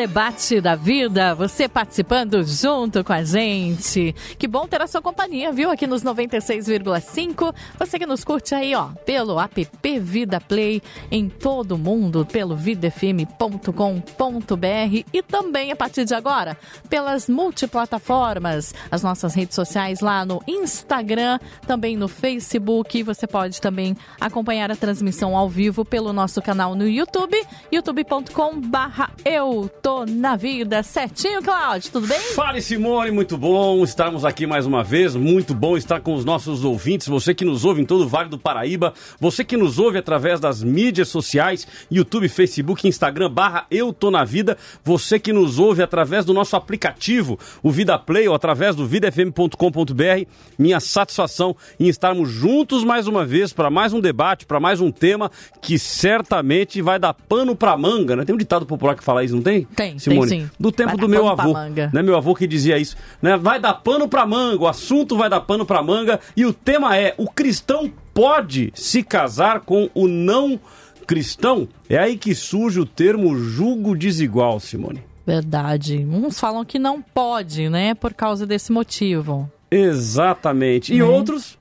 debate da vida, você participando junto com a gente. Que bom ter a sua companhia, viu? Aqui nos 96,5. Você que nos curte aí, ó, pelo app Vida Play em todo mundo, pelo vidafm.com.br e também a partir de agora pelas multiplataformas, as nossas redes sociais lá no Instagram, também no Facebook. Você pode também acompanhar a transmissão ao vivo pelo nosso canal no YouTube, youtube.com/barra eu tô na vida. Certinho, Cláudio, tudo bem? Fale, Simone, muito bom estarmos aqui mais uma vez. Muito bom estar com os nossos ouvintes. Você que nos ouve em todo o Vale do Paraíba, você que nos ouve através das mídias sociais, YouTube, Facebook, Instagram, barra Eu Tô Na Vida. Você que nos ouve através do nosso aplicativo, o Vida Play, ou através do vidafm.com.br. Minha satisfação em estarmos juntos mais uma vez para mais um debate, para mais um tema que certamente vai dar pano pra manga, né? Tem um ditado popular que fala isso, não tem? Tem, Simone? tem sim. Do tempo do meu avô. Né? Meu avô que dizia isso. Né? Vai dar pano pra manga, o assunto vai dar pano pra manga. E o tema é: o cristão pode se casar com o não cristão? É aí que surge o termo julgo desigual, Simone. Verdade. Uns falam que não pode, né? Por causa desse motivo. Exatamente. E Né? outros?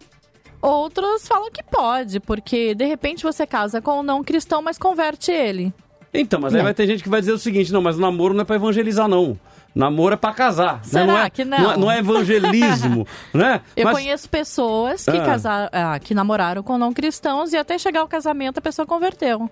Outros falam que pode, porque de repente você casa com um não cristão, mas converte ele. Então, mas aí Não. vai ter gente que vai dizer o seguinte: não, mas o namoro não é pra evangelizar, não. Namoro é pra casar. né? Será não é, que não? é- Não é evangelismo, né? Eu Mas- conheço pessoas que, Ah. casaram, ah, que namoraram com não cristãos e até chegar ao casamento a pessoa converteu.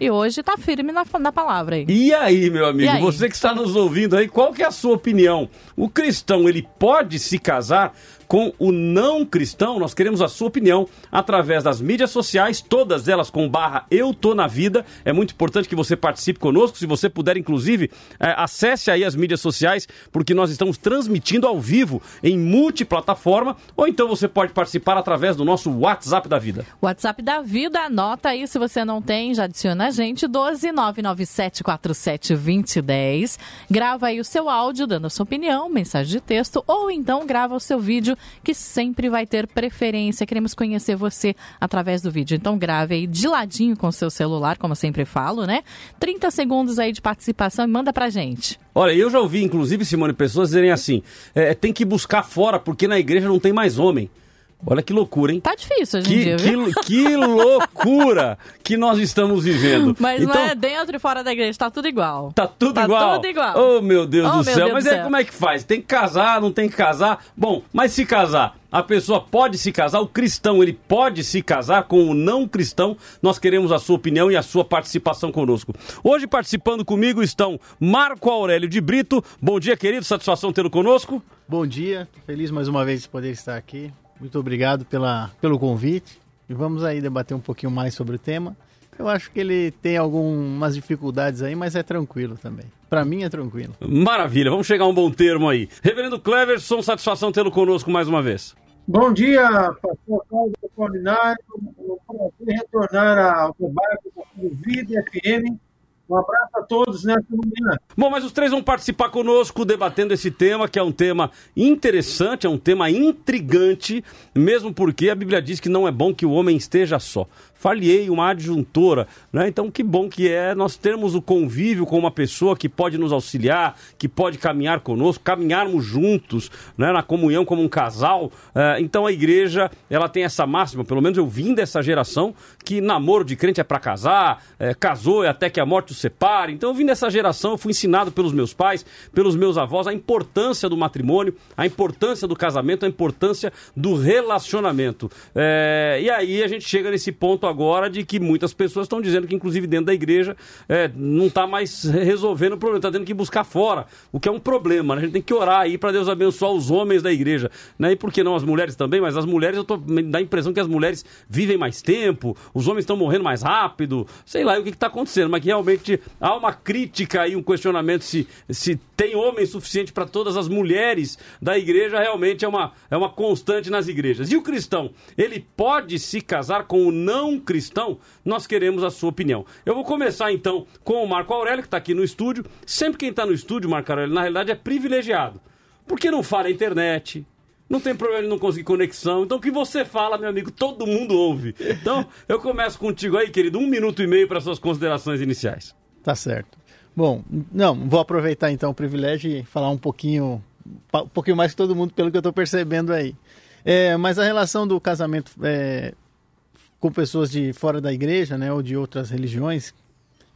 E hoje tá firme na, na palavra aí. E aí, meu amigo, aí? você que está nos ouvindo aí, qual que é a sua opinião? O cristão, ele pode se casar com o não cristão? Nós queremos a sua opinião através das mídias sociais, todas elas com barra Eu Tô Na Vida. É muito importante que você participe conosco. Se você puder, inclusive, eh, acesse aí as mídias sociais, porque nós estamos transmitindo ao vivo em multiplataforma. Ou então você pode participar através do nosso WhatsApp da vida. WhatsApp da vida, anota aí se você não tem, já adiciona a gente, 12 997 47 2010. Grava aí o seu áudio dando a sua opinião, mensagem de texto, ou então grava o seu vídeo, que sempre vai ter preferência. Queremos conhecer você através do vídeo. Então grave aí de ladinho com o seu celular, como eu sempre falo, né? 30 segundos aí de participação e manda pra gente. Olha, eu já ouvi, inclusive, Simone, pessoas dizerem assim: é, tem que buscar fora porque na igreja não tem mais homem. Olha que loucura, hein? Tá difícil hoje em Que, dia, viu? que, que loucura que nós estamos vivendo. Mas então, não é dentro e fora da igreja, tá tudo igual. Tá tudo Tá igual. tudo igual. Oh, meu Deus Oh, do meu céu. Deus mas do aí céu. como é que faz? Tem que casar, não tem que casar? Bom, mas se casar, a pessoa pode se casar, o cristão, ele pode se casar com o não cristão. Nós queremos a sua opinião e a sua participação conosco. Hoje participando comigo estão Marco Aurélio de Brito. Bom dia, querido. Satisfação tê-lo conosco. Bom dia, feliz mais uma vez de poder estar aqui. Muito obrigado pela, pelo convite. E vamos aí debater um pouquinho mais sobre o tema. Eu acho que ele tem algumas dificuldades aí, mas é tranquilo também. Para mim é tranquilo. Maravilha, vamos chegar a um bom termo aí. Reverendo Cleverson, satisfação tê-lo conosco mais uma vez. Bom dia, pastor Cláudio Apolinário. É um prazer retornar ao debate do Vida FM. Um abraço a todos nessa manhã. Bom, mas os três vão participar conosco debatendo esse tema, que é um tema interessante, é um tema intrigante, mesmo porque a Bíblia diz que não é bom que o homem esteja só. Falhei uma adjuntora, né? Então, que bom que é nós termos o convívio com uma pessoa que pode nos auxiliar, que pode caminhar conosco, caminharmos juntos, né? Na comunhão como um casal. Eh, então, a igreja, ela tem essa máxima, pelo menos eu vim dessa geração, que namoro de crente é para casar, eh, casou é até que a morte os separe. Então, eu vim dessa geração, eu fui ensinado pelos meus pais, pelos meus avós, a importância do matrimônio, a importância do casamento, a importância do relacionamento. Eh, e aí a gente chega nesse ponto agora de que muitas pessoas estão dizendo que, inclusive dentro da igreja, eh, não está mais resolvendo o problema, está tendo que buscar fora, o que é um problema. né? A gente tem que orar aí para Deus abençoar os homens da igreja. Né? E por que não as mulheres também? Mas as mulheres, eu tô, me dá a impressão que as mulheres vivem mais tempo, os homens estão morrendo mais rápido, sei lá o que está acontecendo, mas que realmente há uma crítica e um questionamento se, se tem homem suficiente para todas as mulheres da igreja, realmente é uma, é uma constante nas igrejas. E o cristão, ele pode se casar com o não cristão? Nós queremos a sua opinião. Eu vou começar então com o Marco Aurélio, que está aqui no estúdio. Sempre quem está no estúdio, Marco Aurélio, na realidade é privilegiado. Porque não fala a internet, não tem problema de não conseguir conexão. Então, o que você fala, meu amigo, todo mundo ouve. Então, eu começo contigo aí, querido, um minuto e meio para suas considerações iniciais. Tá certo. Bom, não, vou aproveitar então o privilégio e falar um pouquinho, um pouquinho mais que todo mundo, pelo que eu estou percebendo aí. É, mas a relação do casamento é, com pessoas de fora da igreja, né, ou de outras religiões,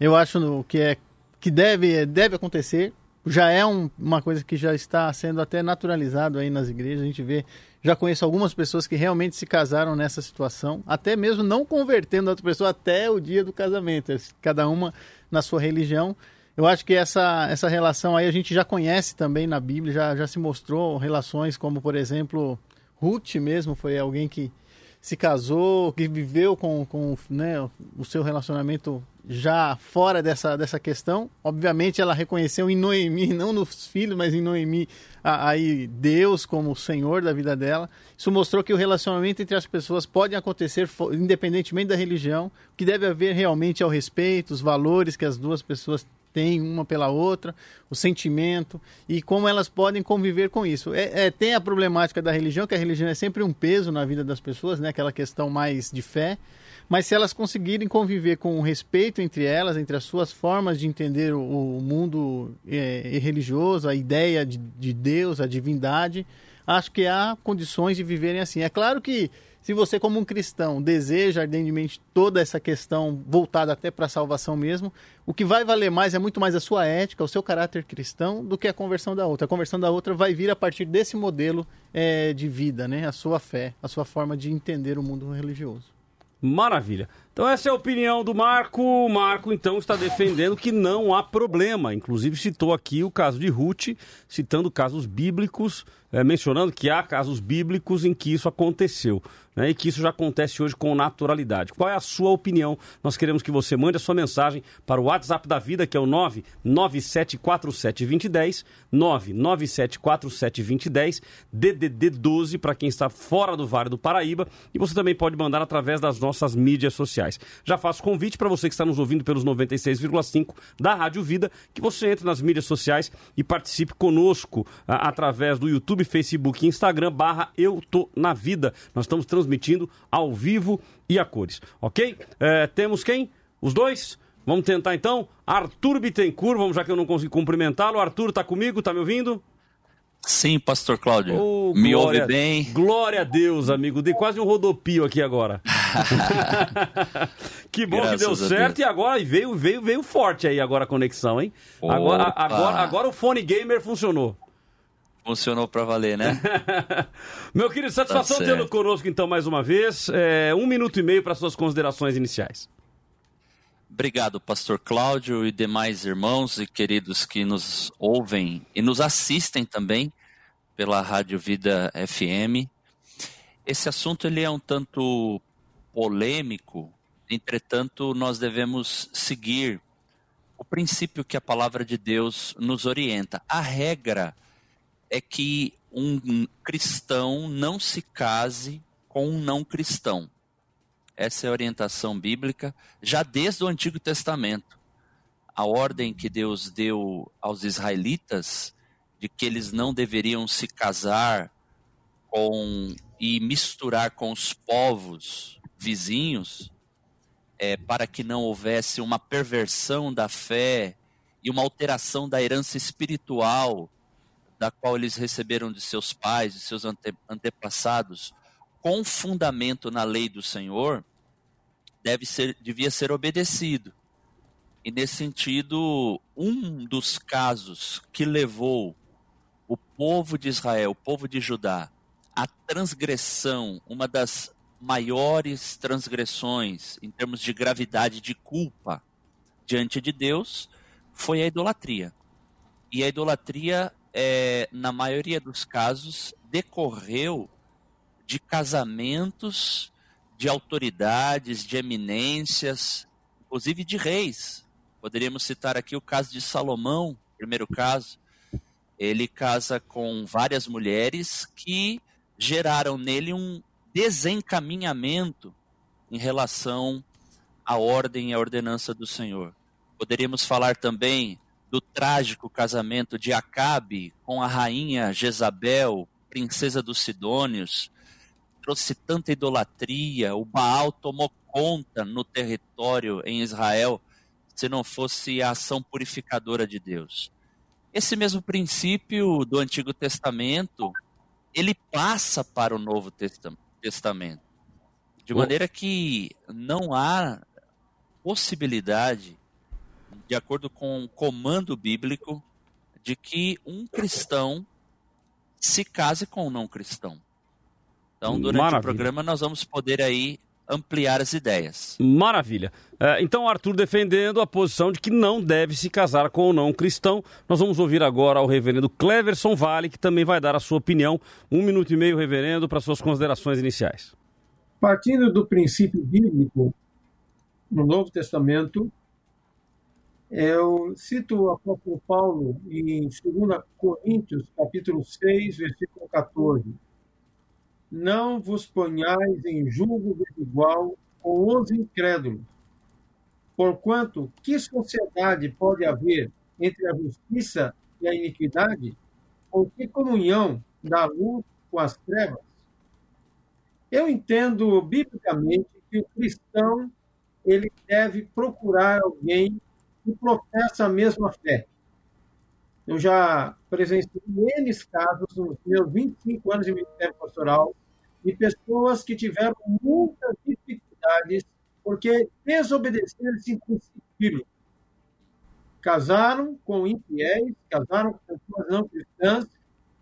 eu acho que é que deve deve acontecer. Já é um, uma coisa que já está sendo até naturalizado aí nas igrejas. A gente vê, já conheço algumas pessoas que realmente se casaram nessa situação, até mesmo não convertendo a outra pessoa até o dia do casamento, cada uma na sua religião. Eu acho que essa, essa relação aí a gente já conhece também na Bíblia, já, já se mostrou relações como, por exemplo, Ruth mesmo foi alguém que se casou, que viveu com, com né, o seu relacionamento já fora dessa, dessa questão. Obviamente ela reconheceu em Noemi, não nos filhos, mas em Noemi, aí Deus como o Senhor da vida dela. Isso mostrou que o relacionamento entre as pessoas pode acontecer independentemente da religião. Que deve haver realmente é o respeito, os valores que as duas pessoas têm uma pela outra, o sentimento e como elas podem conviver com isso. É, é, tem a problemática da religião, que a religião é sempre um peso na vida das pessoas, né? aquela questão mais de fé. Mas se elas conseguirem conviver com o respeito entre elas, entre as suas formas de entender o, o mundo é, religioso, a ideia de, de Deus, a divindade, acho que há condições de viverem assim. É claro que se você, como um cristão, deseja ardentemente toda essa questão voltada até para a salvação mesmo, o que vai valer mais é muito mais a sua ética, o seu caráter cristão, do que a conversão da outra. A conversão da outra vai vir a partir desse modelo é, de vida, né? a sua fé, a sua forma de entender o mundo religioso. Maravilha. Então essa é a opinião do Marco. O Marco, então, está defendendo que não há problema. Inclusive citou aqui o caso de Ruth, citando casos bíblicos, é, mencionando que há casos bíblicos em que isso aconteceu né, e que isso já acontece hoje com naturalidade. Qual é a sua opinião? Nós queremos que você mande a sua mensagem para o WhatsApp da vida, que é o 997472010, 997472010, DDD 12 para quem está fora do Vale do Paraíba, e você também pode mandar através das nossas mídias sociais. Já faço convite para você que está nos ouvindo pelos 96,5 da Rádio Vida, que você entre nas mídias sociais e participe conosco a, através do YouTube, Facebook e Instagram, barra Eu Tô Na Vida. Nós estamos transmitindo transmitindo ao vivo e a cores, ok? É, temos quem? Os dois? Vamos tentar então? Arthur Bittencourt, vamos já que eu não consigo cumprimentá-lo. Arthur, tá comigo? Tá me ouvindo? Sim, pastor Cláudio. Oh, me glória, ouve bem? Glória a Deus, amigo. Dei quase um rodopio aqui agora. que bom Graças que deu certo e agora veio, veio, veio forte aí agora a conexão, hein? Agora, agora, agora o fone gamer funcionou. Funcionou para valer, né? Meu querido, satisfação tá tê-lo conosco então mais uma vez. É, um minuto e meio para suas considerações iniciais. Obrigado, pastor Cláudio e demais irmãos e queridos que nos ouvem e nos assistem também pela Rádio Vida FM. Esse assunto ele é um tanto polêmico, entretanto, nós devemos seguir o princípio que a palavra de Deus nos orienta. A regra é que um cristão não se case com um não cristão. Essa é a orientação bíblica, já desde o Antigo Testamento. A ordem que Deus deu aos israelitas de que eles não deveriam se casar com e misturar com os povos vizinhos, é, para que não houvesse uma perversão da fé e uma alteração da herança espiritual da qual eles receberam de seus pais, de seus ante, antepassados, com fundamento na lei do Senhor, deve ser, devia ser obedecido. E nesse sentido, um dos casos que levou o povo de Israel, o povo de Judá, à transgressão, uma das maiores transgressões em termos de gravidade de culpa diante de Deus, foi a idolatria. E a idolatria é, na maioria dos casos, decorreu de casamentos de autoridades, de eminências, inclusive de reis. Poderíamos citar aqui o caso de Salomão, primeiro caso. Ele casa com várias mulheres que geraram nele um desencaminhamento em relação à ordem e à ordenança do Senhor. Poderíamos falar também do trágico casamento de Acabe com a rainha Jezabel, princesa dos Sidônios, trouxe tanta idolatria, o Baal tomou conta no território em Israel. se não fosse a ação purificadora de Deus. Esse mesmo princípio do Antigo Testamento, ele passa para o Novo Testamento. De maneira que não há possibilidade, de acordo com o comando bíblico, de que um cristão se case com um não cristão. Então, durante Maravilha. o programa, nós vamos poder aí ampliar as ideias. Maravilha. É, então, Arthur defendendo a posição de que não deve se casar com o não cristão. Nós vamos ouvir agora o reverendo Cleverson Vale, que também vai dar a sua opinião. Um minuto e meio, reverendo, para suas considerações iniciais. Partindo do princípio bíblico, no Novo Testamento, eu cito o apóstolo Paulo em 2 Coríntios, capítulo 6, versículo 14 não vos ponhais em julgo desigual com os incrédulos. Porquanto, que sociedade pode haver entre a justiça e a iniquidade? Ou que comunhão da luz com as trevas? Eu entendo biblicamente que o cristão ele deve procurar alguém que professa a mesma fé. Eu já presenciei N casos nos meus 25 anos de ministério pastoral de pessoas que tiveram muitas dificuldades porque desobedeceram esse princípio. Casaram com infiéis, casaram com pessoas não cristãs,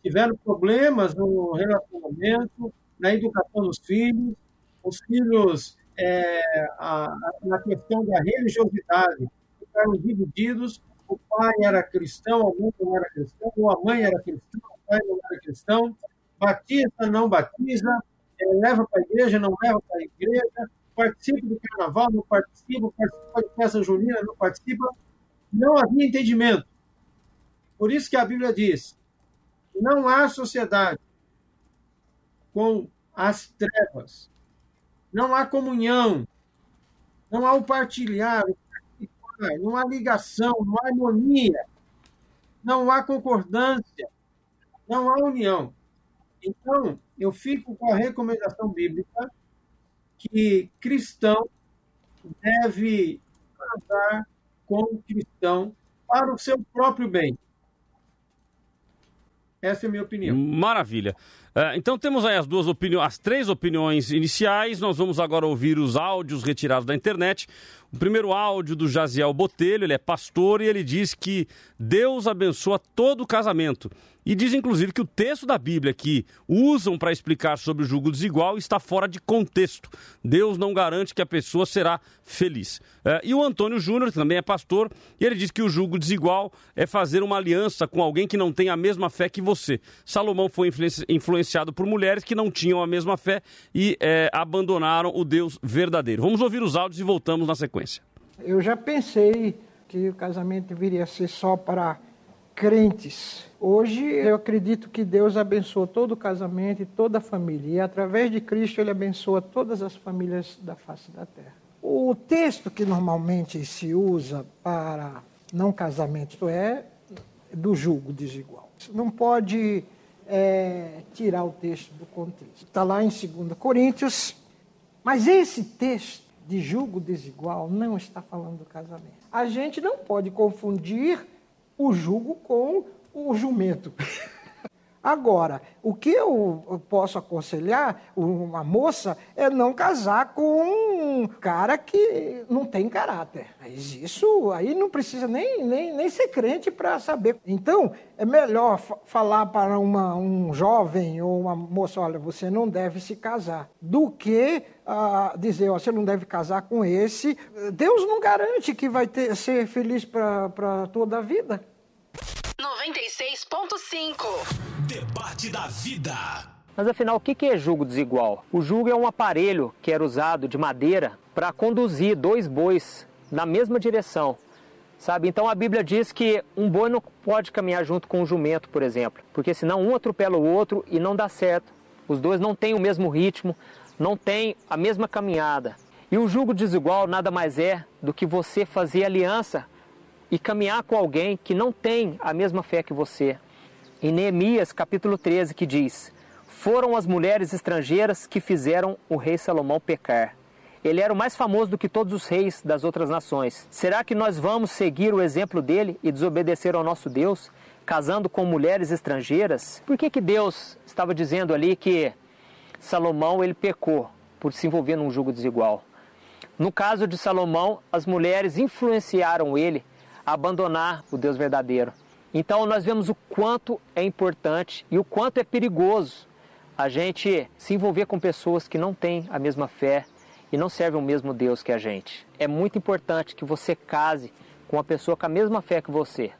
tiveram problemas no relacionamento, na educação dos filhos, os filhos, é, a, a, na questão da religiosidade, ficaram divididos o pai era cristão, a mãe não era cristão, ou a mãe era cristã, o pai não era cristão, batiza, não batiza, é, leva para a igreja, não leva para a igreja, participa do carnaval, não participa, participa de festa junina, não participa. Não havia entendimento. Por isso que a Bíblia diz: não há sociedade com as trevas, não há comunhão, não há o partilhar, o não há ligação, não há harmonia, não há concordância, não há união. Então, eu fico com a recomendação bíblica que cristão deve casar com cristão para o seu próprio bem. Essa é a minha opinião. Maravilha. Uh, então temos aí as duas opiniões, as três opiniões iniciais. Nós vamos agora ouvir os áudios retirados da internet. O primeiro áudio do Jaziel Botelho, ele é pastor e ele diz que Deus abençoa todo o casamento. E diz inclusive que o texto da Bíblia que usam para explicar sobre o julgo desigual está fora de contexto. Deus não garante que a pessoa será feliz. É, e o Antônio Júnior também é pastor e ele diz que o julgo desigual é fazer uma aliança com alguém que não tem a mesma fé que você. Salomão foi influenciado por mulheres que não tinham a mesma fé e é, abandonaram o Deus verdadeiro. Vamos ouvir os áudios e voltamos na sequência. Eu já pensei que o casamento deveria ser só para crentes. Hoje eu acredito que Deus abençoa todo o casamento e toda a família. E através de Cristo ele abençoa todas as famílias da face da terra. O texto que normalmente se usa para não casamento é do julgo desigual. Não pode é, tirar o texto do contexto. Está lá em 2 Coríntios, mas esse texto de julgo desigual não está falando do casamento. A gente não pode confundir o jugo com o jumento. Agora, o que eu posso aconselhar uma moça é não casar com um cara que não tem caráter. Mas isso aí não precisa nem, nem, nem ser crente para saber. Então, é melhor falar para uma, um jovem ou uma moça: olha, você não deve se casar, do que uh, dizer: você não deve casar com esse. Deus não garante que vai ter, ser feliz para toda a vida. 96.5 Debate da Vida. Mas afinal, o que é jugo desigual? O jugo é um aparelho que era usado de madeira para conduzir dois bois na mesma direção. Sabe? Então a Bíblia diz que um boi não pode caminhar junto com um jumento, por exemplo, porque senão um atropela o outro e não dá certo. Os dois não têm o mesmo ritmo, não têm a mesma caminhada. E o jugo desigual nada mais é do que você fazer aliança e caminhar com alguém que não tem a mesma fé que você. Em Neemias capítulo 13 que diz: Foram as mulheres estrangeiras que fizeram o rei Salomão pecar. Ele era o mais famoso do que todos os reis das outras nações. Será que nós vamos seguir o exemplo dele e desobedecer ao nosso Deus, casando com mulheres estrangeiras? Por que, que Deus estava dizendo ali que Salomão ele pecou por se envolver num jugo desigual? No caso de Salomão, as mulheres influenciaram ele abandonar o Deus verdadeiro. Então nós vemos o quanto é importante e o quanto é perigoso a gente se envolver com pessoas que não têm a mesma fé e não servem o mesmo Deus que a gente. É muito importante que você case com uma pessoa com a mesma fé que você.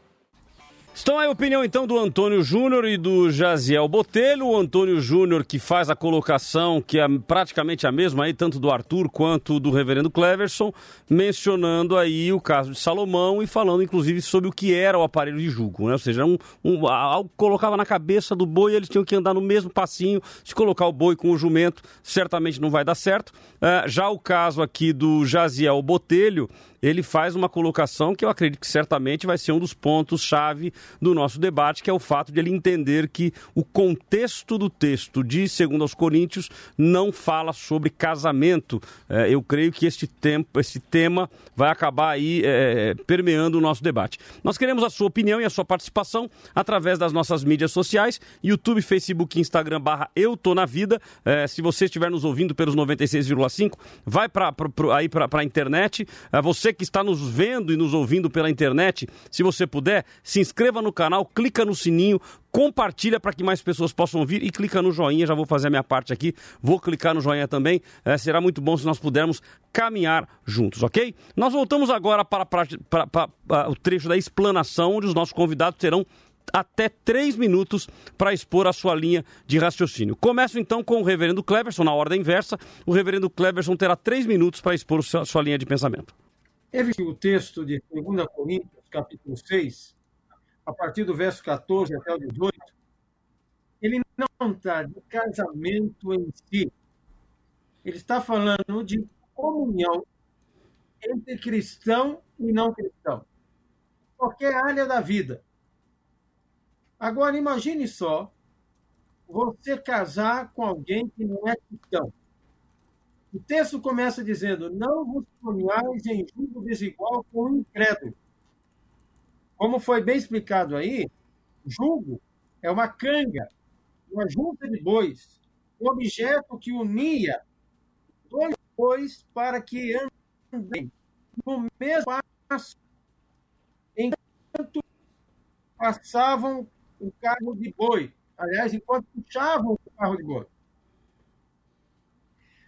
Estão aí a opinião então do Antônio Júnior e do Jaziel Botelho. O Antônio Júnior que faz a colocação que é praticamente a mesma aí, tanto do Arthur quanto do reverendo Cleverson, mencionando aí o caso de Salomão e falando inclusive sobre o que era o aparelho de julgo, né? Ou seja, um, um, algo colocava na cabeça do boi eles tinham que andar no mesmo passinho. Se colocar o boi com o jumento, certamente não vai dar certo. Uh, já o caso aqui do Jaziel Botelho, ele faz uma colocação que eu acredito que certamente vai ser um dos pontos-chave do nosso debate, que é o fato de ele entender que o contexto do texto de 2 aos Coríntios não fala sobre casamento. É, eu creio que este, tempo, este tema vai acabar aí é, permeando o nosso debate. Nós queremos a sua opinião e a sua participação através das nossas mídias sociais, YouTube, Facebook, Instagram, barra Eu Tô Na Vida. É, se você estiver nos ouvindo pelos 96,5, vai para aí para a internet. É, você que está nos vendo e nos ouvindo pela internet, se você puder, se inscreva no canal, clica no sininho, compartilha para que mais pessoas possam ouvir e clica no joinha. Já vou fazer a minha parte aqui, vou clicar no joinha também. É, será muito bom se nós pudermos caminhar juntos, ok? Nós voltamos agora para, para, para, para o trecho da explanação, onde os nossos convidados terão até três minutos para expor a sua linha de raciocínio. Começo então com o reverendo Cleverson, na ordem inversa. O reverendo Cleverson terá três minutos para expor a sua linha de pensamento. Teve o texto de 2 Coríntios, capítulo 6, a partir do verso 14 até o 18, ele não está de casamento em si. Ele está falando de comunhão entre cristão e não cristão. Qualquer área da vida. Agora, imagine só você casar com alguém que não é cristão. O texto começa dizendo: Não vos ponhais em julgo desigual com o incrédulo. Como foi bem explicado aí, julgo é uma canga, uma junta de bois, um objeto que unia dois bois para que andem no mesmo passo, enquanto passavam o carro de boi. Aliás, enquanto puxavam o carro de boi.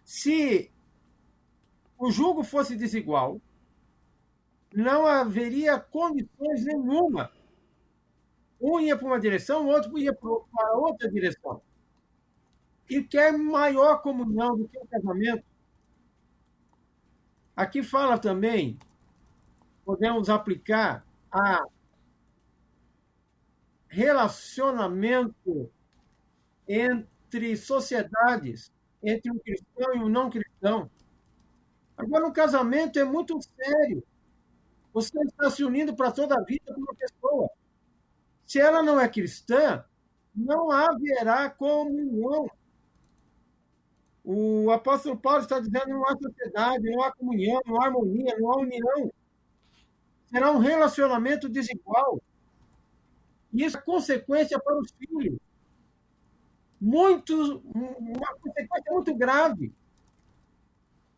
Se o julgo fosse desigual, não haveria condições nenhuma. Um ia para uma direção, o outro ia para outra direção. E quer maior comunhão do que o casamento. Aqui fala também, podemos aplicar a relacionamento entre sociedades entre um cristão e um não cristão. Agora, o casamento é muito sério. Você está se unindo para toda a vida com uma pessoa. Se ela não é cristã, não haverá comunhão. O apóstolo Paulo está dizendo não há sociedade, não há comunhão, não há harmonia, não há união. Será um relacionamento desigual. E isso é consequência para os filhos muito, uma consequência muito grave.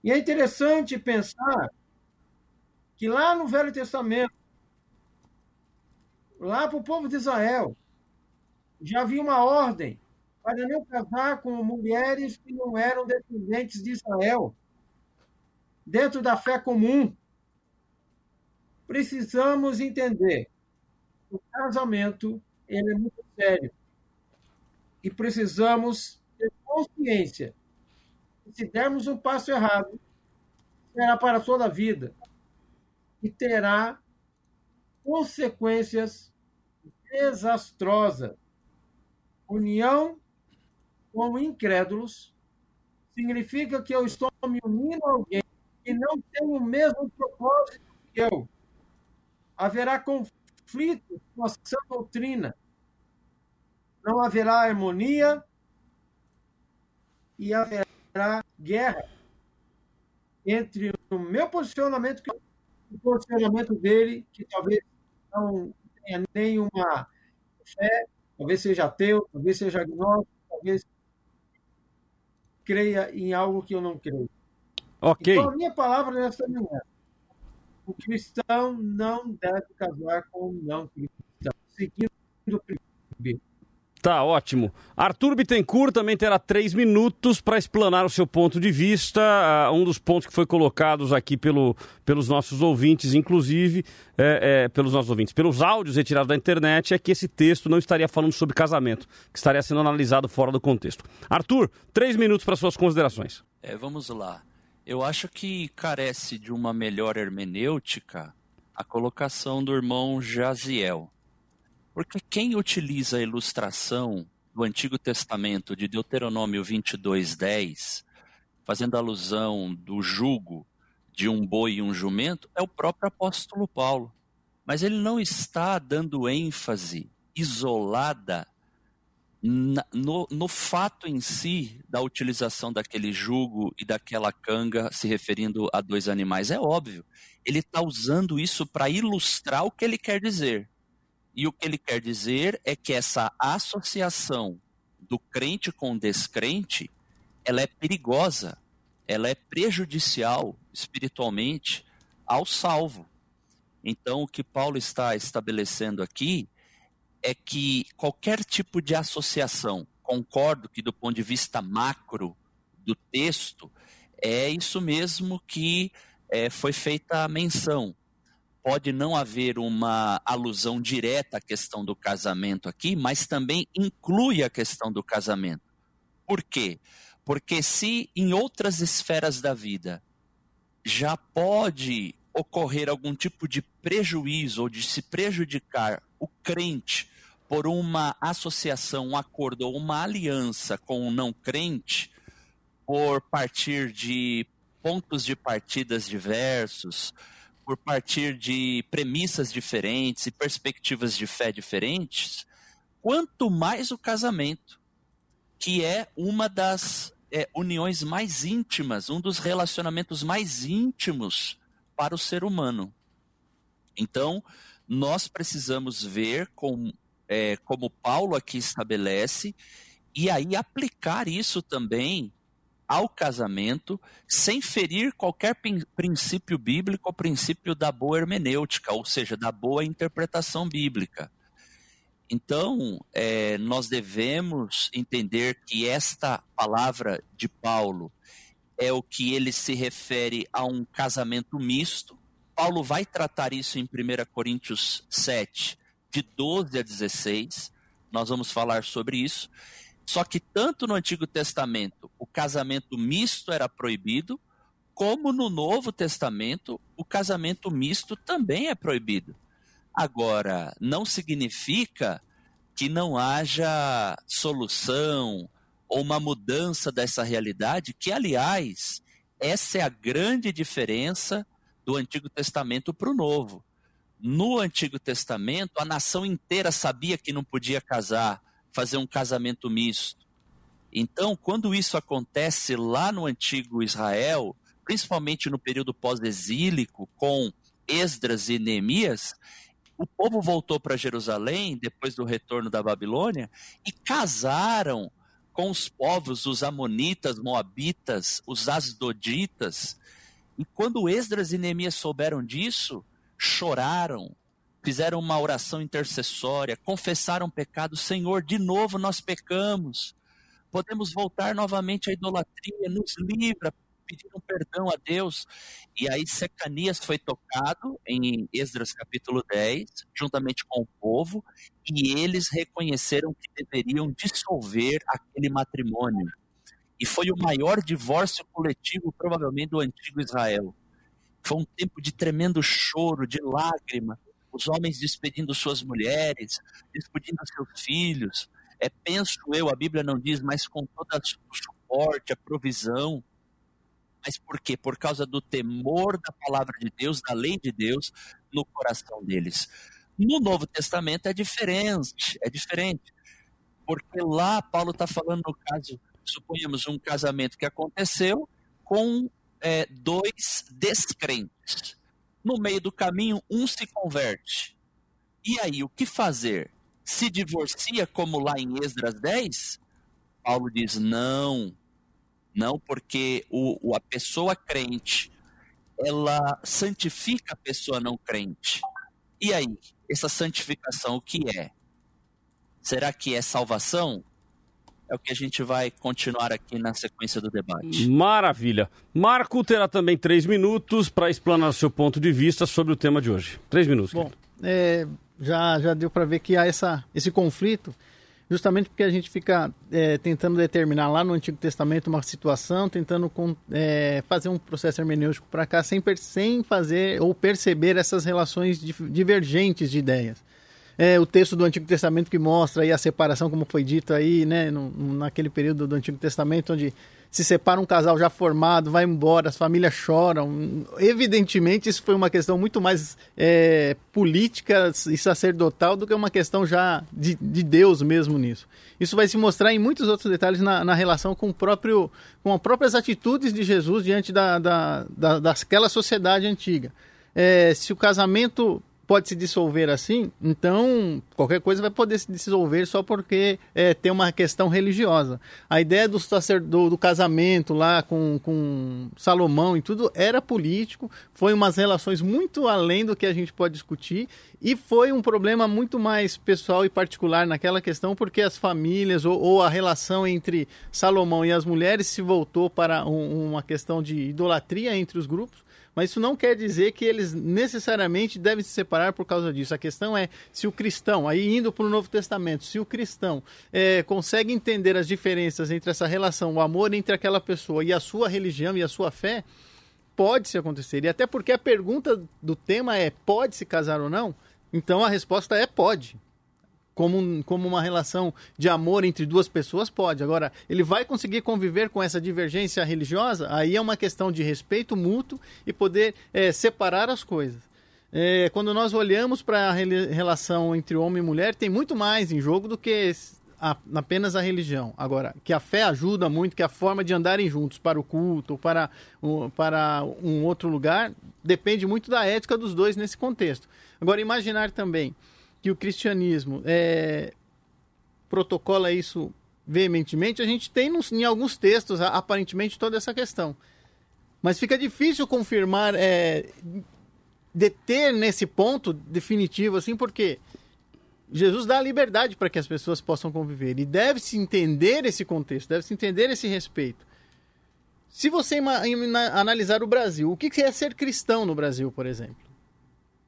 E é interessante pensar que lá no Velho Testamento, lá para o povo de Israel, já havia uma ordem para não casar com mulheres que não eram descendentes de Israel, dentro da fé comum. Precisamos entender que o casamento ele é muito sério e precisamos ter consciência se dermos um passo errado, será para toda a vida e terá consequências desastrosas. União com incrédulos significa que eu estou me unindo a alguém que não tem o mesmo propósito que eu. Haverá conflito com a sã doutrina não haverá harmonia e haverá guerra entre o meu posicionamento e o posicionamento dele, que talvez não tenha nenhuma fé, talvez seja ateu, talvez seja agnóstico, talvez creia em algo que eu não creio. Ok. Então, a minha palavra nessa manhã, o cristão não deve casar com o não cristão, seguindo o princípio. Tá ótimo. Arthur Bittencourt também terá três minutos para explanar o seu ponto de vista. Uh, um dos pontos que foi colocados aqui pelo, pelos nossos ouvintes, inclusive, é, é, pelos nossos ouvintes, pelos áudios retirados da internet, é que esse texto não estaria falando sobre casamento, que estaria sendo analisado fora do contexto. Arthur, três minutos para suas considerações. É, vamos lá. Eu acho que carece de uma melhor hermenêutica a colocação do irmão Jaziel. Porque quem utiliza a ilustração do Antigo Testamento de Deuteronômio 22:10, fazendo alusão do jugo de um boi e um jumento, é o próprio apóstolo Paulo. Mas ele não está dando ênfase isolada no, no, fato em si da utilização daquele jugo e daquela canga se referindo a dois animais. É óbvio, ele está usando isso para ilustrar o que ele quer dizer. E o que ele quer dizer é que essa associação do crente com descrente, ela é perigosa, ela é prejudicial espiritualmente ao salvo. Então, o que Paulo está estabelecendo aqui é que qualquer tipo de associação, concordo que do ponto de vista macro do texto, é isso mesmo que é, foi feita a menção pode não haver uma alusão direta à questão do casamento aqui, mas também inclui a questão do casamento. Por quê? Porque se em outras esferas da vida já pode ocorrer algum tipo de prejuízo ou de se prejudicar o crente por uma associação, um acordo ou uma aliança com o não crente, por partir de pontos de partidas diversos, por partir de premissas diferentes e perspectivas de fé diferentes, quanto mais o casamento, que é uma das é, uniões mais íntimas, um dos relacionamentos mais íntimos para o ser humano. Então, nós precisamos ver com, é, como Paulo aqui estabelece, e aí aplicar isso também ao casamento sem ferir qualquer princípio bíblico ou princípio da boa hermenêutica, ou seja, da boa interpretação bíblica. Então, é, nós devemos entender que esta palavra de Paulo é o que ele se refere a um casamento misto. Paulo vai tratar isso em 1 Coríntios 7, de 12 a 16. Nós vamos falar sobre isso. Só que tanto no Antigo Testamento o casamento misto era proibido, como no Novo Testamento o casamento misto também é proibido. Agora, não significa que não haja solução ou uma mudança dessa realidade, que, aliás, essa é a grande diferença do Antigo Testamento para o Novo. No Antigo Testamento, a nação inteira sabia que não podia casar, fazer um casamento misto. Então, quando isso acontece lá no antigo Israel, principalmente no período pós-exílico, com Esdras e Neemias, o povo voltou para Jerusalém depois do retorno da Babilônia e casaram com os povos, os Amonitas, Moabitas, os Asdoditas. E quando Esdras e Neemias souberam disso, choraram, fizeram uma oração intercessória, confessaram pecado, Senhor, de novo nós pecamos. Podemos voltar novamente à idolatria, nos livra, pediram perdão a Deus. E aí Secanias foi tocado em Esdras capítulo 10, juntamente com o povo, e eles reconheceram que deveriam dissolver aquele matrimônio. E foi o maior divórcio coletivo, provavelmente, do antigo Israel. Foi um tempo de tremendo choro, de lágrima, os homens despedindo suas mulheres, despedindo seus filhos. É, penso eu, a Bíblia não diz, mas com todo o suporte, a provisão. Mas por quê? Por causa do temor da palavra de Deus, da lei de Deus no coração deles. No Novo Testamento é diferente, é diferente. Porque lá Paulo está falando no caso, suponhamos um casamento que aconteceu com é, dois descrentes. No meio do caminho, um se converte. E aí, o que fazer? Se divorcia, como lá em Esdras 10? Paulo diz: não, não, porque o, a pessoa crente ela santifica a pessoa não crente. E aí, essa santificação o que é? Será que é salvação? É o que a gente vai continuar aqui na sequência do debate. Maravilha. Marco terá também três minutos para explanar seu ponto de vista sobre o tema de hoje. Três minutos. Bom, é, já, já deu para ver que há essa, esse conflito justamente porque a gente fica é, tentando determinar lá no Antigo Testamento uma situação, tentando com, é, fazer um processo hermenêutico para cá sem, sem fazer ou perceber essas relações divergentes de ideias. É, o texto do Antigo Testamento que mostra aí a separação, como foi dito aí, né, no, naquele período do Antigo Testamento, onde se separa um casal já formado, vai embora, as famílias choram. Evidentemente, isso foi uma questão muito mais é, política e sacerdotal do que uma questão já de, de, Deus mesmo nisso. Isso vai se mostrar em muitos outros detalhes na, na relação com, o próprio, com as próprias atitudes de Jesus diante da, da, da daquela sociedade antiga. É, se o casamento pode se dissolver assim, então qualquer coisa vai poder se dissolver só porque é, tem uma questão religiosa. A ideia do, do, do casamento lá com, com Salomão e tudo era político, foi umas relações muito além do que a gente pode discutir e foi um problema muito mais pessoal e particular naquela questão, porque as famílias ou, ou a relação entre Salomão e as mulheres se voltou para um, uma questão de idolatria entre os grupos mas isso não quer dizer que eles necessariamente devem se separar por causa disso. A questão é se o cristão, aí indo para o Novo Testamento, se o cristão é, consegue entender as diferenças entre essa relação, o amor entre aquela pessoa e a sua religião e a sua fé, pode se acontecer. E até porque a pergunta do tema é: pode se casar ou não? Então a resposta é pode como, como uma relação de amor entre duas pessoas, pode. Agora, ele vai conseguir conviver com essa divergência religiosa? Aí é uma questão de respeito mútuo e poder é, separar as coisas. É, quando nós olhamos para a relação entre homem e mulher, tem muito mais em jogo do que a, apenas a religião. Agora, que a fé ajuda muito, que a forma de andarem juntos para o culto, para, para um outro lugar, depende muito da ética dos dois nesse contexto. Agora, imaginar também que o cristianismo é, protocola isso veementemente, a gente tem nos, em alguns textos, aparentemente, toda essa questão. Mas fica difícil confirmar, é, deter nesse ponto definitivo, assim, porque Jesus dá a liberdade para que as pessoas possam conviver. E deve-se entender esse contexto, deve-se entender esse respeito. Se você analisar o Brasil, o que é ser cristão no Brasil, por exemplo?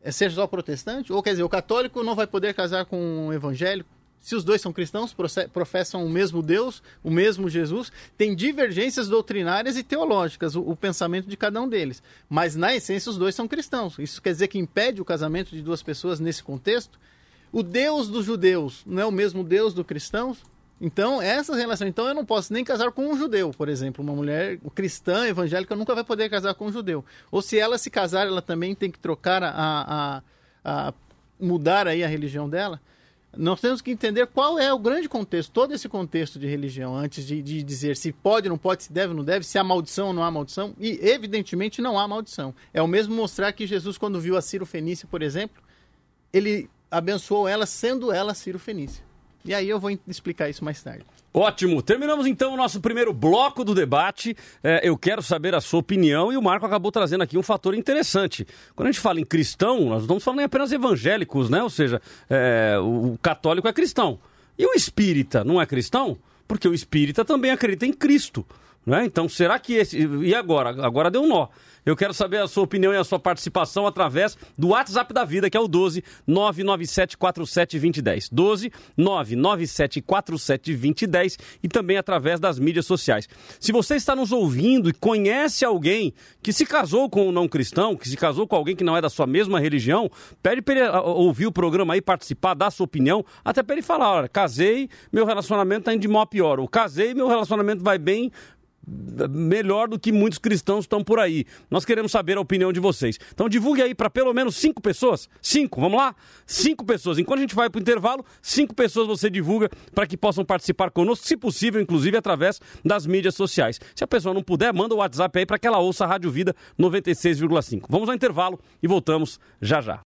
É ser só protestante? Ou quer dizer, o católico não vai poder casar com um evangélico? Se os dois são cristãos, professam o mesmo Deus, o mesmo Jesus, tem divergências doutrinárias e teológicas, o, o, pensamento de cada um deles. Mas, na essência, os dois são cristãos. Isso quer dizer que impede o casamento de duas pessoas nesse contexto? O Deus dos judeus não é o mesmo Deus dos cristãos? Então, essa relação. Então, eu não posso nem casar com um judeu, por exemplo. Uma mulher cristã, evangélica, nunca vai poder casar com um judeu. Ou se ela se casar, ela também tem que trocar a. a, a mudar aí a religião dela. Nós temos que entender qual é o grande contexto, todo esse contexto de religião, antes de, de dizer se pode, não pode, se deve, não deve, se há maldição ou não há maldição. E, evidentemente, não há maldição. É o mesmo mostrar que Jesus, quando viu a Ciro Fenícia, por exemplo, ele abençoou ela, sendo ela Ciro Fenícia. E aí eu vou explicar isso mais tarde. Ótimo. Terminamos então o nosso primeiro bloco do debate. É, eu quero saber a sua opinião e o Marco acabou trazendo aqui um fator interessante. Quando a gente fala em cristão, nós não estamos falando apenas evangélicos, né? Ou seja, é, o católico é cristão. E o espírita não é cristão? Porque o espírita também acredita em Cristo. Né? Então, será que esse. E agora? Agora deu um nó. Eu quero saber a sua opinião e a sua participação através do WhatsApp da vida, que é o 12 997472010. 12 997472010 e também através das mídias sociais. Se você está nos ouvindo e conhece alguém que se casou com um não cristão, que se casou com alguém que não é da sua mesma religião, pede para ele ouvir o programa aí, participar, dar sua opinião, até para ele falar: olha, casei, meu relacionamento está indo de mal a pior. Ou casei, meu relacionamento vai bem, melhor do que muitos cristãos estão por aí. Nós queremos saber a opinião de vocês. Então divulgue aí para pelo menos cinco pessoas. Cinco, vamos lá? Cinco pessoas. Enquanto a gente vai para o intervalo, cinco pessoas você divulga para que possam participar conosco, se possível, inclusive através das mídias sociais. Se a pessoa não puder, manda o WhatsApp aí para que ela ouça a Rádio Vida 96,5. Vamos ao intervalo e voltamos já já.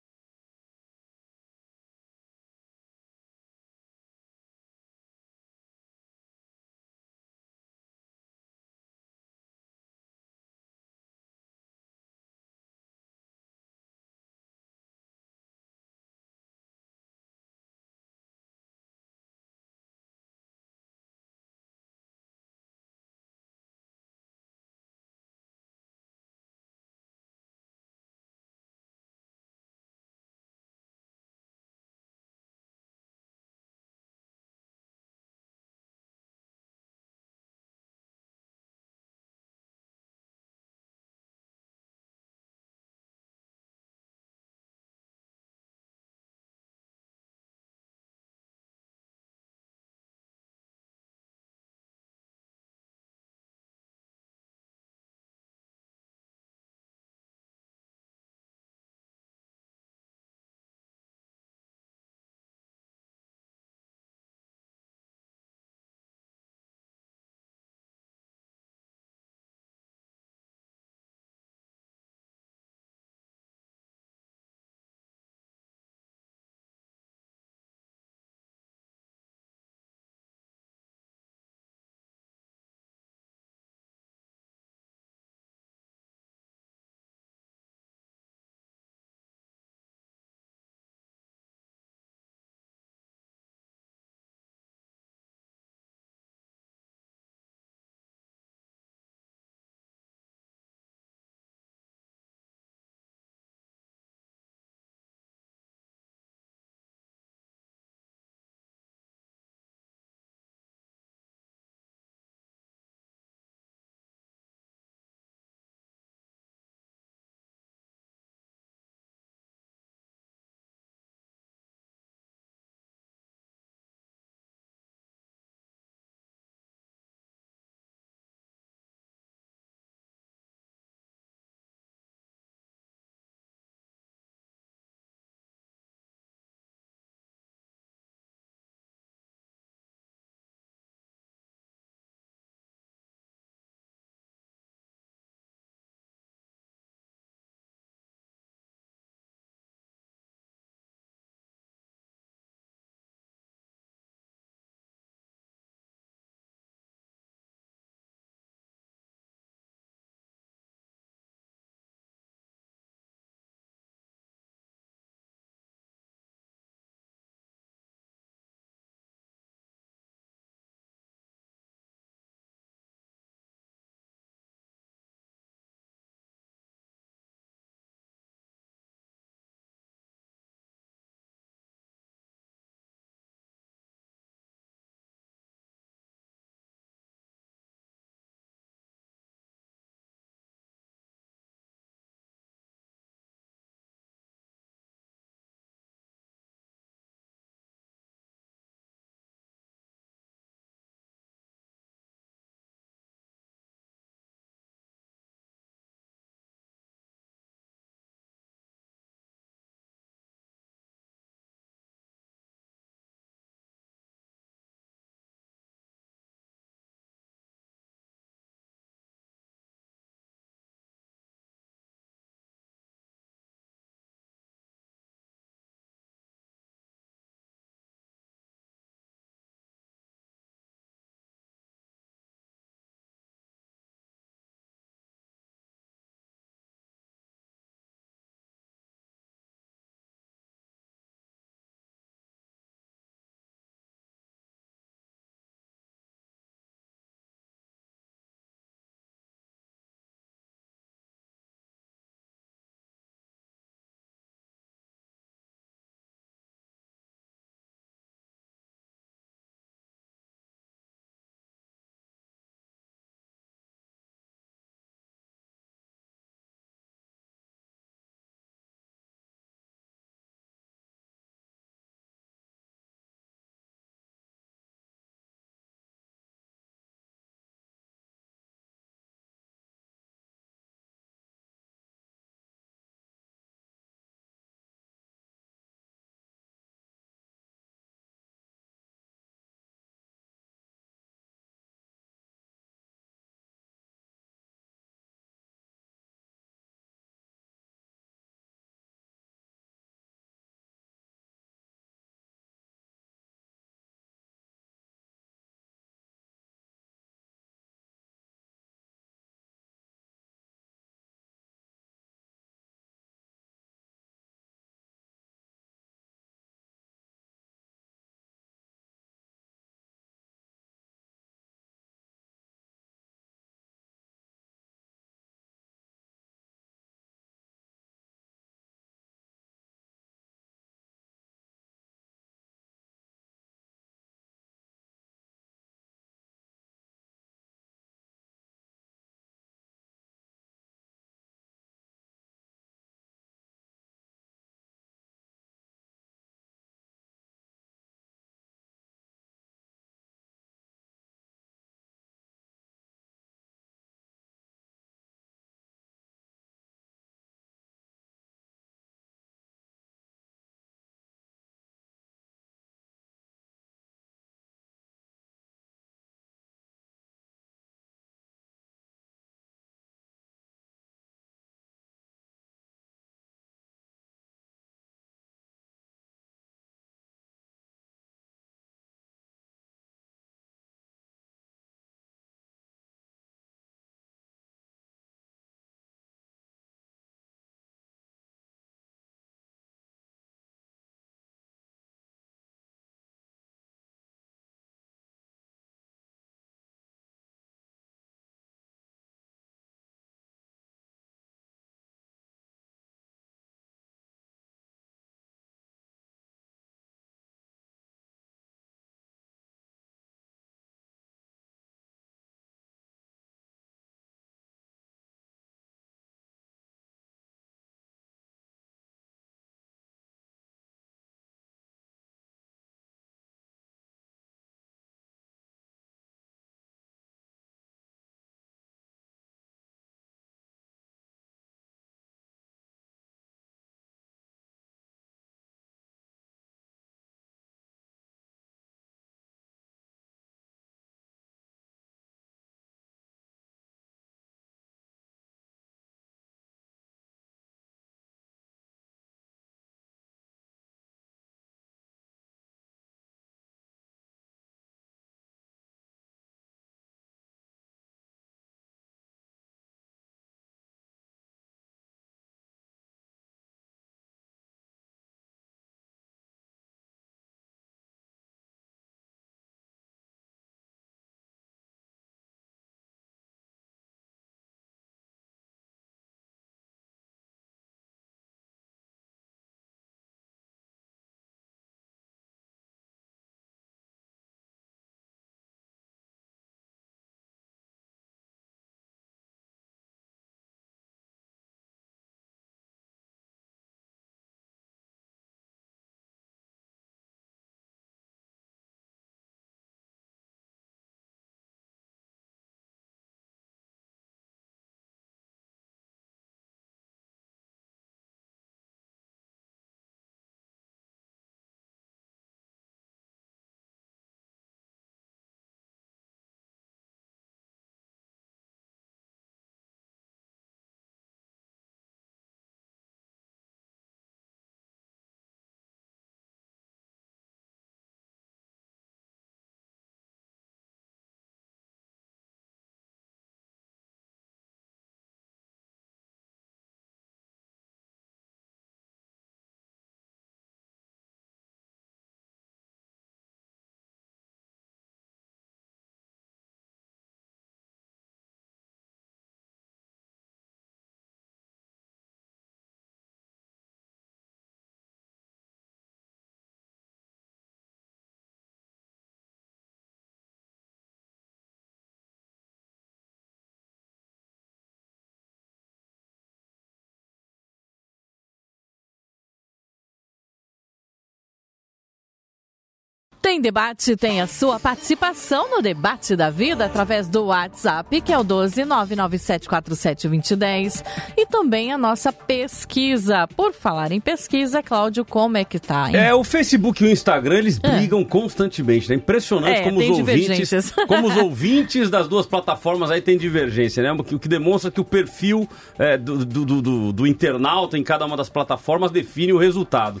Em Debate tem a sua participação no debate da vida através do WhatsApp, que é o 12997472010, e também a nossa pesquisa. Por falar em pesquisa, Cláudio, como é que tá? Hein? É, o Facebook e o Instagram, eles brigam constantemente, né? Impressionante É, como, os ouvintes, como os ouvintes das duas plataformas aí têm divergência, né? O que, demonstra que o perfil é, do, do- do- do internauta em cada uma das plataformas define o resultado.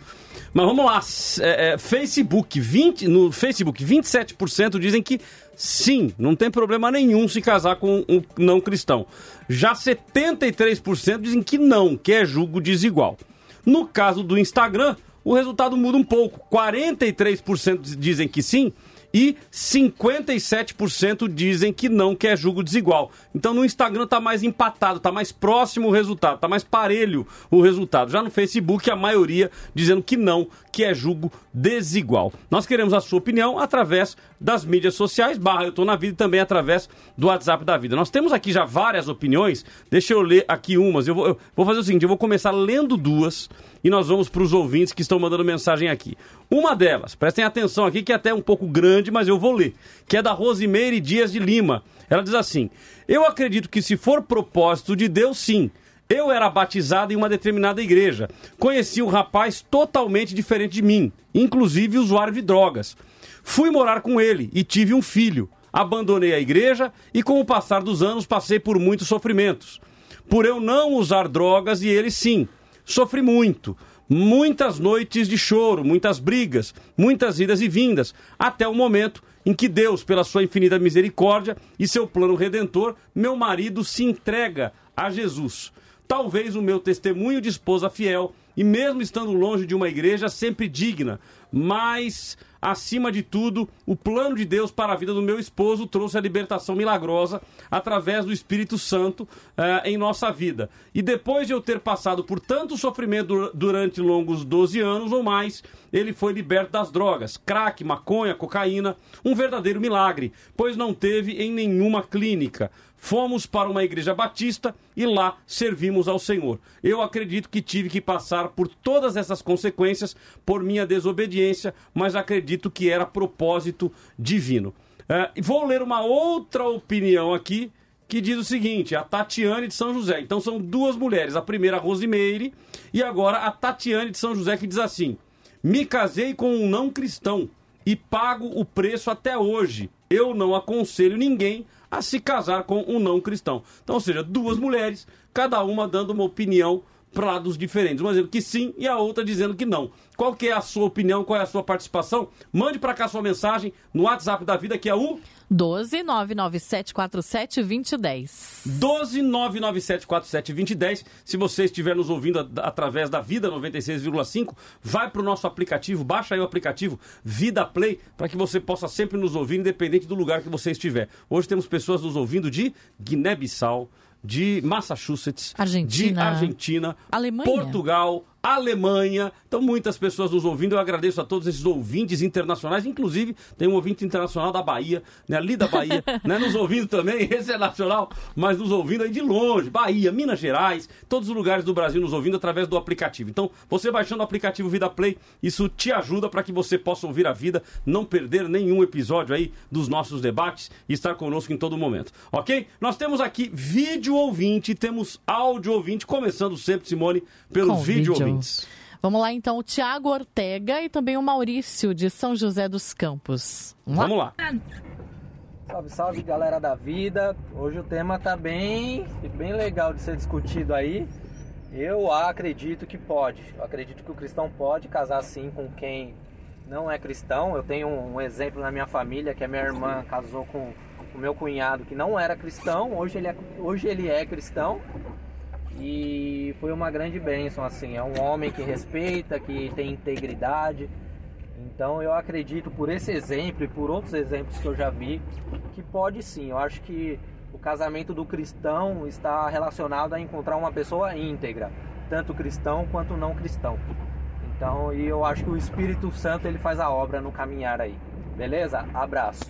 Mas vamos lá, é, é, Facebook, 20, no Facebook, 27% dizem que sim, não tem problema nenhum se casar com um não cristão. Já 73% dizem que não, que é julgo desigual. No caso do Instagram, o resultado muda um pouco. 43% dizem que sim e 57% dizem que não, que é julgo desigual. Então no Instagram está mais empatado, está mais próximo o resultado, está mais parelho o resultado. Já no Facebook, a maioria dizendo que não, que é julgo desigual. Nós queremos a sua opinião através das mídias sociais, barra Eu Tô Na Vida e também através do WhatsApp da Vida. Nós temos aqui já várias opiniões, deixa eu ler aqui umas. Eu vou, eu vou fazer o seguinte, eu vou começar lendo duas e nós vamos para os ouvintes que estão mandando mensagem aqui. Uma delas, prestem atenção aqui, que é até um pouco grande, mas eu vou ler, que é da Rosimeire Dias de Lima. Ela diz assim: Eu acredito que se for propósito de Deus, sim. Eu era batizado em uma determinada igreja. Conheci um rapaz totalmente diferente de mim, inclusive usuário de drogas. Fui morar com ele e tive um filho. Abandonei a igreja e, com o passar dos anos, passei por muitos sofrimentos. Por eu não usar drogas e ele sim. Sofri muito. Muitas noites de choro, muitas brigas, muitas idas e vindas, até o momento em que Deus, pela sua infinita misericórdia e seu plano redentor, meu marido se entrega a Jesus. Talvez o meu testemunho de esposa fiel, e mesmo estando longe de uma igreja sempre digna, mas acima de tudo, o plano de Deus para a vida do meu esposo trouxe a libertação milagrosa através do Espírito Santo eh, em nossa vida. E depois de eu ter passado por tanto sofrimento dur- durante longos 12 anos ou mais, ele foi liberto das drogas, crack, maconha, cocaína, um verdadeiro milagre, pois não teve em nenhuma clínica. Fomos para uma igreja batista e lá servimos ao Senhor. Eu acredito que tive que passar por todas essas consequências por minha desobediência, mas acredito que era propósito divino. E vou ler uma outra opinião aqui que diz o seguinte: a Tatiane de São José. Então são duas mulheres, a primeira a Rosimeire e agora a Tatiane de São José que diz assim: Me casei com um não cristão e pago o preço até hoje. Eu não aconselho ninguém a se casar com um não cristão. Então, ou seja, duas mulheres, cada uma dando uma opinião para lados diferentes. Uma dizendo que sim e a outra dizendo que não. Qual que é a sua opinião? Qual é a sua participação? Mande para cá sua mensagem no WhatsApp da vida, que é o 12 99747 2010. 12 99747 2010. Se você estiver nos ouvindo através da Vida 96,5, vai para o nosso aplicativo, baixa aí o aplicativo Vida Play, para que você possa sempre nos ouvir, independente do lugar que você estiver. Hoje temos pessoas nos ouvindo de Guiné-Bissau, de Massachusetts, Argentina. de Argentina, Alemanha. Portugal, Alemanha. Então, muitas pessoas nos ouvindo. Eu agradeço a todos esses ouvintes internacionais. Inclusive, tem um ouvinte internacional da Bahia, né? ali da Bahia, né? nos ouvindo também. Esse é nacional, mas nos ouvindo aí de longe. Bahia, Minas Gerais, todos os lugares do Brasil nos ouvindo através do aplicativo. Então, você baixando o aplicativo Vida Play, isso te ajuda para que você possa ouvir a vida, não perder nenhum episódio aí dos nossos debates e estar conosco em todo momento. Ok? Nós temos aqui vídeo ouvinte, temos áudio ouvinte, começando sempre, Simone, pelos vídeo vídeo. Ouvintes. Vamos lá então, o Tiago Ortega e também o Maurício de São José dos Campos. Vamos lá. Salve, salve galera da vida. Hoje o tema tá bem, bem legal de ser discutido aí. Eu acredito que pode. Eu acredito que o cristão pode casar sim com quem não é cristão. Eu tenho um exemplo na minha família que a minha irmã casou com o meu cunhado que não era cristão. Hoje ele é, hoje ele é cristão. E foi uma grande bênção, assim. É um homem que respeita, que tem integridade. Então eu acredito por esse exemplo e por outros exemplos que eu já vi que pode sim. Eu acho que o casamento do cristão está relacionado a encontrar uma pessoa íntegra, tanto cristão quanto não cristão. Então, e eu acho que o Espírito Santo ele faz a obra no caminhar aí. Beleza? Abraço.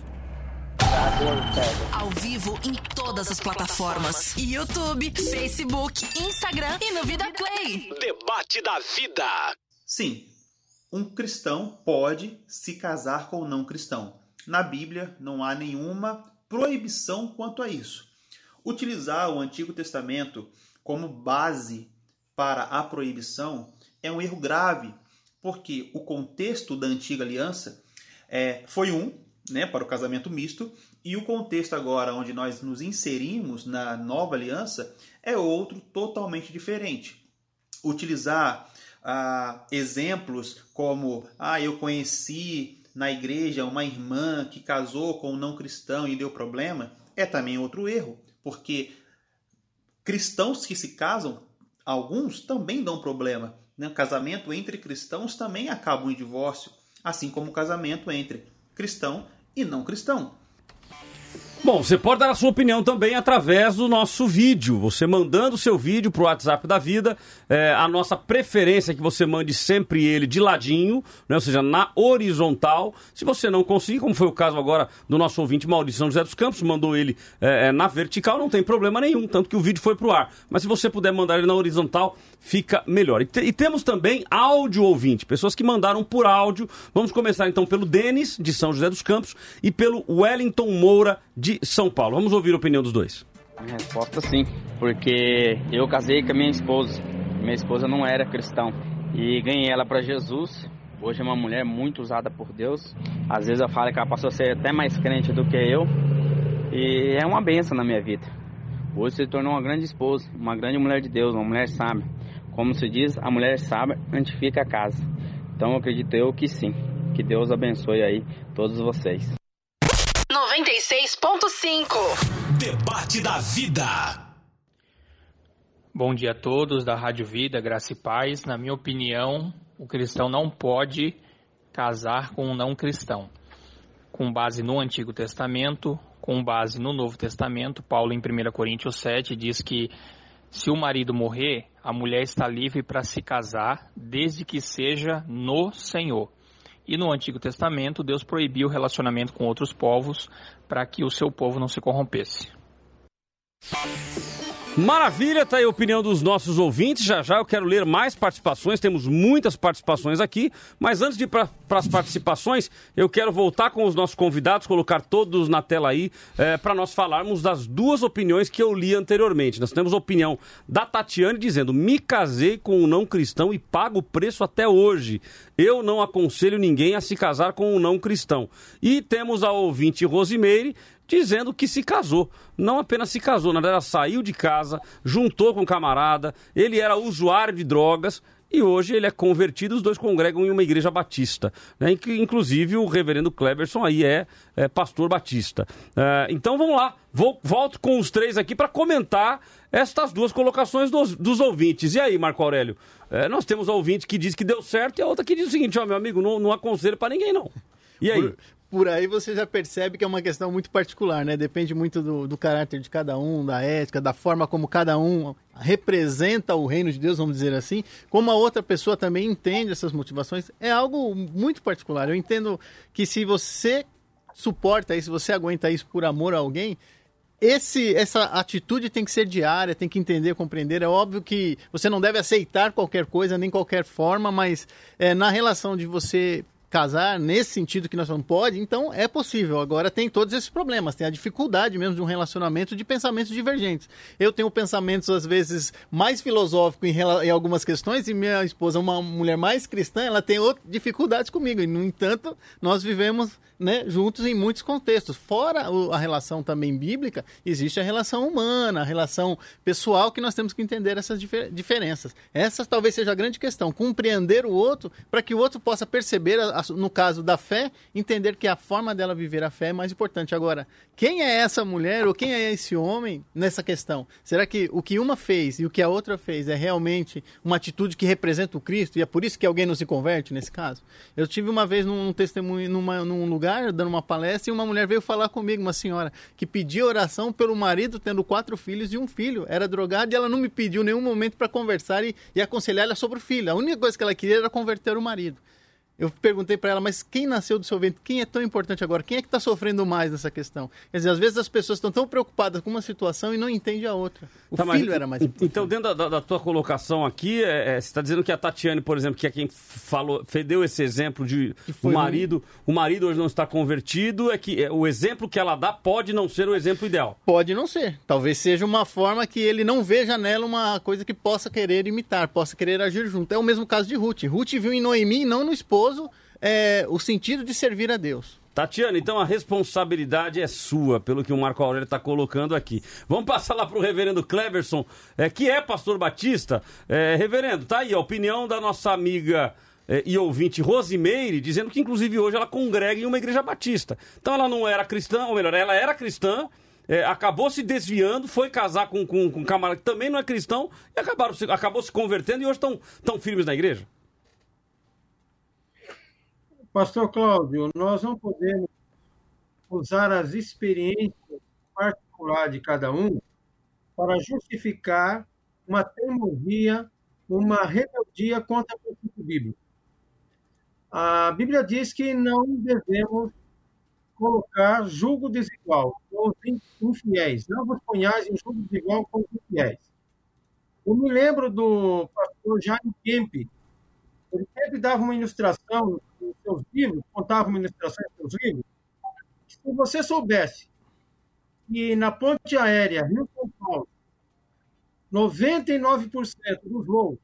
Ao vivo em todas as plataformas: YouTube, Facebook, Instagram e no Vida Play. Debate da vida. Sim, um cristão pode se casar com um não cristão. Na Bíblia não há nenhuma proibição quanto a isso. Utilizar o Antigo Testamento como base para a proibição é um erro grave, porque o contexto da antiga aliança é, foi um, né, para o casamento misto, e o contexto agora onde nós nos inserimos na nova aliança é outro totalmente diferente. Utilizar ah, exemplos como ah, eu conheci na igreja uma irmã que casou com um não cristão e deu problema, é também outro erro, porque cristãos que se casam, alguns também dão problema. Né? Casamento entre cristãos também acaba em divórcio, assim como o casamento entre cristão e não cristão. Bom, você pode dar a sua opinião também através do nosso vídeo. Você mandando o seu vídeo para o WhatsApp da vida. É, a nossa preferência é que você mande sempre ele de ladinho, né? ou seja, na horizontal. Se você não conseguir, como foi o caso agora do nosso ouvinte Maurício São José dos Campos, mandou ele é, é na vertical, não tem problema nenhum, tanto que o vídeo foi para o ar. Mas se você puder mandar ele na horizontal, fica melhor. E, te, e temos também áudio ouvinte, pessoas que mandaram por áudio. Vamos começar então pelo Denis, de São José dos Campos, e pelo Wellington Moura, de de São Paulo. Vamos ouvir a opinião dos dois. Minha resposta sim, porque eu casei com a minha esposa. Minha esposa não era cristão e ganhei ela para Jesus. Hoje é uma mulher muito usada por Deus. Às vezes eu falo que ela passou a ser até mais crente do que eu. E é uma benção na minha vida. Hoje se tornou uma grande esposa, uma grande mulher de Deus, uma mulher sábia. Como se diz, a mulher sábia santifica a casa. Então eu acredito eu que sim. Que Deus abençoe aí todos vocês. 96.5 Debate da Vida. Bom dia a todos da Rádio Vida, Graça e Paz. Na minha opinião, o cristão não pode casar com um não cristão. Com base no Antigo Testamento, com base no Novo Testamento, Paulo em 1 Coríntios 7 diz que se o marido morrer, a mulher está livre para se casar, desde que seja no Senhor. E no Antigo Testamento, Deus proibiu o relacionamento com outros povos para que o seu povo não se corrompesse. Maravilha, tá aí a opinião dos nossos ouvintes. Já já eu quero ler mais participações, temos muitas participações aqui. Mas antes de ir para as participações, eu quero voltar com os nossos convidados, colocar todos na tela aí, é, para nós falarmos das duas opiniões que eu li anteriormente. Nós temos a opinião da Tatiane dizendo: Me casei com um não cristão e pago o preço até hoje. Eu não aconselho ninguém a se casar com um não cristão. E temos a ouvinte Rosimeire dizendo que se casou. Não apenas se casou, na verdade, saiu de casa, juntou com um camarada, ele era usuário de drogas e hoje ele é convertido, os dois congregam em uma igreja batista. Né? Inclusive o reverendo Cleberson aí é, é pastor batista. É, então vamos lá, Vou, volto com os três aqui para comentar estas duas colocações dos, dos, ouvintes. E aí, Marco Aurélio? É, nós temos a ouvinte que diz que deu certo e a outra que diz o seguinte: ó, meu amigo, não, não aconselho para ninguém não. E aí? Por aí você já percebe que é uma questão muito particular, né? Depende muito do, do, caráter de cada um, da ética, da forma como cada um representa o reino de Deus, vamos dizer assim, como a outra pessoa também entende essas motivações. É algo muito particular. Eu entendo que se você suporta isso, se você aguenta isso por amor a alguém, esse, essa atitude tem que ser diária, tem que entender, compreender. É óbvio que você não deve aceitar qualquer coisa, nem qualquer forma, mas é, na relação de você casar nesse sentido que nós não pode, então é possível. Agora tem todos esses problemas, tem a dificuldade mesmo de um relacionamento de pensamentos divergentes. Eu tenho pensamentos às vezes mais filosóficos em, em algumas questões e minha esposa, uma mulher mais cristã, ela tem outras dificuldades comigo. E no entanto, nós vivemos né, juntos em muitos contextos. Fora a relação também bíblica, existe a relação humana, a relação pessoal que nós temos que entender essas difer diferenças. Essa talvez seja a grande questão, compreender o outro para que o outro possa perceber, no caso da fé, entender que a forma dela viver a fé é mais importante. Agora, quem é essa mulher ou quem é esse homem nessa questão? Será que o que uma fez e o que a outra fez é realmente uma atitude que representa o Cristo e é por isso que alguém não se converte nesse caso? Eu tive uma vez num, testemunho, numa, num lugar dando uma palestra, e uma mulher veio falar comigo, uma senhora, que pedia oração pelo marido tendo quatro filhos e um filho. Era drogada e ela não me pediu nenhum momento para conversar e, e aconselhar ela sobre o filho. A única coisa que ela queria era converter o marido. Eu perguntei para ela, mas quem nasceu do seu ventre? Quem é tão importante agora? Quem é que está sofrendo mais nessa questão? Quer dizer, às vezes as pessoas estão tão preocupadas com uma situação e não entendem a outra. O Tá, mas- filho era mais importante. Então, dentro da, da- tua colocação aqui, é, é, você está dizendo que a Tatiane, por exemplo, que é quem falou, deu esse exemplo de o marido, o marido hoje não está convertido, é que é, o exemplo que ela dá pode não ser o exemplo ideal. Pode não ser. Talvez seja uma forma que ele não veja nela uma coisa que possa querer imitar, possa querer agir junto. É o mesmo caso de Ruth. Ruth viu em Noemi, não no esposo, é, o sentido de servir a Deus. Tatiana, então a responsabilidade é sua, pelo que o Marco Aurélio está colocando aqui. Vamos passar lá para o reverendo Cleverson, é, que é pastor batista. É, reverendo, tá aí a opinião da nossa amiga é, e ouvinte Rosimeire, dizendo que inclusive hoje ela congrega em uma igreja batista. Então ela não era cristã, ou melhor, ela era cristã, é, acabou se desviando, foi casar com, com, com um camarada que também não é cristão, e acabaram se- acabou se convertendo e hoje estão tão firmes na igreja. Pastor Cláudio, nós não podemos usar as experiências particulares de cada um para justificar uma teimosia, uma rebeldia contra o princípio bíblico. A Bíblia diz que não devemos colocar julgo desigual com os infiéis. Não vos ponhais em julgo desigual com os infiéis. Eu me lembro do pastor Jaime Kemp, ele sempre dava uma ilustração nos seus livros, contava uma ilustração nos seus livros. Se você soubesse que na ponte aérea Rio-São Paulo, 99% dos voos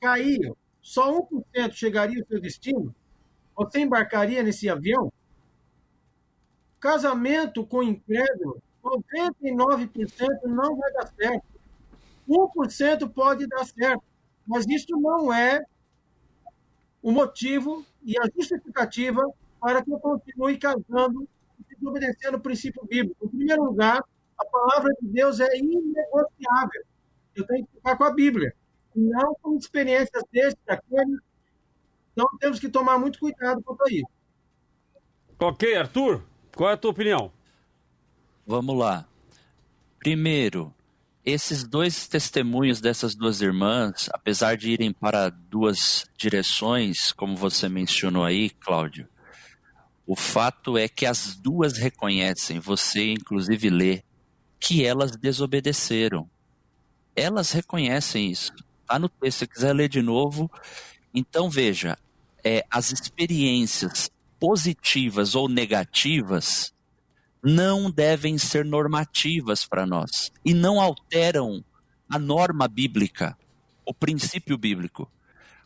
caíam, só 1% chegaria ao seu destino, você embarcaria nesse avião? Casamento com incrédulo, 99% não vai dar certo. 1% pode dar certo, mas isso não é o motivo e a justificativa para que eu continue casando e desobedecendo o princípio bíblico. Em primeiro lugar, a palavra de Deus é inegociável. Eu tenho que ficar com a Bíblia, não com experiências desse, daquele. Então temos que tomar muito cuidado quanto a isso. Ok, Arthur, qual é a tua opinião? Vamos lá. Primeiro, esses dois testemunhos dessas duas irmãs, apesar de irem para duas direções, como você mencionou aí, Cláudio, o fato é que as duas reconhecem, você inclusive lê, que elas desobedeceram. Elas reconhecem isso. Está no texto, se quiser ler de novo. Então, veja, é, as experiências positivas ou negativas não devem ser normativas para nós e não alteram a norma bíblica, o princípio bíblico.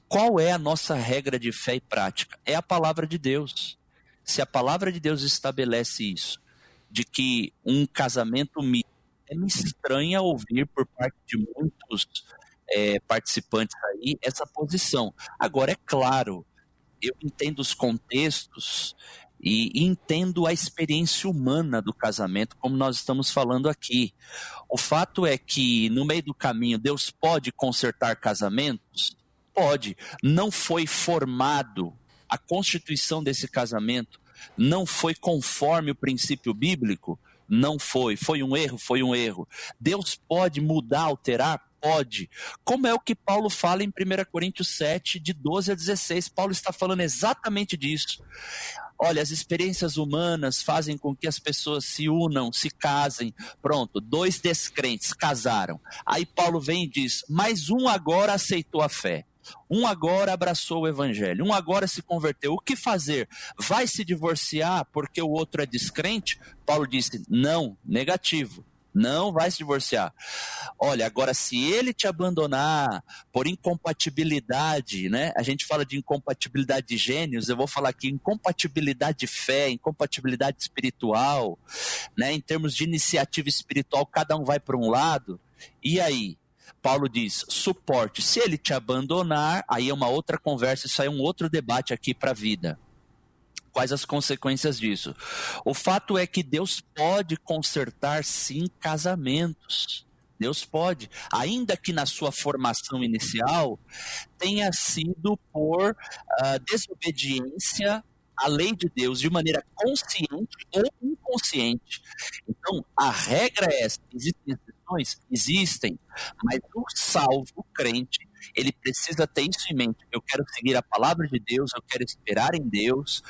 Qual é a nossa regra de fé e prática? É a palavra de Deus. Se a palavra de Deus estabelece isso, de que um casamento misto é me estranha ouvir por parte de muitos é, participantes aí essa posição. Agora, é claro, eu entendo os contextos e entendo a experiência humana do casamento, como nós estamos falando aqui. O fato é que, no meio do caminho, Deus pode consertar casamentos? Pode. Não foi formado, a constituição desse casamento não foi conforme o princípio bíblico? Não foi. Foi um erro? Foi um erro. Deus pode mudar, alterar? Pode. Como é o que Paulo fala em 1 Coríntios 7, de 12 a 16. Paulo está falando exatamente disso. Olha, as experiências humanas fazem com que as pessoas se unam, se casem. Pronto, dois descrentes casaram. Aí Paulo vem e diz: mas um agora aceitou a fé. Um agora abraçou o evangelho, um agora se converteu. O que fazer? Vai se divorciar porque o outro é descrente? Paulo disse: não, negativo. Não vai se divorciar. Olha, agora se ele te abandonar por incompatibilidade, né? A gente fala de incompatibilidade de gênios, eu vou falar aqui incompatibilidade de fé, incompatibilidade espiritual, né? Em termos de iniciativa espiritual, cada um vai para um lado. E aí? Paulo diz: suporte. Se ele te abandonar, aí é uma outra conversa, isso aí é um outro debate aqui para a vida. Quais as consequências disso? O fato é que Deus pode consertar sim casamentos. Deus pode, ainda que na sua formação inicial tenha sido por uh, desobediência à lei de Deus de maneira consciente ou inconsciente. Então, a regra é essa: existem denominações existem, mas o salvo, crente, ele precisa ter isso em mente. Eu quero seguir a palavra de Deus, eu quero esperar em Deus,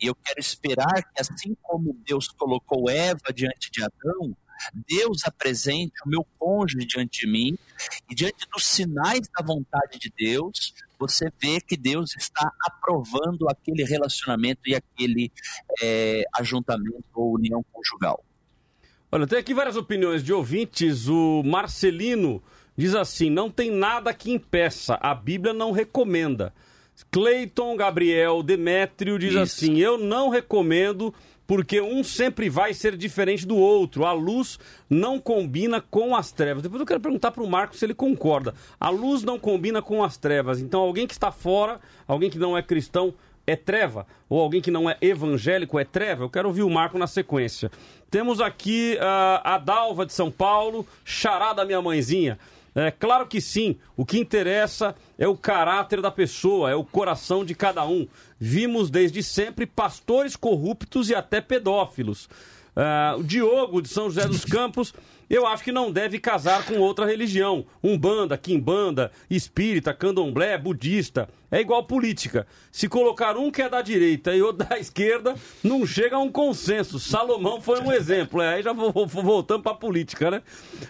e eu quero esperar que assim como Deus colocou Eva diante de Adão, Deus apresente o meu cônjuge diante de mim, e diante dos sinais da vontade de Deus, você vê que Deus está aprovando aquele relacionamento e aquele é, ajuntamento ou união conjugal. Olha, tem aqui várias opiniões de ouvintes. O Marcelino diz assim: não tem nada que impeça, a Bíblia não recomenda. Cleiton Gabriel Demétrio diz Isso. assim: eu não recomendo porque um sempre vai ser diferente do outro. A luz não combina com as trevas. Depois eu quero perguntar para o Marcos se ele concorda. A luz não combina com as trevas. Então, alguém que está fora, alguém que não é cristão, é treva? Ou alguém que não é evangélico é treva? Eu quero ouvir o Marco na sequência. Temos aqui uh, a Dalva de São Paulo, Chará da minha mãezinha. É claro que sim. O que interessa é o caráter da pessoa, é o coração de cada um. Vimos desde sempre pastores corruptos e até pedófilos. Uh, o Diogo de São José dos Campos, eu acho que não deve casar com outra religião. Umbanda, quimbanda, espírita, candomblé, budista. É igual política. Se colocar um que é da direita e outro da esquerda, não chega a um consenso. Salomão foi um exemplo. É, aí já voltando para a política, né?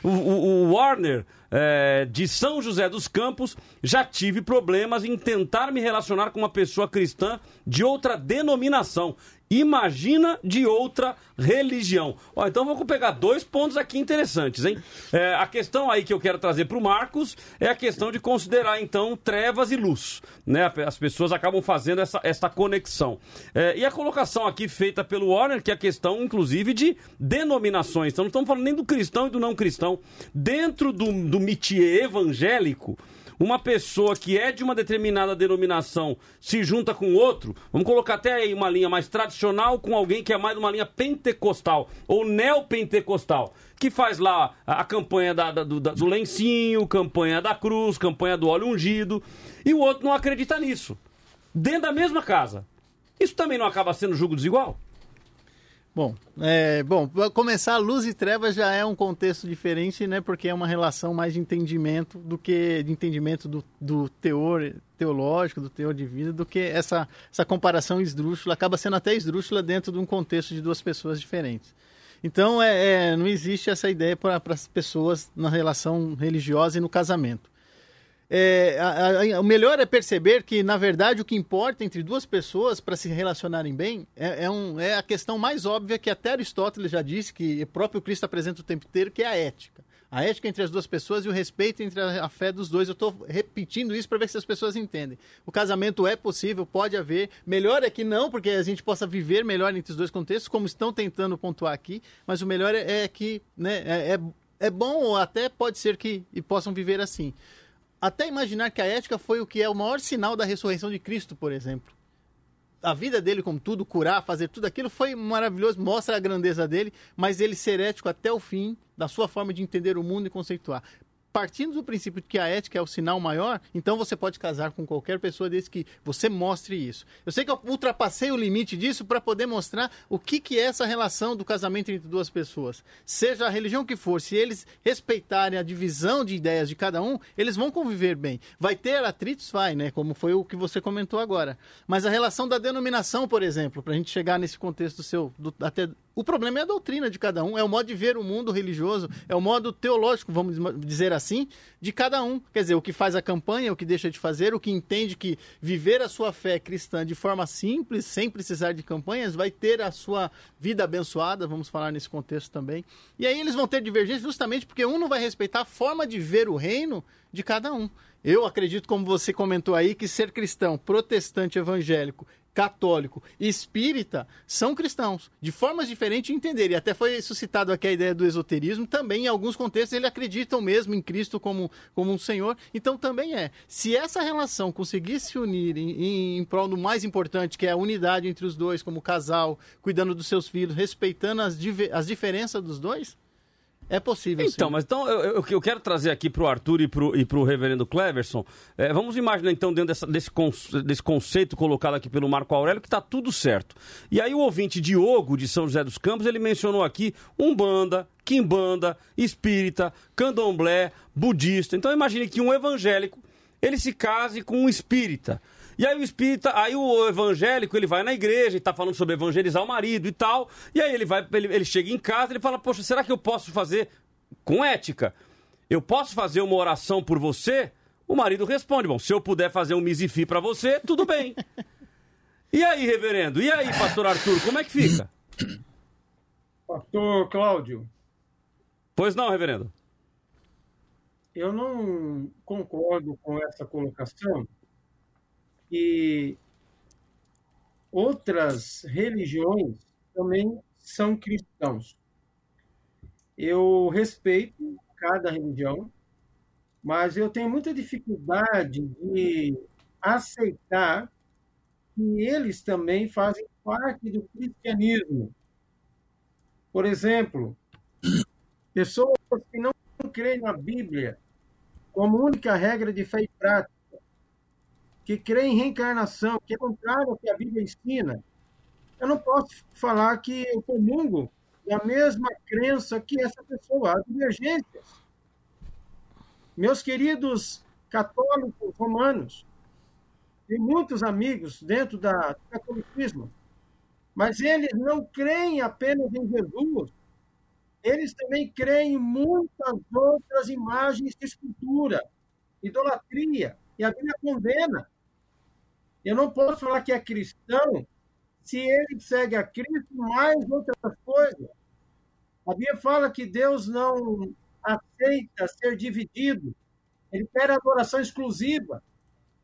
O, o, o Warner é, de São José dos Campos, já tive problemas em tentar me relacionar com uma pessoa cristã de outra denominação. Imagina de outra religião. Ó, então vamos pegar dois pontos aqui interessantes, hein? É, a questão aí que eu quero trazer para o Marcos é a questão de considerar, então, trevas e luz. Né? As pessoas acabam fazendo essa, essa conexão. É, e a colocação aqui feita pelo Warner, que é a questão, inclusive, de denominações. Então não estamos falando nem do cristão e do não cristão. Dentro do, do métier evangélico, uma pessoa que é de uma determinada denominação se junta com outro, vamos colocar até aí uma linha mais tradicional com alguém que é mais uma linha pentecostal ou neopentecostal, que faz lá a, campanha da, da, do, da, do lencinho, campanha da cruz, campanha do óleo ungido, e o outro não acredita nisso. Dentro da mesma casa. Isso também não acaba sendo julgo desigual? Bom, é, bom, começar, luz e trevas já é um contexto diferente, né? Porque é uma relação mais de entendimento do que de entendimento do, do teor teológico, do teor de vida, do que essa, essa comparação esdrúxula, acaba sendo até esdrúxula dentro de um contexto de duas pessoas diferentes. Então, é, é não existe essa ideia para as pessoas na relação religiosa e no casamento. É, a, a, o melhor é perceber que, na verdade, o que importa entre duas pessoas para se relacionarem bem é, é, um, é, a questão mais óbvia que até Aristóteles já disse, que o próprio Cristo apresenta o tempo inteiro, que é a ética. A ética entre as duas pessoas e o respeito entre a, a fé dos dois. Eu estou repetindo isso para ver se as pessoas entendem. O casamento é possível, pode haver. Melhor é que não, porque a gente possa viver melhor entre os dois contextos, como estão tentando pontuar aqui. Mas o melhor é, é que né, é, é, é bom, ou até pode ser que possam viver assim até imaginar que a ética foi o que é o maior sinal da ressurreição de Cristo, por exemplo. A vida dele, como tudo, curar, fazer tudo aquilo, foi maravilhoso, mostra a grandeza dele, mas ele ser ético até o fim, da sua forma de entender o mundo e conceituar partindo do princípio de que a ética é o sinal maior, então você pode casar com qualquer pessoa desde que você mostre isso. Eu sei que eu ultrapassei o limite disso para poder mostrar o que, que é essa relação do casamento entre duas pessoas. Seja a religião que for, se eles respeitarem a divisão de ideias de cada um, eles vão conviver bem. Vai ter atritos? Vai, né? Como foi o que você comentou agora. Mas a relação da denominação, por exemplo, para a gente chegar nesse contexto seu, do, até o problema é a doutrina de cada um, é o modo de ver o mundo religioso, é o modo teológico, vamos dizer assim, de cada um. Quer dizer, o que faz a campanha, o que deixa de fazer, o que entende que viver a sua fé cristã de forma simples, sem precisar de campanhas, vai ter a sua vida abençoada, vamos falar nesse contexto também. E aí eles vão ter divergência justamente porque um não vai respeitar a forma de ver o reino de cada um. Eu acredito, como você comentou aí, que ser cristão, protestante, evangélico católico e espírita são cristãos, de formas diferentes de entender. E até foi suscitado aqui a ideia do esoterismo, também em alguns contextos eles acreditam mesmo em Cristo como, como um Senhor, então também é. Se essa relação conseguir se unir em, em, em prol do mais importante, que é a unidade entre os dois, como casal, cuidando dos seus filhos, respeitando as, as diferenças dos dois, É possível, Então, sim. mas então eu, eu, eu quero trazer aqui pro Arthur e e pro reverendo Cleverson. é, vamos imaginar então dentro dessa- desse, conce- desse conceito colocado aqui pelo Marco Aurélio que tá tudo certo. E aí o ouvinte Diogo de São José dos Campos, ele mencionou aqui Umbanda, Quimbanda, Espírita, Candomblé, Budista. Então imagine que um evangélico, ele se case com um espírita. E aí o espírita, aí o evangélico, ele vai na igreja e tá falando sobre evangelizar o marido e tal. E aí ele vai, ele, ele chega em casa, ele fala: "Poxa, será que eu posso fazer com ética? Eu posso fazer uma oração por você?" O marido responde: "Bom, se eu puder fazer um misifi pra você, tudo bem." e aí, reverendo? E aí, pastor Arthur, como é que fica? Pastor Cláudio, Pois não, reverendo? eu não concordo com essa colocação que outras religiões também são cristãos. Eu respeito cada religião, mas eu tenho muita dificuldade de aceitar que eles também fazem parte do cristianismo. Por exemplo, pessoas que não creem na Bíblia como única regra de fé e prática, que creem em reencarnação, que é contrário ao que a Bíblia ensina. Eu não posso falar que eu comungo da mesma crença que essa pessoa, há divergências. Meus queridos católicos romanos, tem muitos amigos dentro da, do catolicismo, mas eles não creem apenas em Jesus, eles também creem em muitas outras imagens de escultura, idolatria, e a Bíblia condena. Eu não posso falar que é cristão se ele segue a Cristo mais outras coisas. A Bíblia fala que Deus não aceita ser dividido, ele quer adoração exclusiva.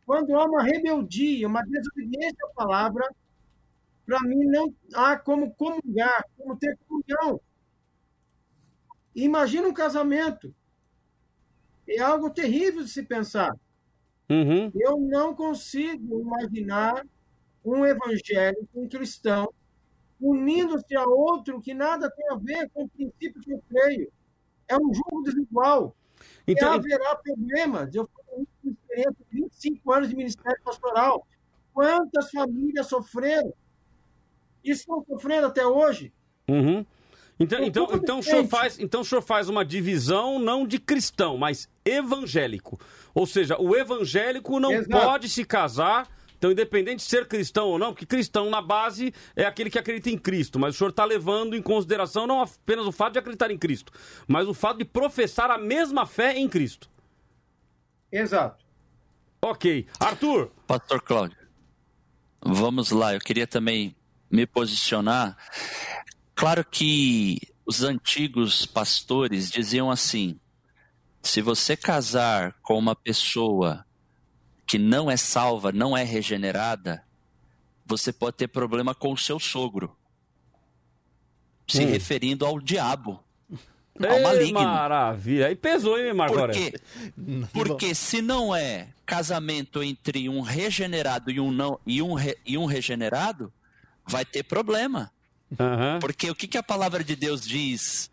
Quando há uma rebeldia, uma desobediência à palavra, para mim não há como comungar, como ter comunhão. Imagina um casamento. É algo terrível de se pensar. Uhum. Eu não consigo imaginar um evangélico, um cristão, unindo-se a outro que nada tem a ver com o princípio que eu creio. É um jogo desigual. Então- e haverá problemas. Eu tenho experiência de 25 anos de ministério pastoral. Quantas famílias sofreram? E estão sofrendo até hoje. Uhum. Então, Por então, então, o senhor faz, então o senhor faz uma divisão não de cristão, mas evangélico. Ou seja, o evangélico não Exato. pode se casar, então independente de ser cristão ou não, porque cristão na base é aquele que acredita em Cristo, mas o senhor está levando em consideração não apenas o fato de acreditar em Cristo, mas o fato de professar a mesma fé em Cristo. Exato. Ok. Arthur. Pastor Cláudio, vamos lá. Eu queria também me posicionar. Claro que os antigos pastores diziam assim: se você casar com uma pessoa que não é salva, não é regenerada, você pode ter problema com o seu sogro. Se Hum. referindo ao diabo, ao Ei, maligno. Maravilha. Aí pesou, hein, Marco Por quê? Porque se não é casamento entre um regenerado e um não e um, re- e um regenerado, vai ter problema. Porque o que, que a palavra de Deus diz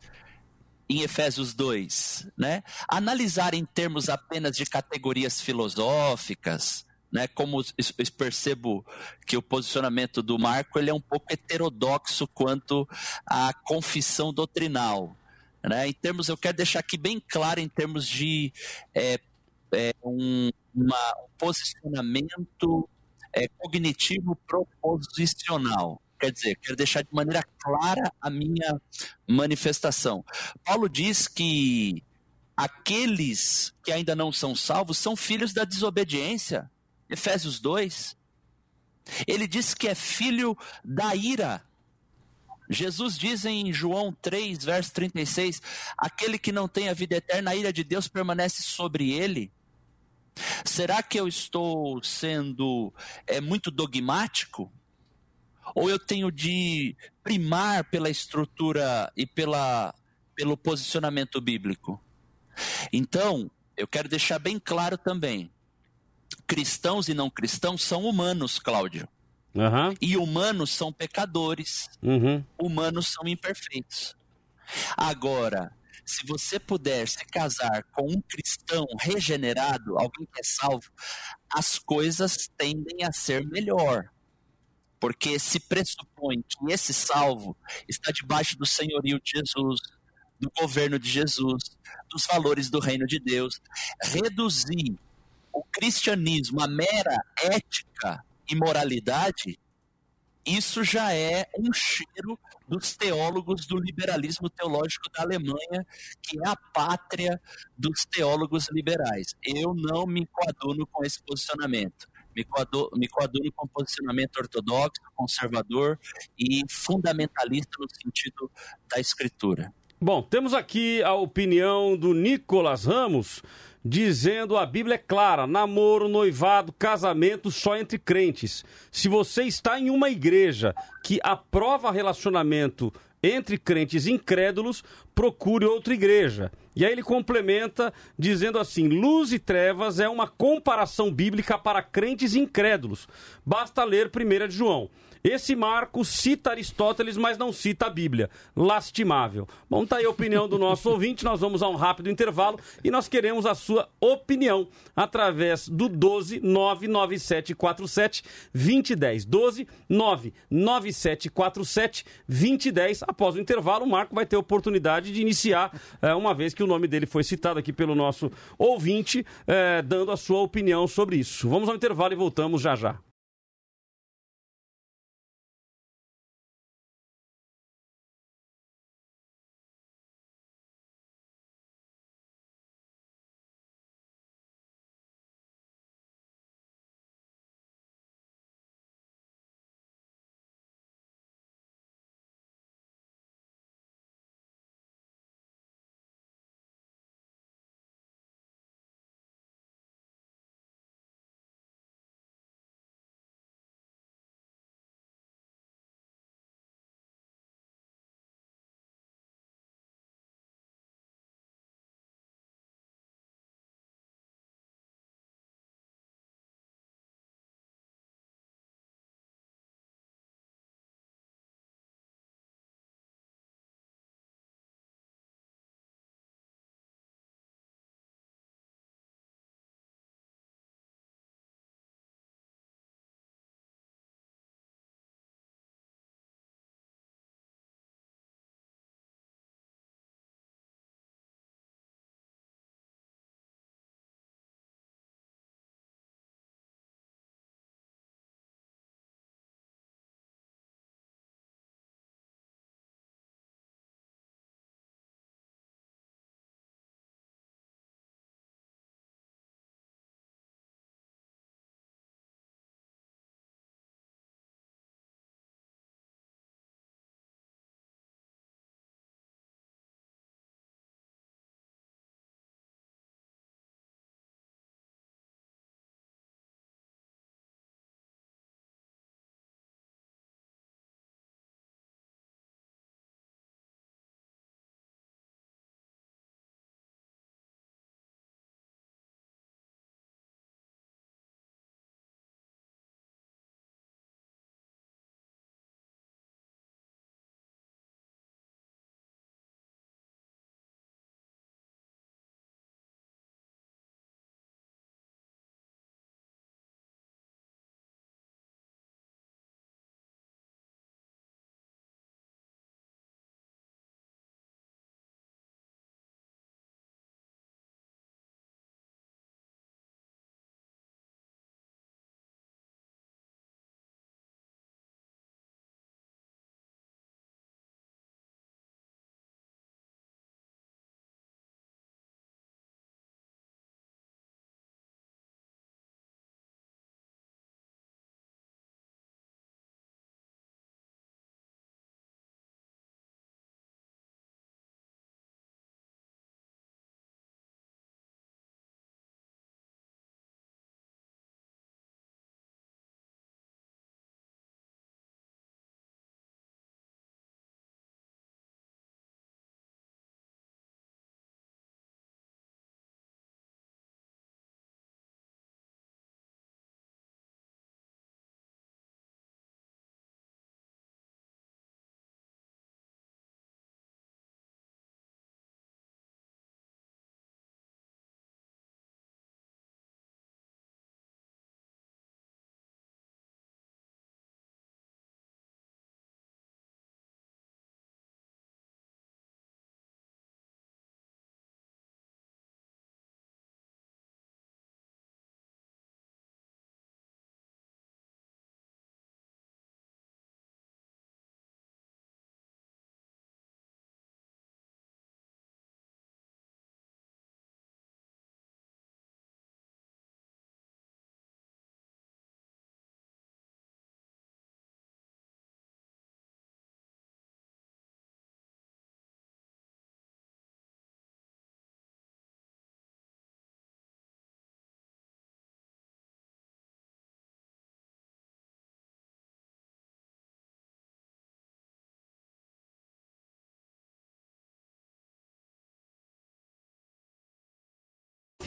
em Efésios 2, né? Analisar em termos apenas de categorias filosóficas, né? Como es- percebo que o posicionamento do Marco ele é um pouco heterodoxo quanto à confissão doutrinal, né? Em termos, eu quero deixar aqui bem claro em termos de é, é, um, uma- um posicionamento é, cognitivo proposicional. Quer dizer, quero deixar de maneira clara a minha manifestação. Paulo diz que aqueles que ainda não são salvos são filhos da desobediência. Efésios 2. Ele diz que é filho da ira. Jesus diz em João 3, verso 36: aquele que não tem a vida eterna, a ira de Deus permanece sobre ele. Será que eu estou sendo é, muito dogmático? Ou eu tenho de primar pela estrutura e pela, pelo posicionamento bíblico? Então, eu quero deixar bem claro também: cristãos e não cristãos são humanos, Cláudio. Aham. E humanos são pecadores. Uhum. Humanos são imperfeitos. Agora, se você puder se casar com um cristão regenerado, alguém que é salvo, as coisas tendem a ser melhor. Porque se pressupõe que esse salvo está debaixo do senhorio de Jesus, do governo de Jesus, dos valores do reino de Deus. Reduzir o cristianismo a mera ética e moralidade, isso já é um cheiro dos teólogos do liberalismo teológico da Alemanha, que é a pátria dos teólogos liberais. Eu não me coaduno com esse posicionamento. Me coaduno, me coaduno com posicionamento ortodoxo, conservador e fundamentalista no sentido da escritura. Bom, temos aqui a opinião do Nicolas Ramos, dizendo a Bíblia é clara: namoro, noivado, casamento só entre crentes. Se você está em uma igreja que aprova relacionamento entre crentes incrédulos, procure outra igreja. E aí ele complementa dizendo assim: luz e trevas é uma comparação bíblica para crentes incrédulos. Basta ler 1 de João. Esse Marco cita Aristóteles, mas não cita a Bíblia. Lastimável. Bom, tá aí a opinião do nosso ouvinte. Nós vamos a um rápido intervalo e nós queremos a sua opinião através do 12 99747 2010. 12 99747 2010. Após o intervalo, o Marco vai ter oportunidade de iniciar, é, uma vez que o nome dele foi citado aqui pelo nosso ouvinte, é, dando a sua opinião sobre isso. Vamos ao intervalo e voltamos já já.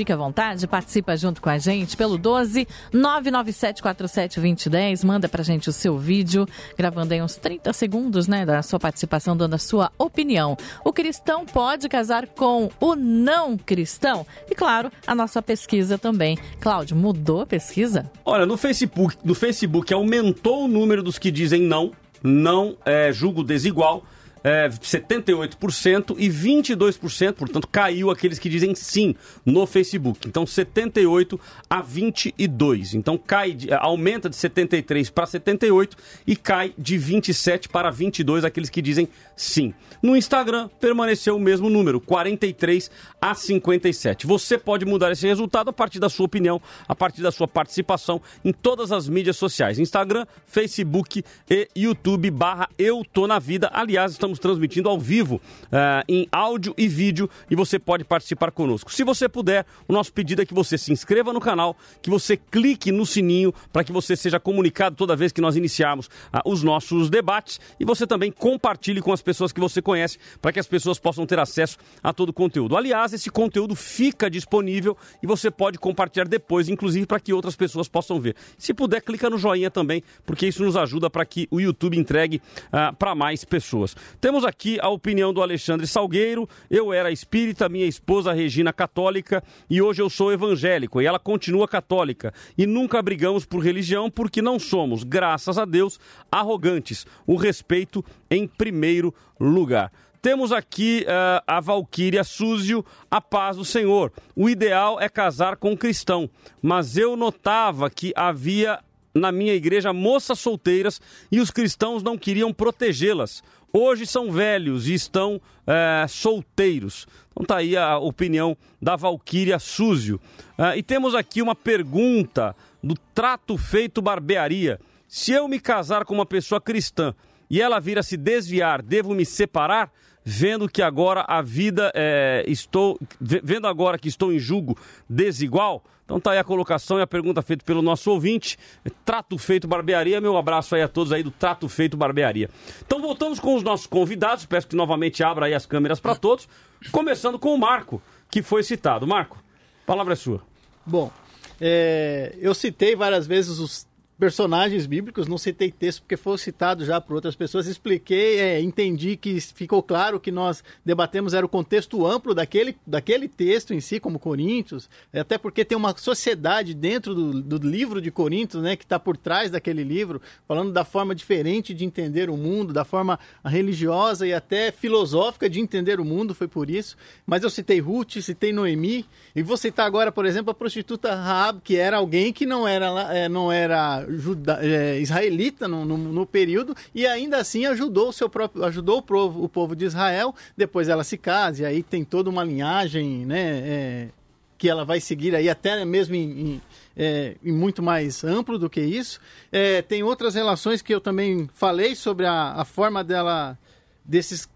Fique à vontade, participa junto com a gente pelo 12 997472010. Manda pra gente o seu vídeo, gravando aí uns 30 segundos, né, da sua participação, dando a sua opinião. O cristão pode casar com o não cristão? E claro, a nossa pesquisa também. Cláudio, mudou a pesquisa? Olha, no Facebook, no Facebook aumentou o número dos que dizem não, não é julgo desigual é, 78% e 22%, portanto, caiu aqueles que dizem sim no Facebook. Então, 78 a 22. Então, cai, aumenta de 73 para 78 e cai de 27 para 22 aqueles que dizem sim. No Instagram, permaneceu o mesmo número, 43 a 57. Você pode mudar esse resultado a partir da sua opinião, a partir da sua participação em todas as mídias sociais: Instagram, Facebook e YouTube barra Eu Tô na Vida. Aliás, estamos transmitindo ao vivo uh, em áudio e vídeo e você pode participar conosco. Se você puder, o nosso pedido é que você se inscreva no canal, que você clique no sininho para que você seja comunicado toda vez que nós iniciarmos uh, os nossos debates e você também compartilhe com as pessoas que você conhece para que as pessoas possam ter acesso a todo o conteúdo. Aliás, esse conteúdo fica disponível e você pode compartilhar depois, inclusive para que outras pessoas possam ver. Se puder, clica no joinha também, porque isso nos ajuda para que o YouTube entregue uh, para mais pessoas. Temos aqui a opinião do Alexandre Salgueiro. Eu era espírita, minha esposa Regina católica e hoje eu sou evangélico e ela continua católica. E nunca brigamos por religião porque não somos, graças a Deus, arrogantes. O respeito em primeiro lugar. Temos aqui uh, a Valquíria Súzio, a paz do Senhor. O ideal é casar com um cristão, mas eu notava que havia na minha igreja moças solteiras e os cristãos não queriam protegê-las. Hoje são velhos e estão é, solteiros. Então tá aí a opinião da Valquíria Súzio. Uh, e temos aqui uma pergunta do Trato Feito Barbearia. Se eu me casar com uma pessoa cristã e ela vir a se desviar, devo me separar? Vendo que agora a vida é, estou. Vendo agora que estou em julgo desigual? Então tá aí a colocação e a pergunta feita pelo nosso ouvinte. Trato Feito Barbearia. Meu abraço aí a todos aí do Trato Feito Barbearia. Então voltamos com os nossos convidados. Peço que novamente abra aí as câmeras para todos. Começando com o Marco, que foi citado. Marco, palavra é sua. Bom, é, eu citei várias vezes os personagens bíblicos, não citei texto porque foi citado já por outras pessoas, expliquei, é, entendi que ficou claro que nós debatemos era o contexto amplo daquele, daquele texto em si, como Coríntios, até porque tem uma sociedade dentro do, do livro de Coríntios, né, que está por trás daquele livro, falando da forma diferente de entender o mundo, da forma religiosa e até filosófica de entender o mundo, foi por isso. Mas eu citei Ruth, citei Noemi, e vou citar agora, por exemplo, a prostituta Raab, que era alguém que não era, é, não era juda, é, israelita no, no, no, período e ainda assim ajudou o seu próprio ajudou o povo, o povo de Israel. Depois ela se casa e aí tem toda uma linhagem, né? É, que ela vai seguir aí até mesmo em, em, é, muito mais amplo do que isso. É, tem outras relações que eu também falei sobre a, a forma dela desses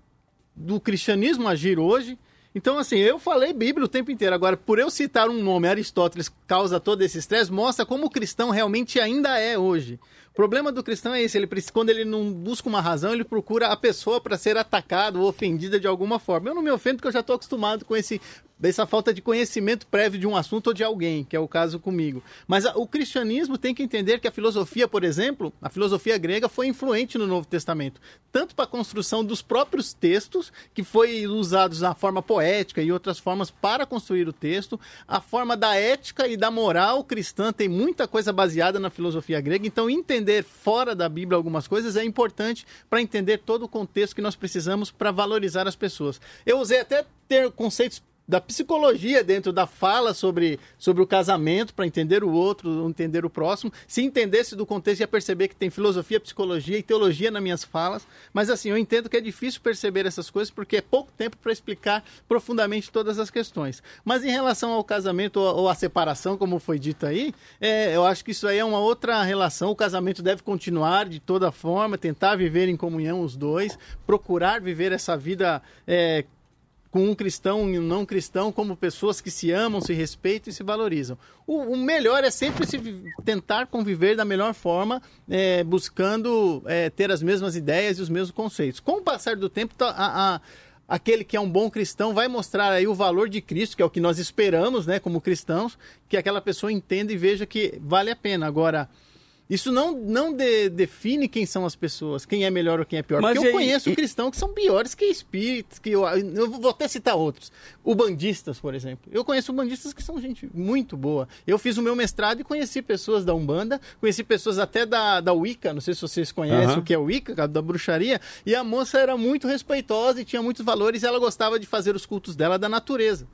do cristianismo agir hoje. Então, assim, eu falei Bíblia o tempo inteiro. Agora, por eu citar um nome, Aristóteles, causa todo esse estresse, mostra como o cristão realmente ainda é hoje. O problema do cristão é esse, ele quando ele não busca uma razão, ele procura a pessoa para ser atacado ou ofendida de alguma forma. Eu não me ofendo porque eu já estou acostumado com esse dessa falta de conhecimento prévio de um assunto ou de alguém, que é o caso comigo. Mas a, o cristianismo tem que entender que a filosofia, por exemplo, a filosofia grega foi influente no Novo Testamento, tanto para a construção dos próprios textos, que foi usados na forma poética e outras formas para construir o texto, a forma da ética e da moral cristã tem muita coisa baseada na filosofia grega, então entender fora da Bíblia algumas coisas é importante para entender todo o contexto que nós precisamos para valorizar as pessoas. Eu usei até ter conceitos da psicologia dentro da fala sobre, sobre o casamento para entender o outro, entender o próximo. Se entendesse do contexto, ia perceber que tem filosofia, psicologia e teologia nas minhas falas. Mas assim, eu entendo que é difícil perceber essas coisas porque é pouco tempo para explicar profundamente todas as questões. Mas em relação ao casamento ou à separação, como foi dito aí, é, eu acho que isso aí é uma outra relação. O casamento deve continuar de toda forma, tentar viver em comunhão os dois, procurar viver essa vida é, com um cristão e um não cristão como pessoas que se amam, se respeitam e se valorizam. O, o melhor é sempre se tentar conviver da melhor forma, é, buscando é, ter as mesmas ideias e os mesmos conceitos. Com o passar do tempo, tá, a, a aquele que é um bom cristão vai mostrar aí o valor de Cristo, que é o que nós esperamos, né, como cristãos, que aquela pessoa entenda e veja que vale a pena. Agora, isso não, não de- define quem são as pessoas, quem é melhor ou quem é pior. Mas Porque eu aí- conheço e- cristãos que são piores que espíritos, que eu, eu vou até citar outros. O bandistas, por exemplo. Eu conheço bandistas que são gente muito boa. Eu fiz o meu mestrado e conheci pessoas da Umbanda, conheci pessoas até da, da Wicca, não sei se vocês conhecem Aham. o que é Wicca, da bruxaria, e a moça era muito respeitosa e tinha muitos valores e ela gostava de fazer os cultos dela da natureza.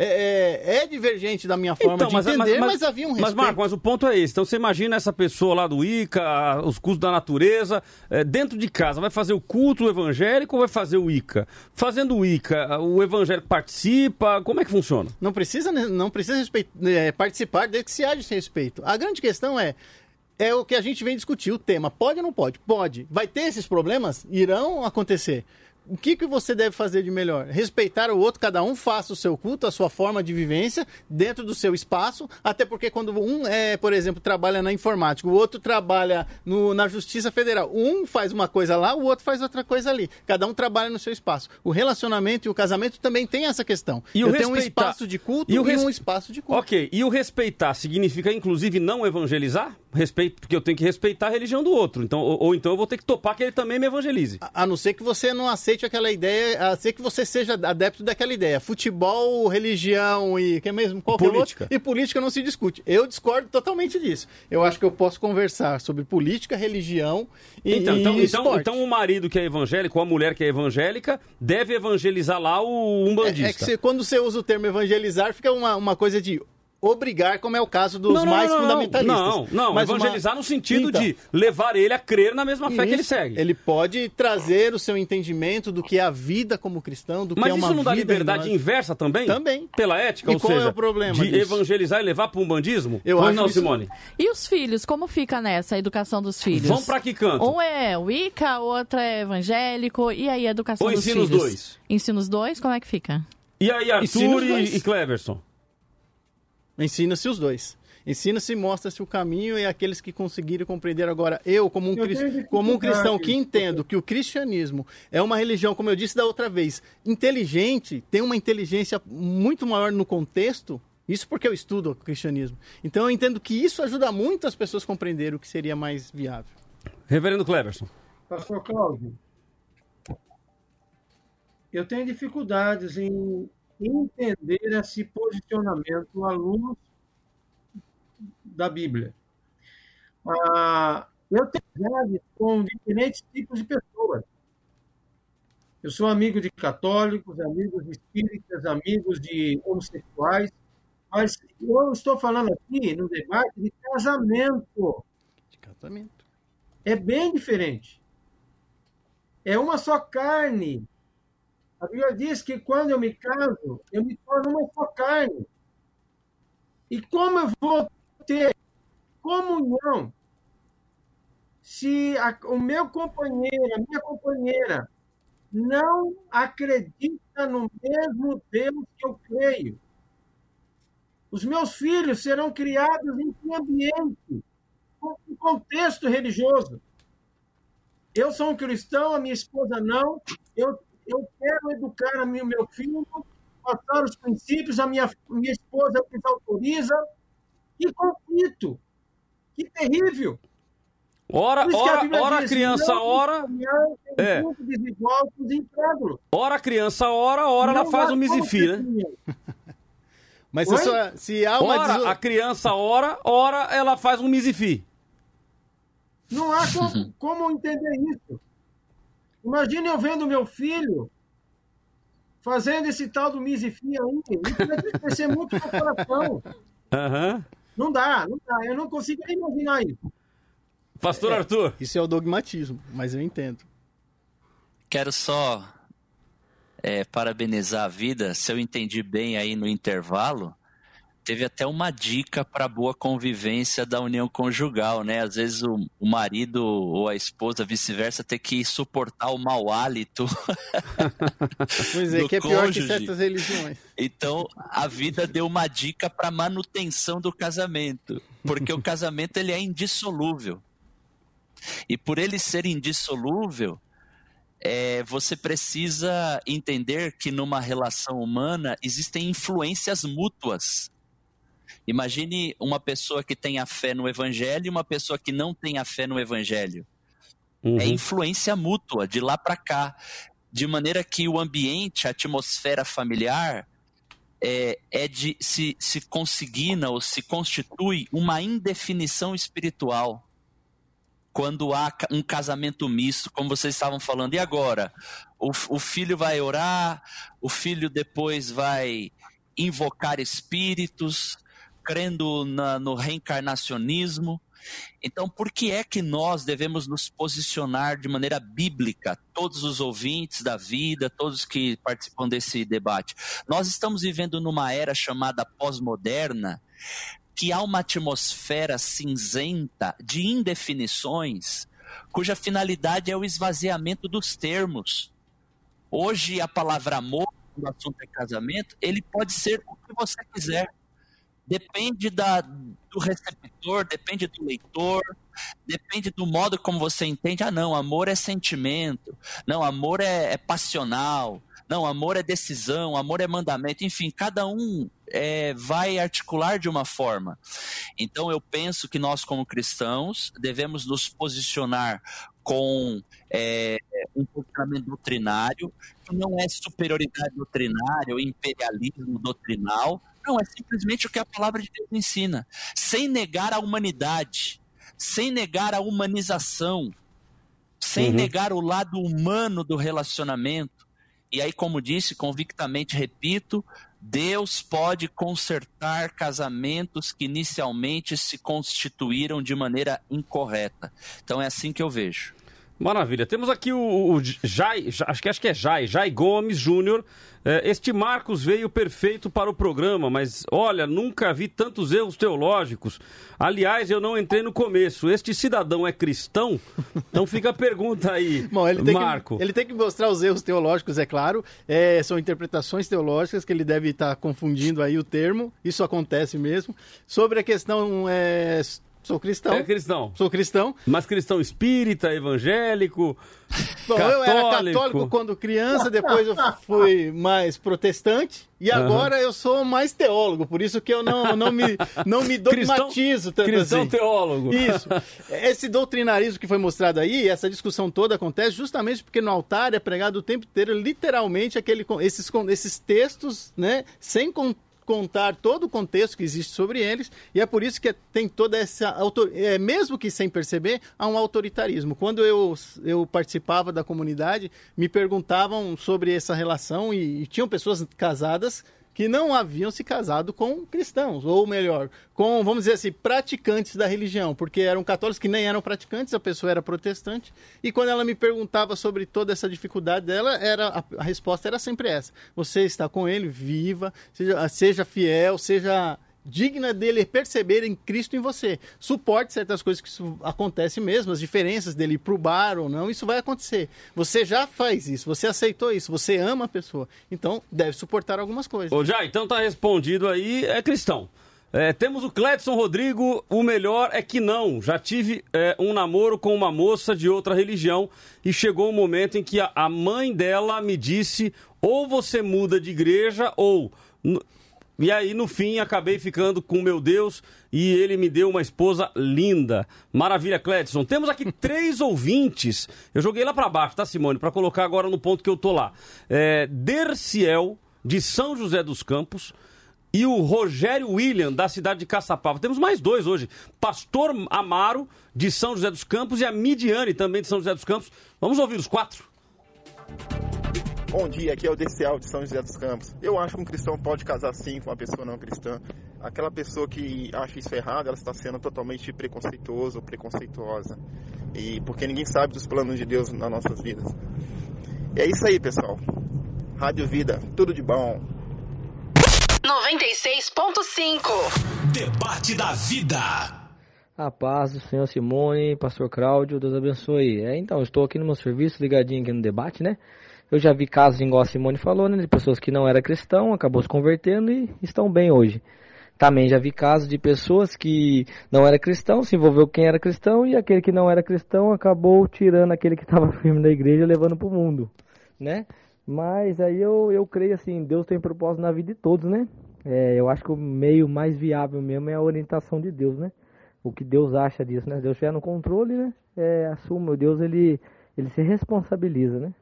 É, é- é divergente da minha forma de entender, mas, havia um Mas, respeito. Marco, mas o ponto é esse. Então você imagina essa pessoa lá do Ica, os cultos da natureza, é, dentro de casa, vai fazer o culto evangélico ou vai fazer o Ica? Fazendo o Ica, o evangélico participa? Como é que funciona? Não precisa, não precisa respeit- é, participar desde que se haja esse respeito. A grande questão é é o que a gente vem discutir, o tema. Pode ou não pode? Pode. Vai ter esses problemas? Irão acontecer. O que, que você deve fazer de melhor? Respeitar o outro, cada um faça o seu culto, a sua forma de vivência, dentro do seu espaço, até porque quando um, é, por exemplo, trabalha na informática, o outro trabalha no- na Justiça Federal, um faz uma coisa lá, o outro faz outra coisa ali. Cada um trabalha no seu espaço. O relacionamento e o casamento também tem essa questão. E o Eu tenho um espaço de culto e e, o res- um espaço de culto. Ok, e o respeitar significa, inclusive, não evangelizar? Respeito, porque eu tenho que respeitar a religião do outro. Então, ou, ou então eu vou ter que topar que ele também me evangelize. A não ser que você não aceite aquela ideia, a ser que você seja adepto daquela ideia. Futebol, religião e que é mesmo qualquer Política. outro. E política não se discute. Eu discordo totalmente disso. Eu acho que eu posso conversar sobre política, religião e, Então, e então, então, então o marido que é evangélico ou a mulher que é evangélica deve evangelizar lá o umbandista. É que você- quando você usa o termo evangelizar, fica uma, uma coisa de obrigar, como é o caso dos Não, não, mais não, não, fundamentalistas. Não, não, Mas evangelizar uma- no sentido Então, de levar ele a crer na mesma fé que ele Isso. segue. Ele pode trazer o seu entendimento do que é a vida como cristão, do que Mas é uma isso não dá vida liberdade inversa também? Também. Pela ética, E ou qual é seja, o problema de disso? evangelizar e levar para um bandismo? Eu pois acho não, isso- Simone. E os filhos, como fica nessa a educação dos filhos? Vão pra que canto? Um é Wicca, o outro é evangélico, e aí a educação Ou dos ensina os filhos? dois? Ensina os dois, como é que fica? E aí, Arthur e, e Cleverson? Ensina-se os dois. Ensina-se e mostra-se o caminho e aqueles que conseguiram compreender agora. Eu, como um, Eu tenho como um cristão que entendo que o cristianismo é uma religião, como eu disse da outra vez, inteligente, tem uma inteligência muito maior no contexto. Isso porque eu estudo o cristianismo. Então eu entendo que isso ajuda muito as pessoas a compreender o que seria mais viável. Reverendo Cleverson. Pastor Cláudio, eu tenho dificuldades em entender esse posicionamento à luz da Bíblia. Ah, eu tenho amizade com diferentes tipos de pessoas. Eu sou amigo de católicos, amigos de espíritas, amigos de homossexuais, mas eu estou falando aqui no debate de casamento. De casamento. É bem diferente. É uma só carne. A Bíblia diz que quando eu me caso, eu me torno uma só carne. E como eu vou ter comunhão se a- o meu companheiro, a minha companheira, não acredita no mesmo Deus que eu creio? Os meus filhos serão criados em que ambiente? Em contexto religioso. Eu sou um cristão, a minha esposa não. Eu, eu quero educar o meu filho, passar os princípios, a minha, minha esposa desautoriza. Que conflito! Que terrível! Ora, a ora, ora a diz, criança, ora. É. desigual. Ora a criança, ora, ora ela faz o misifi, como né? Mas se, só- se há uma Ora deso- a criança, ora, ora ela faz um misifi. Não há como, como entender isso. Imagine eu vendo meu filho fazendo esse tal do Misifi aí. Isso vai crescer muito no coração. Aham. Não dá, não dá. Eu não consigo nem imaginar isso. Pastor Arthur. Isso é o dogmatismo, mas eu entendo. Quero só é, parabenizar a vida. Se eu entendi bem aí no intervalo, teve até uma dica para boa convivência da união conjugal, né? Às vezes o, o marido ou a esposa, vice-versa, ter que suportar o mau hálito. Pois é, que é pior que cônjuge. certas religiões. Então, a vida deu uma dica para manutenção do casamento, porque o casamento ele é indissolúvel. E por ele ser indissolúvel, é, você precisa entender que numa relação humana existem influências mútuas. Imagine uma pessoa que tem a fé no evangelho e uma pessoa que não tem a fé no evangelho. Uhum. É influência mútua, de lá para cá. De maneira que o ambiente, a atmosfera familiar, é, é de se, se consigna ou se constitui uma indefinição espiritual quando há um casamento misto, como vocês estavam falando. E agora? O, o filho vai orar, o filho depois vai invocar espíritos, crendo na, no reencarnacionismo. Então, por que é que nós devemos nos posicionar de maneira bíblica, todos os ouvintes da vida, todos que participam desse debate? Nós estamos vivendo numa era chamada pós-moderna, que há uma atmosfera cinzenta de indefinições, cuja finalidade é o esvaziamento dos termos. Hoje, a palavra amor, quando o assunto é casamento, ele pode ser o que você quiser. Depende da, do receptor, depende do leitor, depende do modo como você entende. Ah, não, amor é sentimento, não, amor é, é passional, não, amor é decisão, amor é mandamento, enfim, cada um é, vai articular de uma forma. Então eu penso que nós, como cristãos, devemos nos posicionar com é, um posicionamento doutrinário, que não é superioridade doutrinária ou imperialismo doutrinal, não, é simplesmente o que a palavra de Deus ensina, sem negar a humanidade, sem negar a humanização, sem Uhum. negar o lado humano do relacionamento. E aí, como disse, convictamente repito, Deus pode consertar casamentos que inicialmente se constituíram de maneira incorreta. Então é assim que eu vejo. Maravilha. Temos aqui o, o Jai, Ja- acho que, acho que é Jai, Jai Gomes Júnior. É, este Marcos veio perfeito para o programa, mas olha, nunca vi tantos erros teológicos. Aliás, eu não entrei no começo. Este cidadão é cristão? Então fica a pergunta aí, Bom, ele tem, Marco. que, ele tem que mostrar os erros teológicos, é claro. É, são interpretações teológicas que ele deve estar confundindo aí o termo. Isso acontece mesmo. Sobre a questão, é, sou cristão. É cristão. Sou cristão. Mas cristão espírita, evangélico, Bom, católico. eu era católico quando criança, depois eu fui mais protestante e agora eu sou mais teólogo, por isso que eu não, não, me, não me dogmatizo tanto cristão assim. teólogo. Isso. Esse doutrinarismo que foi mostrado aí, essa discussão toda acontece justamente porque no altar é pregado o tempo inteiro, literalmente, aquele, esses, esses textos, né, sem con- contar todo o contexto que existe sobre eles, e é por isso que tem toda essa é, mesmo que sem perceber, há um autoritarismo. Quando eu, eu participava da comunidade, me perguntavam sobre essa relação e, e tinham pessoas casadas que não haviam se casado com cristãos, ou melhor, com, vamos dizer assim, praticantes da religião, porque eram católicos que nem eram praticantes, a pessoa era protestante, e quando ela me perguntava sobre toda essa dificuldade dela, era a, a resposta era sempre essa: você está com ele, viva, seja, seja fiel, seja digna dele perceber em Cristo em você. Suporte certas coisas que isso acontece mesmo, as diferenças dele ir pro bar ou não, isso vai acontecer. Você já faz isso, você aceitou isso, você ama a pessoa. Então, deve suportar algumas coisas. Ô, já, então tá respondido aí, é cristão. É, temos o Cledson Rodrigo, o melhor é que não. Já tive é, um namoro com uma moça de outra religião e chegou um momento em que a, a mãe dela me disse: ou você muda de igreja ou. E aí, no fim, acabei ficando com meu Deus e ele me deu uma esposa linda. Maravilha, Cledson. Temos aqui três ouvintes. Eu joguei lá pra baixo, tá, Simone? Pra colocar agora no ponto que eu tô lá. É, Derciel, de São José dos Campos. E o Rogério William, da cidade de Caçapava. Temos mais dois hoje. Pastor Amaro, de São José dos Campos, e a Midiane, também de São José dos Campos. Vamos ouvir os quatro? Bom dia, aqui é o DCL de São José dos Campos. Eu acho que um cristão pode casar sim com uma pessoa não cristã. Aquela pessoa que acha isso errado, ela está sendo totalmente preconceituoso ou preconceituosa. E porque ninguém sabe dos planos de Deus nas nossas vidas. E é isso aí, pessoal. Rádio Vida, tudo de bom. 96.5. Debate da vida. A paz do Senhor Simone, Pastor Cláudio, Deus abençoe. É, então, eu estou aqui no meu serviço, ligadinho aqui no debate, né? Eu já vi casos, igual a Simone falou, né? De pessoas que não eram cristão, acabou se convertendo e estão bem hoje. Também já vi casos de pessoas que não era cristão, se envolveu quem era cristão e aquele que não era cristão acabou tirando aquele que estava firme da igreja e levando para o mundo, né? Mas aí eu, eu creio assim, Deus tem propósito na vida de todos, né? É, eu acho que o meio mais viável mesmo é a orientação de Deus, né? O que Deus acha disso, né? Deus estiver no controle, né? É, assuma, Deus ele, ele se responsabiliza, né?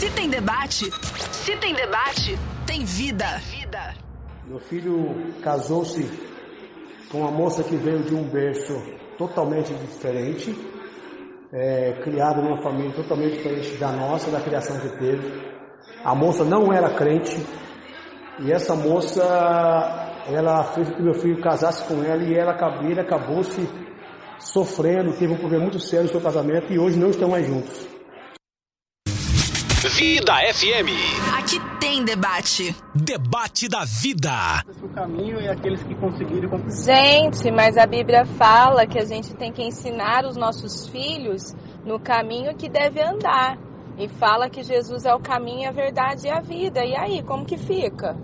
Se tem debate, se tem debate, tem vida. Meu filho casou-se com uma moça que veio de um berço totalmente diferente, é, criado numa família totalmente diferente da nossa, da criação que teve. A moça não era crente e essa moça, ela fez com que meu filho casasse com ela e ela, ele acabou se sofrendo, teve um problema muito sério no seu casamento e hoje não estão mais juntos. Vida FM. Aqui tem debate. Debate da vida. O caminho e aqueles que conseguiram. Gente, mas a Bíblia fala que a gente tem que ensinar os nossos filhos no caminho que deve andar. E fala que Jesus é o caminho, a verdade e a vida. E aí, como que fica?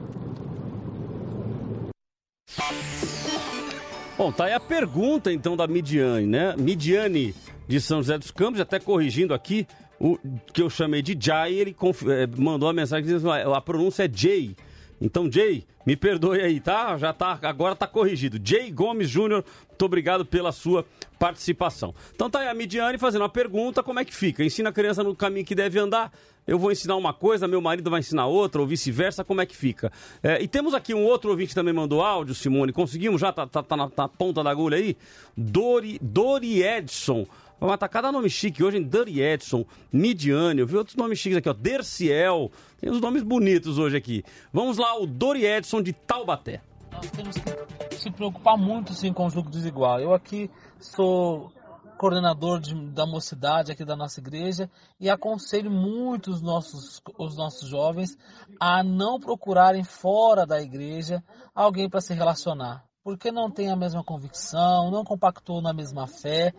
Bom, tá aí a pergunta então da Midiane, né? Midiane de São José dos Campos, até corrigindo aqui, o que eu chamei de Jai, ele eh, mandou uma mensagem dizendo que a pronúncia é Jay. Então, Jay, me perdoe aí, tá? Já tá, agora tá corrigido. Jay Gomes Júnior, muito obrigado pela sua participação. Então tá aí a Midiane fazendo uma pergunta, como é que fica? Ensina a criança no caminho que deve andar? Eu vou ensinar uma coisa, meu marido vai ensinar outra, ou vice-versa, como é que fica? É, e temos aqui um outro ouvinte que também mandou áudio, Simone. Conseguimos já? Tá, tá, tá na, na ponta da agulha aí? Dori, Dori Edson. Mas tá cada nome chique hoje, em Edson, Midiane, eu vi outros nomes chiques aqui, ó, Derciel, tem uns nomes bonitos hoje aqui. Vamos lá, o Dori Edson de Taubaté. Nós temos que se preocupar muito sim com o jogo desigual. Eu aqui sou coordenador de, da mocidade aqui da nossa igreja e aconselho muito os nossos, os nossos jovens a não procurarem fora da igreja alguém para se relacionar, porque não tem a mesma convicção, não compactou na mesma fé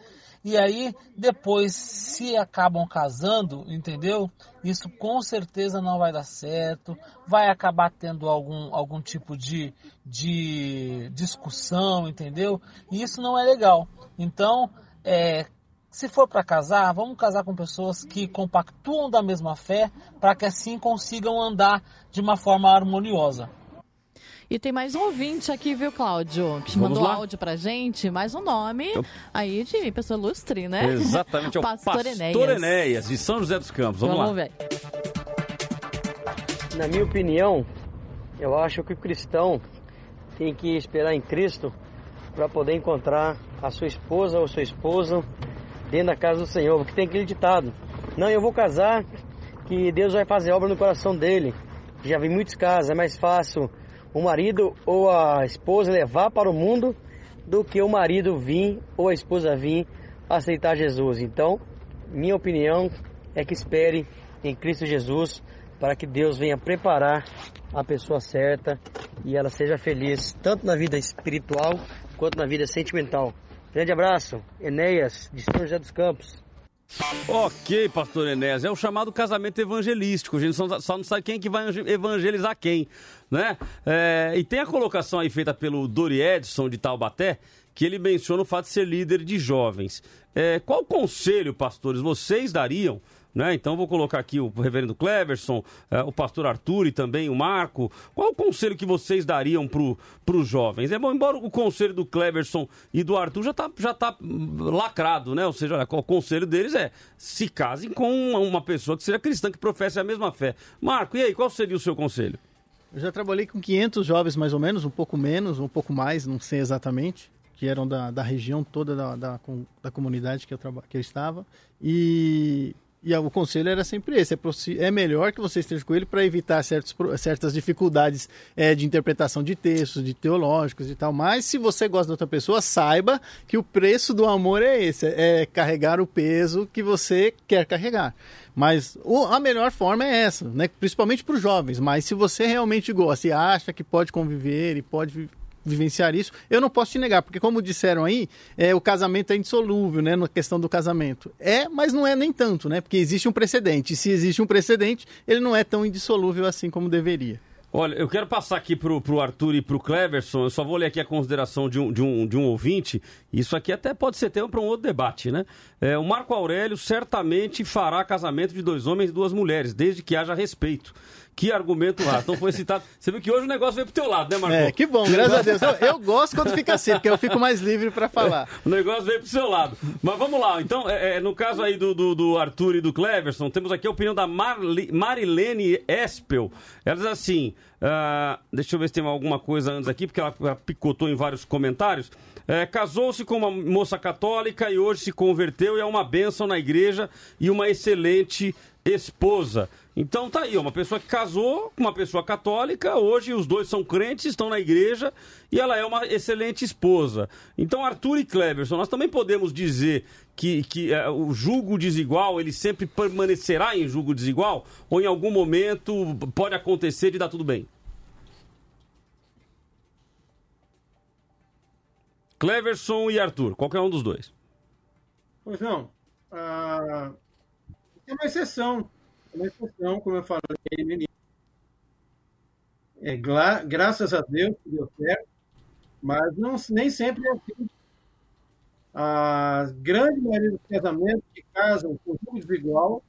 e aí, depois, se acabam casando, entendeu? Isso com certeza não vai dar certo, vai acabar tendo algum, algum tipo de, de discussão, entendeu? E isso não é legal. Então, é, se for para casar, vamos casar com pessoas que compactuam da mesma fé, para que assim consigam andar de uma forma harmoniosa. E tem mais um ouvinte aqui, viu, Cláudio? Que Vamos mandou lá? áudio pra gente, mais um nome aí de pessoa ilustre, né? Exatamente, é o Pastor, Pastor Enéas. Enéas, de São José dos Campos. Vamos, Vamos lá. ver. Na minha opinião, eu acho que o cristão tem que esperar em Cristo para poder encontrar a sua esposa ou seu esposo dentro da casa do Senhor, porque tem aquele ditado: Não, eu vou casar, que Deus vai fazer obra no coração dele. Já vi muitos casos, é mais fácil o marido ou a esposa levar para o mundo do que o marido vir ou a esposa vir aceitar Jesus. Então, minha opinião é que espere em Cristo Jesus para que Deus venha preparar a pessoa certa e ela seja feliz tanto na vida espiritual quanto na vida sentimental. Grande abraço, Enéas, de São José dos Campos. Ok, pastor Enéas, é o chamado casamento evangelístico. A gente só, não sabe quem que vai evangelizar quem, né? É, e tem a colocação aí feita pelo Dori Edson de Taubaté, que ele menciona o fato de ser líder de jovens. É, qual conselho, pastores, vocês dariam? Né? Então vou colocar aqui o reverendo Cleverson, é, o pastor Arthur e também o Marco. Qual o conselho que vocês dariam para os jovens? É bom, embora o conselho do Cleverson e do Arthur já está já tá hum, lacrado, né? Ou seja, olha, o conselho deles é se casem com uma, pessoa que seja cristã, que professe a mesma fé. Marco, e aí, qual seria o seu conselho? Eu já trabalhei com 500 jovens, mais ou menos, um pouco menos, um pouco mais, não sei exatamente, que eram da, da região toda da, da, da comunidade que eu, traba, que eu estava. E, e o conselho era sempre esse: é, é melhor que você esteja com ele para evitar certos, certas dificuldades é, de interpretação de textos, de teológicos e tal. Mas se você gosta da outra pessoa, saiba que o preço do amor é esse: é carregar o peso que você quer carregar. Mas a melhor forma é essa, né? principalmente para os jovens. Mas se você realmente gosta e acha que pode conviver e pode vivenciar isso, eu não posso te negar, porque como disseram aí, é, o casamento é indissolúvel, né, na questão do casamento. É, mas não é nem tanto, né, porque existe um precedente. E se existe um precedente, ele não é tão indissolúvel assim como deveria. Olha, eu quero passar aqui pro, pro Arthur e pro Cleverson, eu só vou ler aqui a consideração de um, de um, de um ouvinte, isso aqui até pode ser tema para um outro debate, né? É, o Marco Aurélio certamente fará casamento de dois homens e duas mulheres, desde que haja respeito. Que argumento lá. Então foi citado. Você viu que hoje o negócio veio pro teu lado, né, Marco? É, que bom, graças a Deus. Eu, gosto quando fica assim, porque eu fico mais livre para falar. O negócio veio pro seu lado. Mas vamos lá. Então, é, é, no caso aí do, do, do Arthur e do Cleverson, temos aqui a opinião da Marli, Marilene Espel. Ela diz assim: ah, deixa eu ver se tem alguma coisa antes aqui, porque ela, ela picotou em vários comentários. É, Casou-se com uma moça católica e hoje se converteu e é uma bênção na igreja e uma excelente esposa. Então tá aí, uma pessoa que casou com uma pessoa católica, hoje os dois são crentes, estão na igreja e ela é uma excelente esposa. Então Arthur e Cleverson, nós também podemos dizer que, que é, o julgo desigual, ele sempre permanecerá em julgo desigual? Ou em algum momento pode acontecer de dar tudo bem? Cleverson e Arthur, qualquer um dos dois. Pois não. Ah, é uma exceção. Exceção, como eu falei no início. É, graças a Deus que deu certo, mas não, nem sempre é assim. A grande maioria dos casamentos que casam com julgo desigual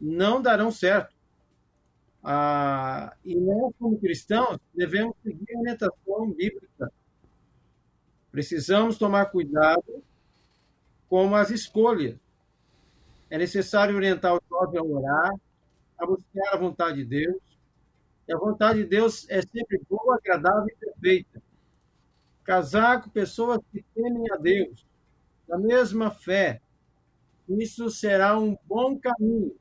não darão certo. Ah, e nós, como cristãos, devemos seguir a orientação bíblica Precisamos tomar cuidado com as escolhas. É necessário orientar o jovem a orar, a buscar a vontade de Deus. E a vontade de Deus é sempre boa, agradável e perfeita. Casar com pessoas que temem a Deus, da mesma fé, isso será um bom caminho.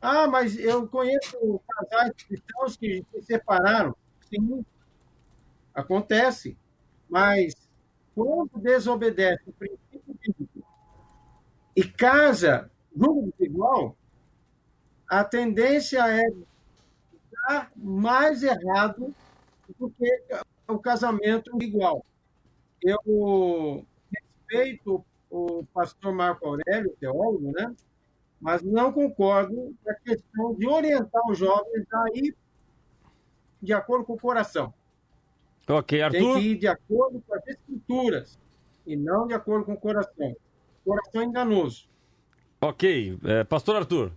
Ah, mas eu conheço casais cristãos que se separaram. Sim, acontece. Mas quando desobedece o princípio bíblico e casa julgo desigual, a tendência é dar mais errado do que o casamento igual. Eu respeito o pastor Marco Aurélio, teólogo, né? mas não concordo com a questão de orientar os jovens a ir de acordo com o coração. Ok, Arthur. Tem que ir de acordo com as escrituras e não de acordo com o coração. Coração é enganoso. Ok, é, Pastor Arthur.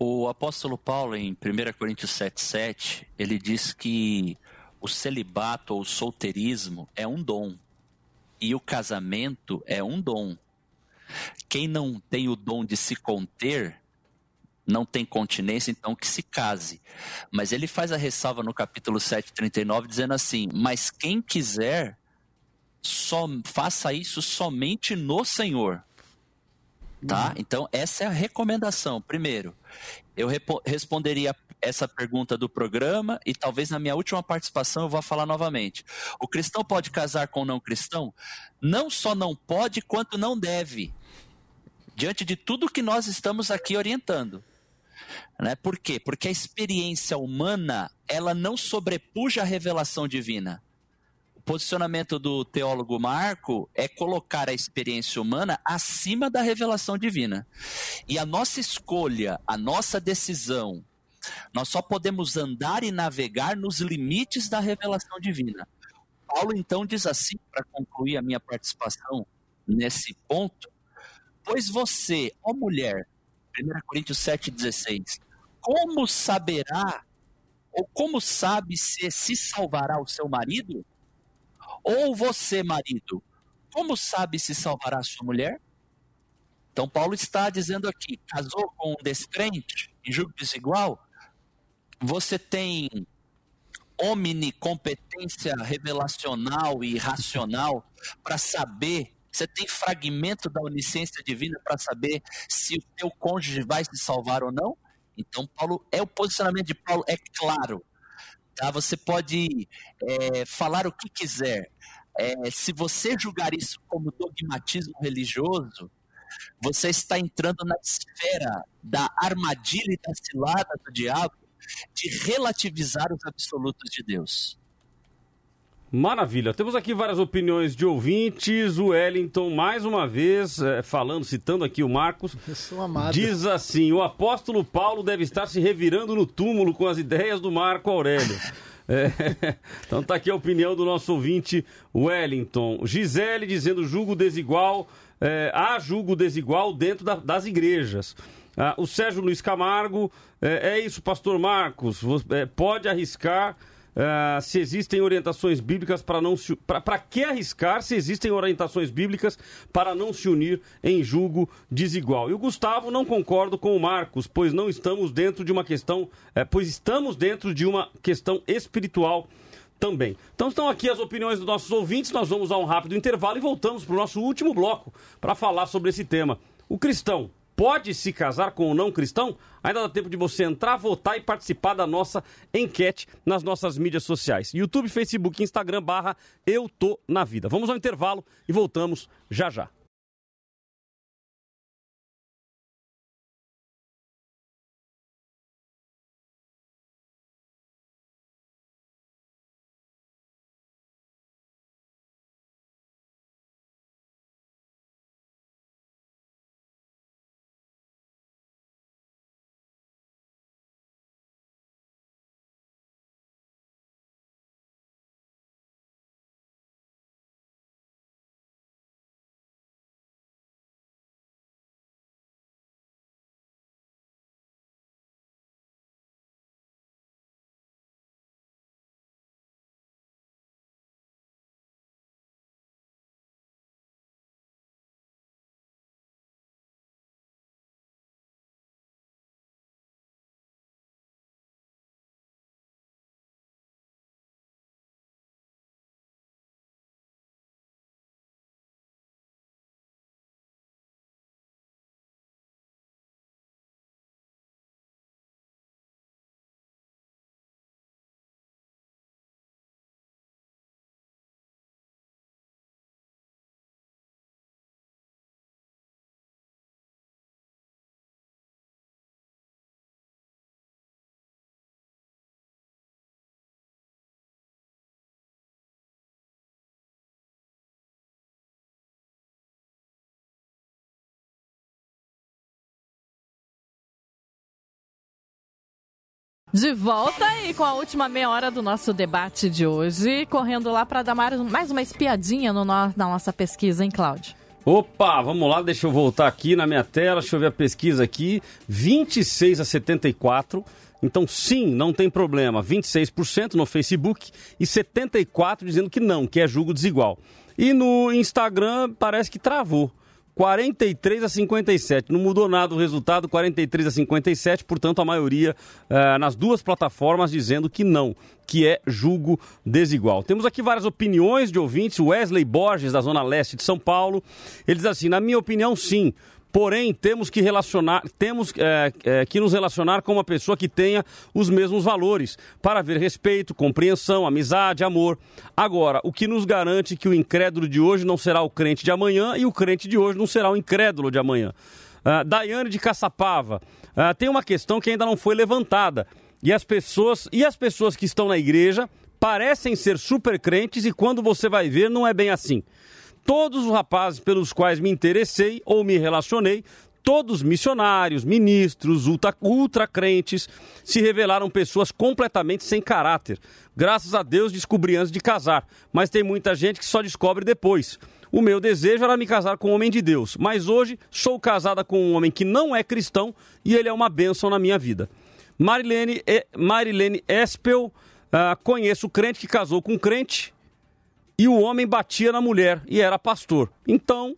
O apóstolo Paulo, em 1 Coríntios 7,7, ele diz que o celibato ou solteirismo é um dom e o casamento é um dom. Quem não tem o dom de se conter não tem continência, então que se case. Mas ele faz a ressalva no capítulo 7, 39, dizendo assim: Mas quem quiser, só, faça isso somente no Senhor. Tá? Uhum. Então, essa é a recomendação. Primeiro, eu responderia essa pergunta do programa e talvez na minha última participação eu vá falar novamente. O cristão pode casar com o não cristão? Não só não pode, quanto não deve. Diante de tudo que nós estamos aqui orientando. Né? Por quê? Porque a experiência humana ela não sobrepuja a revelação divina. Posicionamento do teólogo Marco é colocar a experiência humana acima da revelação divina. E a nossa escolha, a nossa decisão, nós só podemos andar e navegar nos limites da revelação divina. Paulo então diz assim, para concluir a minha participação nesse ponto: Pois você, ó mulher, 1 Coríntios 7,16. Como saberá, ou como sabe se se salvará o seu marido? Ou você, marido, como sabe se salvará sua mulher? Então, Paulo está dizendo aqui: casou com um descrente, em julgo desigual, você tem omnicompetência revelacional e racional para saber você tem fragmento da onisciência divina para saber se o teu cônjuge vai se salvar ou não? Então, Paulo é o posicionamento de Paulo é claro. Tá? Você pode é, falar o que quiser. É, se você julgar isso como dogmatismo religioso, você está entrando na esfera da armadilha e da cilada do diabo de relativizar os absolutos de Deus. Maravilha. Temos aqui várias opiniões de ouvintes. O Wellington, mais uma vez, é, falando, citando aqui o Marcos, diz assim: o apóstolo Paulo deve estar se revirando no túmulo com as ideias do Marco Aurélio. É, então tá aqui a opinião do nosso ouvinte Wellington. Gisele dizendo julgo desigual, é, há julgo desigual dentro da- das igrejas. Ah, o Sérgio Luiz Camargo, é, é isso, pastor Marcos, vo- é, pode arriscar ah, se existem orientações bíblicas para não se. Para que arriscar se existem orientações bíblicas para não se unir em julgo desigual? E o Gustavo não concordo com o Marcos, pois não estamos dentro de uma questão. eh, pois estamos dentro de uma questão espiritual também. Então estão aqui as opiniões dos nossos ouvintes. Nós vamos a um rápido intervalo e voltamos para o nosso último bloco para falar sobre esse tema. O cristão pode se casar com o não cristão? Ainda dá tempo de você entrar, votar e participar da nossa enquete nas nossas mídias sociais. YouTube, Facebook, Instagram, barra Eu Tô Na Vida. Vamos ao intervalo e voltamos já já. De volta aí com a última meia hora do nosso debate de hoje, correndo lá para dar mais, uma espiadinha no- na nossa pesquisa, hein, Cláudio? Opa, vamos lá, deixa eu voltar aqui na minha tela, deixa eu ver a pesquisa aqui. 26 a 74. Então, sim, não tem problema. 26% no Facebook e 74% dizendo que não, que é julgo desigual. E no Instagram parece que travou. 43 a 57. Não mudou nada o resultado, 43 a 57, portanto, a maioria eh, nas duas plataformas dizendo que não, que é julgo desigual. Temos aqui várias opiniões de ouvintes. Wesley Borges, da Zona Leste de São Paulo, ele diz assim: na minha opinião, sim. Porém, temos que relacionar, temos eh, eh, que nos relacionar com uma pessoa que tenha os mesmos valores, para haver respeito, compreensão, amizade, amor. Agora, o que nos garante que o incrédulo de hoje não será o crente de amanhã e o crente de hoje não será o incrédulo de amanhã? Ah, Daiane de Caçapava, ah, tem uma questão que ainda não foi levantada. E as pessoas, e as pessoas que estão na igreja parecem ser super crentes e quando você vai ver não é bem assim. Todos os rapazes pelos quais me interessei ou me relacionei, todos missionários, ministros, ultra, ultra crentes, se revelaram pessoas completamente sem caráter. Graças a Deus descobri antes de casar, mas tem muita gente que só descobre depois. O meu desejo era me casar com um homem de Deus, mas hoje sou casada com um homem que não é cristão e ele é uma bênção na minha vida. Marilene, E- Marilene Espel, ah, conheço crente que casou com crente e o homem batia na mulher e era pastor. Então,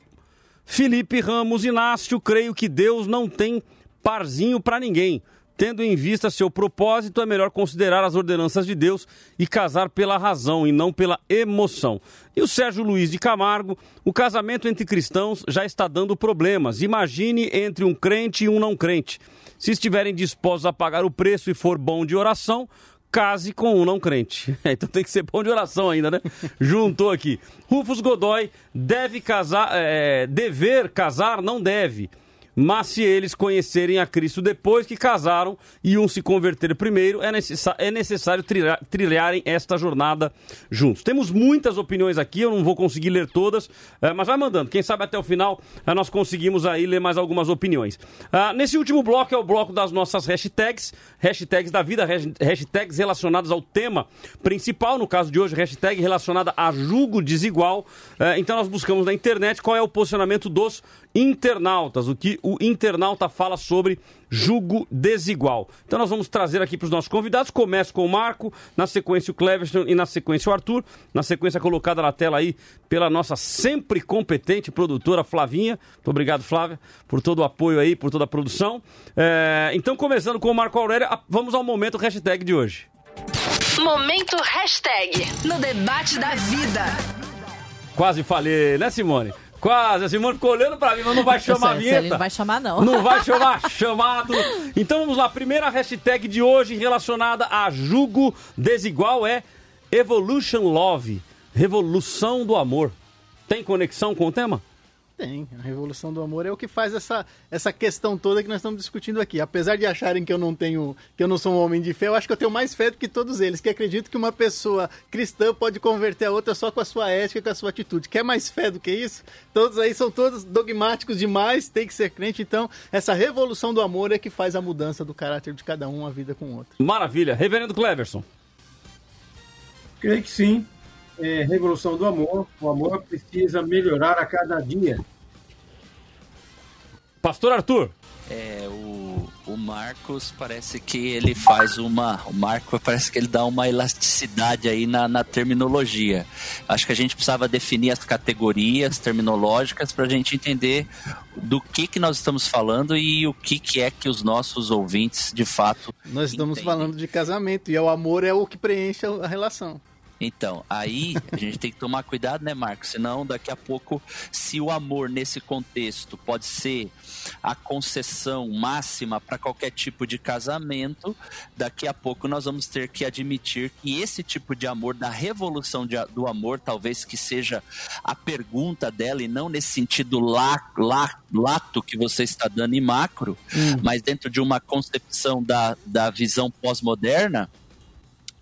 Felipe Ramos Inácio, creio que Deus não tem parzinho para ninguém. Tendo em vista seu propósito, é melhor considerar as ordenanças de Deus e casar pela razão e não pela emoção. E o Sérgio Luiz de Camargo, o casamento entre cristãos já está dando problemas. Imagine entre um crente e um não crente. Se estiverem dispostos a pagar o preço e for bom de oração, case com um não crente. Então tem que ser bom de oração ainda, né? Juntou aqui. Rufus Godoy deve casar, é, dever casar, não deve. Mas se eles conhecerem a Cristo depois que casaram e um se converter primeiro, é, necessa é necessário trilhar, trilharem esta jornada juntos. Temos muitas opiniões aqui, eu não vou conseguir ler todas, é, mas vai mandando. Quem sabe até o final é, nós conseguimos aí ler mais algumas opiniões. Ah, nesse último bloco é o bloco das nossas hashtags, hashtags da vida, hashtags relacionadas ao tema principal, no caso de hoje, hashtag relacionada a julgo desigual. É, então nós buscamos na internet qual é o posicionamento dos internautas, o que o internauta fala sobre julgo desigual. Então nós vamos trazer aqui para os nossos convidados. Começo com o Marco, na sequência o Cleverson e na sequência o Arthur. Na sequência colocada na tela aí pela nossa sempre competente produtora Flavinha. Muito obrigado, Flávia, por todo o apoio aí, por toda a produção. É... Então, começando com o Marco Aurélio, vamos ao momento hashtag de hoje. Momento hashtag no debate da vida. Quase falei, né, Simone? Quase, a Simone ficou olhando pra mim, mas não vai chamar a vinheta. Não vai chamar, não. Não vai chamar, chamado. Então vamos lá, primeira hashtag de hoje relacionada a julgo desigual é Evolution Love, Revolução do Amor. Tem conexão com o tema? Tem. A revolução do amor é o que faz essa, essa questão toda que nós estamos discutindo aqui. Apesar de acharem que eu não tenho, que eu não sou um homem de fé, eu acho que eu tenho mais fé do que todos eles, que acredito que uma pessoa cristã pode converter a outra só com a sua ética e com a sua atitude. Quer mais fé do que isso? Todos aí são todos dogmáticos demais, tem que ser crente. Então, essa revolução do amor é que faz a mudança do caráter de cada um, uma vida com o outro. Maravilha. Reverendo Cleverson. Creio que sim. É, revolução do amor. O amor precisa melhorar a cada dia. Pastor Arthur. É, o, o Marcos parece que ele faz uma. O Marco parece que ele dá uma elasticidade aí na, na terminologia. Acho que a gente precisava definir as categorias terminológicas para a gente entender do que, que nós estamos falando e o que, que é que os nossos ouvintes de fato. Nós estamos entendem. falando de casamento e o amor é o que preenche a relação. Então, aí a gente tem que tomar cuidado, né, Marcos? Senão, daqui a pouco, se o amor nesse contexto pode ser a concessão máxima para qualquer tipo de casamento, daqui a pouco nós vamos ter que admitir que esse tipo de amor, da revolução de, do amor, talvez que seja a pergunta dela, e não nesse sentido lá, lá, lato que você está dando em macro, hum. mas dentro de uma concepção da, da visão pós-moderna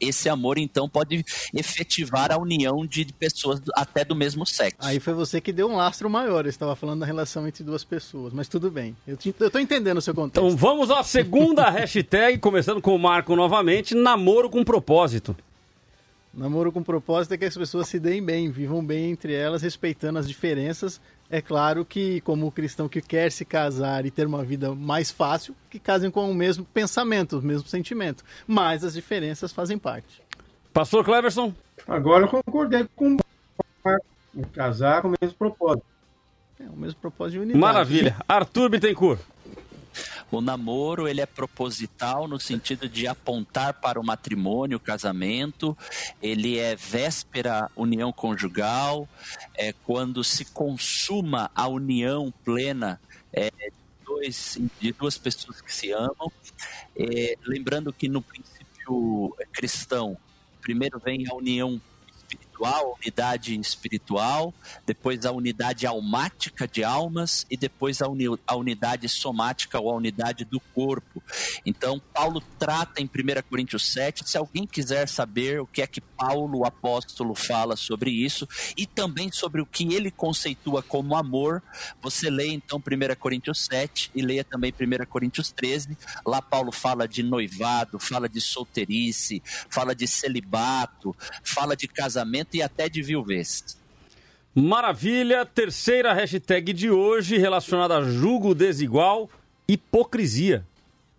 esse amor então pode efetivar a união de pessoas até do mesmo sexo. Aí foi você que deu um lastro maior, eu estava falando da relação entre duas pessoas, mas tudo bem. Eu, estou entendendo o seu contexto. Então vamos à segunda hashtag, começando com o Marco novamente, namoro com propósito. Namoro com propósito é que as pessoas se deem bem, vivam bem entre elas, respeitando as diferenças. É claro que, como o cristão que quer se casar e ter uma vida mais fácil, que casem com o mesmo pensamento, o mesmo sentimento. Mas as diferenças fazem parte. Pastor Cleverson? Agora eu concordei com o casar com o mesmo propósito. É o mesmo propósito de unidade. Maravilha. Arthur Bittencourt. O namoro ele é proposital no sentido de apontar para o matrimônio, o casamento. Ele é véspera união conjugal, é quando se consuma a união plena é, de, duas pessoas que se amam. É, lembrando que no princípio cristão, primeiro vem a união espiritual, unidade espiritual, depois a unidade almática de almas e depois a, uni a unidade somática ou a unidade do corpo. Então, Paulo trata em 1 Coríntios 7. Se alguém quiser saber o que é que Paulo, o apóstolo, fala sobre isso e também sobre o que ele conceitua como amor, você lê então 1 Coríntios 7 e leia também 1 Coríntios 13. Lá Paulo fala de noivado, fala de solteirice, fala de celibato, fala de casamento e até de viuvez. Maravilha! Terceira hashtag de hoje relacionada a julgo desigual, hipocrisia.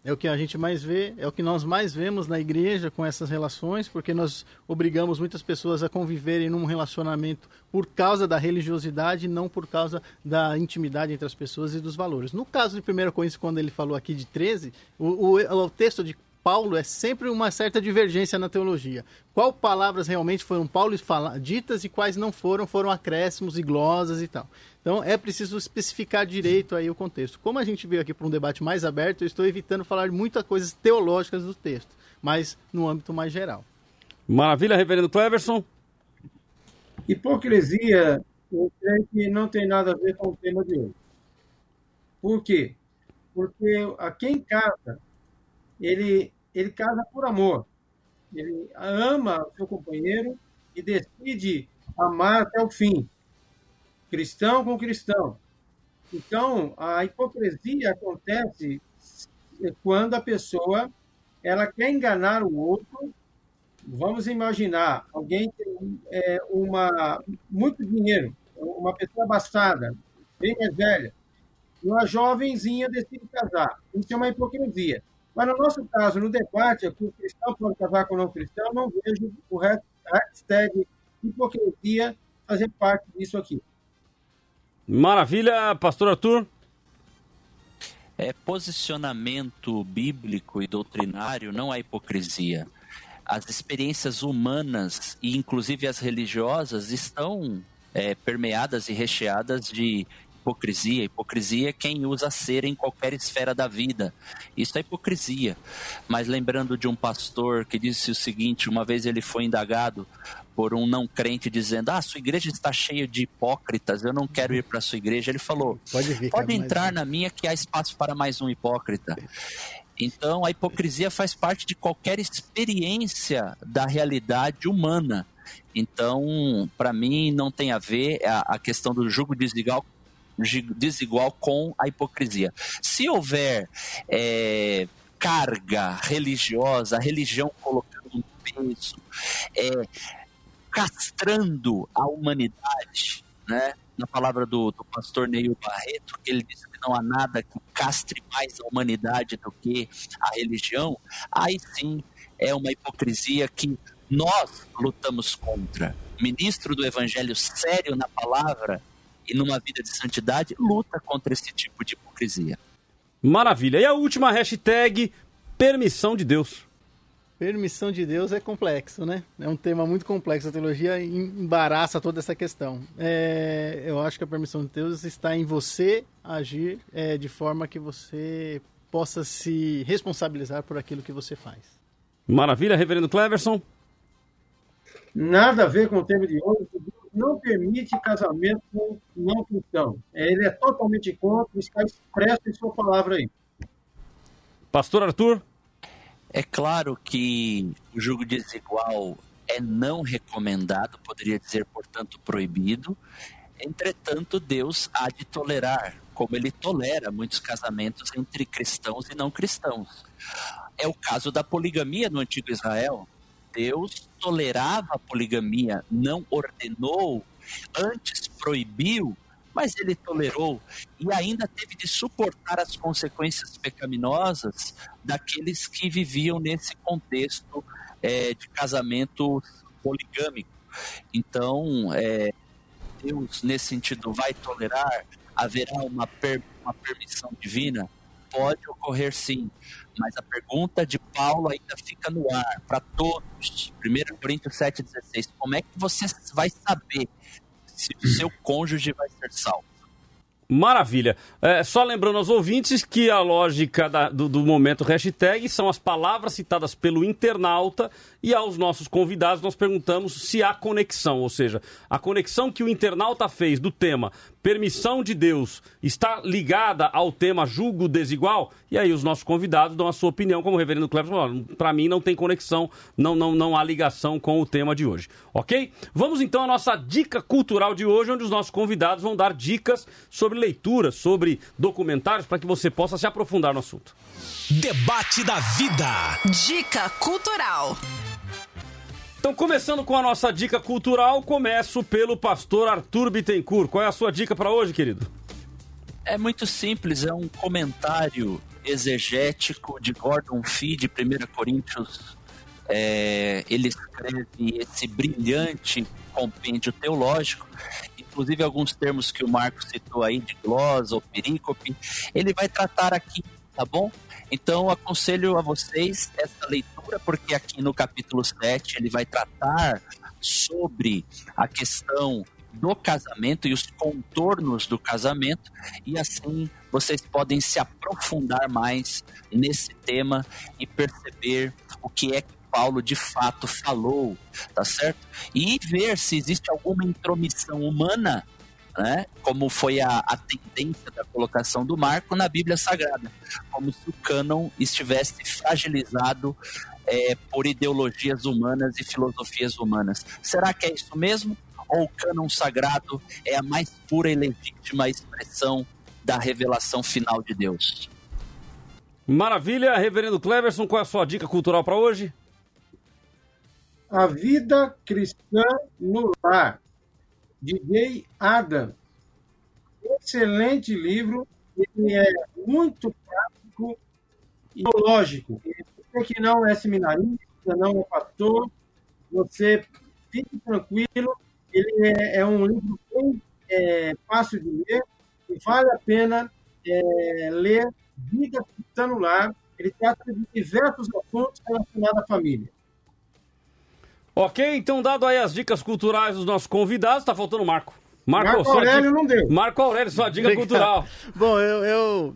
É o que a gente mais vê, é o que nós mais vemos na igreja com essas relações, porque nós obrigamos muitas pessoas a conviverem num relacionamento por causa da religiosidade, não por causa da intimidade entre as pessoas e dos valores. No caso de 1 Coríntios, quando ele falou aqui de 13, o, o, o texto de Paulo é sempre uma certa divergência na teologia. Qual palavras realmente foram Paulo ditas e quais não foram, foram acréscimos e glosas e tal. Então é preciso especificar direito aí o contexto. Como a gente veio aqui para um debate mais aberto, eu estou evitando falar de muitas coisas teológicas do texto, mas no âmbito mais geral. Maravilha, reverendo Cleverson. Hipocrisia, eu creio que não tem nada a ver com o tema de hoje. Por quê? porque a quem casa, ele, ele casa por amor. Ele ama o seu companheiro e decide amar até o fim. Cristão com cristão. Então, a hipocrisia acontece quando a pessoa ela quer enganar o outro. Vamos imaginar alguém tem é, uma muito dinheiro, uma pessoa abastada, bem mais velha, e uma jovenzinha decide casar. Isso é uma hipocrisia. Mas no nosso caso, no debate, aqui, o cristão pode casar com o não cristão, não vejo o hashtag hipocrisia fazer parte disso aqui. Maravilha, pastor Arthur. É, posicionamento bíblico e doutrinário não é hipocrisia. As experiências humanas e inclusive as religiosas estão é, permeadas e recheadas de hipocrisia. Hipocrisia é quem usa ser em qualquer esfera da vida. Isso é hipocrisia. Mas lembrando de um pastor que disse o seguinte: uma vez ele foi indagado por um não crente dizendo: Ah, sua igreja está cheia de hipócritas, eu não quero ir para a sua igreja. Ele falou: Pode, vir, pode entrar na minha que há espaço para mais um hipócrita. Então, a hipocrisia faz parte de qualquer experiência da realidade humana. Então, para mim, não tem a ver a, a questão do jugo desigual desigual com a hipocrisia. Se houver é, carga religiosa, a religião colocando um peso, é, castrando a humanidade, né? Na palavra do, do pastor Neil Barreto, que ele disse que não há nada que castre mais a humanidade do que a religião, aí sim é uma hipocrisia que nós lutamos contra. O ministro do evangelho sério na palavra e numa vida de santidade luta contra esse tipo de hipocrisia. Maravilha. E a última hashtag, permissão de Deus. Permissão de Deus é complexo, né? É um tema muito complexo. A teologia embaraça toda essa questão. É, eu acho que a permissão de Deus está em você agir é, de forma que você possa se responsabilizar por aquilo que você faz. Maravilha, Reverendo Cleverson. Nada a ver com o tema de hoje. Não permite casamento com não cristão. É, ele é totalmente contra, está expresso em sua palavra aí. Pastor Arthur. É claro que o julgo desigual é não recomendado, poderia dizer, portanto, proibido. Entretanto, Deus há de tolerar, como ele tolera muitos casamentos entre cristãos e não cristãos. É o caso da poligamia no antigo Israel. Deus tolerava a poligamia, não ordenou, antes proibiu, mas ele tolerou e ainda teve de suportar as consequências pecaminosas daqueles que viviam nesse contexto é, de casamento poligâmico. Então, é, Deus, nesse sentido, vai tolerar? Haverá uma, per, uma permissão divina? Pode ocorrer sim, mas a pergunta de Paulo ainda fica no ar para todos. 1 Coríntios 7,16. Como é que você vai saber se o seu cônjuge vai ser salvo? Maravilha. É, só lembrando aos ouvintes que a lógica da, do, do, momento hashtag são as palavras citadas pelo internauta e aos nossos convidados nós perguntamos se há conexão, ou seja, a conexão que o internauta fez do tema permissão de Deus está ligada ao tema julgo desigual? E aí os nossos convidados dão a sua opinião, como o reverendo Cleber falou, para mim não tem conexão, não, não, não há ligação com o tema de hoje, ok? Vamos então à nossa dica cultural de hoje, onde os nossos convidados vão dar dicas sobre leitura, sobre documentários, para que você possa se aprofundar no assunto. Debate da vida. Dica cultural. Então, começando com a nossa dica cultural, começo pelo pastor Arthur Bittencourt. Qual é a sua dica para hoje, querido? É muito simples, é um comentário exegético de Gordon Fee, de 1 Coríntios. É, ele escreve esse brilhante compêndio teológico, inclusive alguns termos que o Marco citou aí, de glosa ou perícope, ele vai tratar aqui, tá bom? Então, aconselho a vocês essa leitura, porque aqui no capítulo 7 ele vai tratar sobre a questão do casamento e os contornos do casamento, e assim vocês podem se aprofundar mais nesse tema e perceber o que é que Paulo de fato falou, tá certo? E ver se existe alguma intromissão humana né? Como foi a, a tendência da colocação do marco na Bíblia Sagrada, como se o cânon estivesse fragilizado é, por ideologias humanas e filosofias humanas. Será que é isso mesmo? Ou o cânon sagrado é a mais pura e legítima expressão da revelação final de Deus? Maravilha, Reverendo Cleverson, qual é a sua dica cultural para hoje? A Vida Cristã no Lar, Jay Adam. Excelente livro, ele é muito prático e lógico. Você que não é seminarista, não é pastor, você fique tranquilo, ele é, é um livro bem é, fácil de ler e vale a pena é, ler Vida Cristã no Lar. Ele trata de diversos assuntos relacionados à família. Ok, então dado aí as dicas culturais dos nossos convidados, tá faltando o Marco. Marco, Marco Aurélio dica... não deu. Marco Aurélio, sua dica Obrigado. cultural. Bom, eu, eu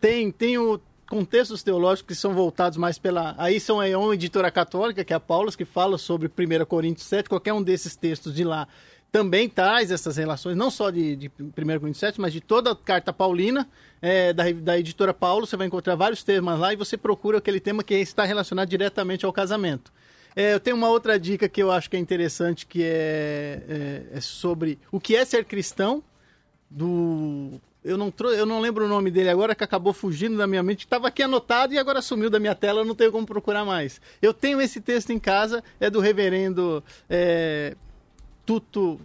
tem, tenho contextos teológicos que são voltados mais pela. Aí são aí uma editora católica, que é a Paulus, que fala sobre 1 Coríntios 7, qualquer um desses textos de lá também traz essas relações, não só de, de 1 Coríntios 7, mas de toda a carta paulina, é, da, da editora Paulo, você vai encontrar vários temas lá e você procura aquele tema que está relacionado diretamente ao casamento. É, eu tenho uma outra dica que eu acho que é interessante, que é, é, é sobre o que é ser cristão, do eu não, eu não lembro o nome dele agora, que acabou fugindo da minha mente. Estava aqui anotado e agora sumiu da minha tela, eu não tenho como procurar mais. Eu tenho esse texto em casa, é do reverendo é, Tuto,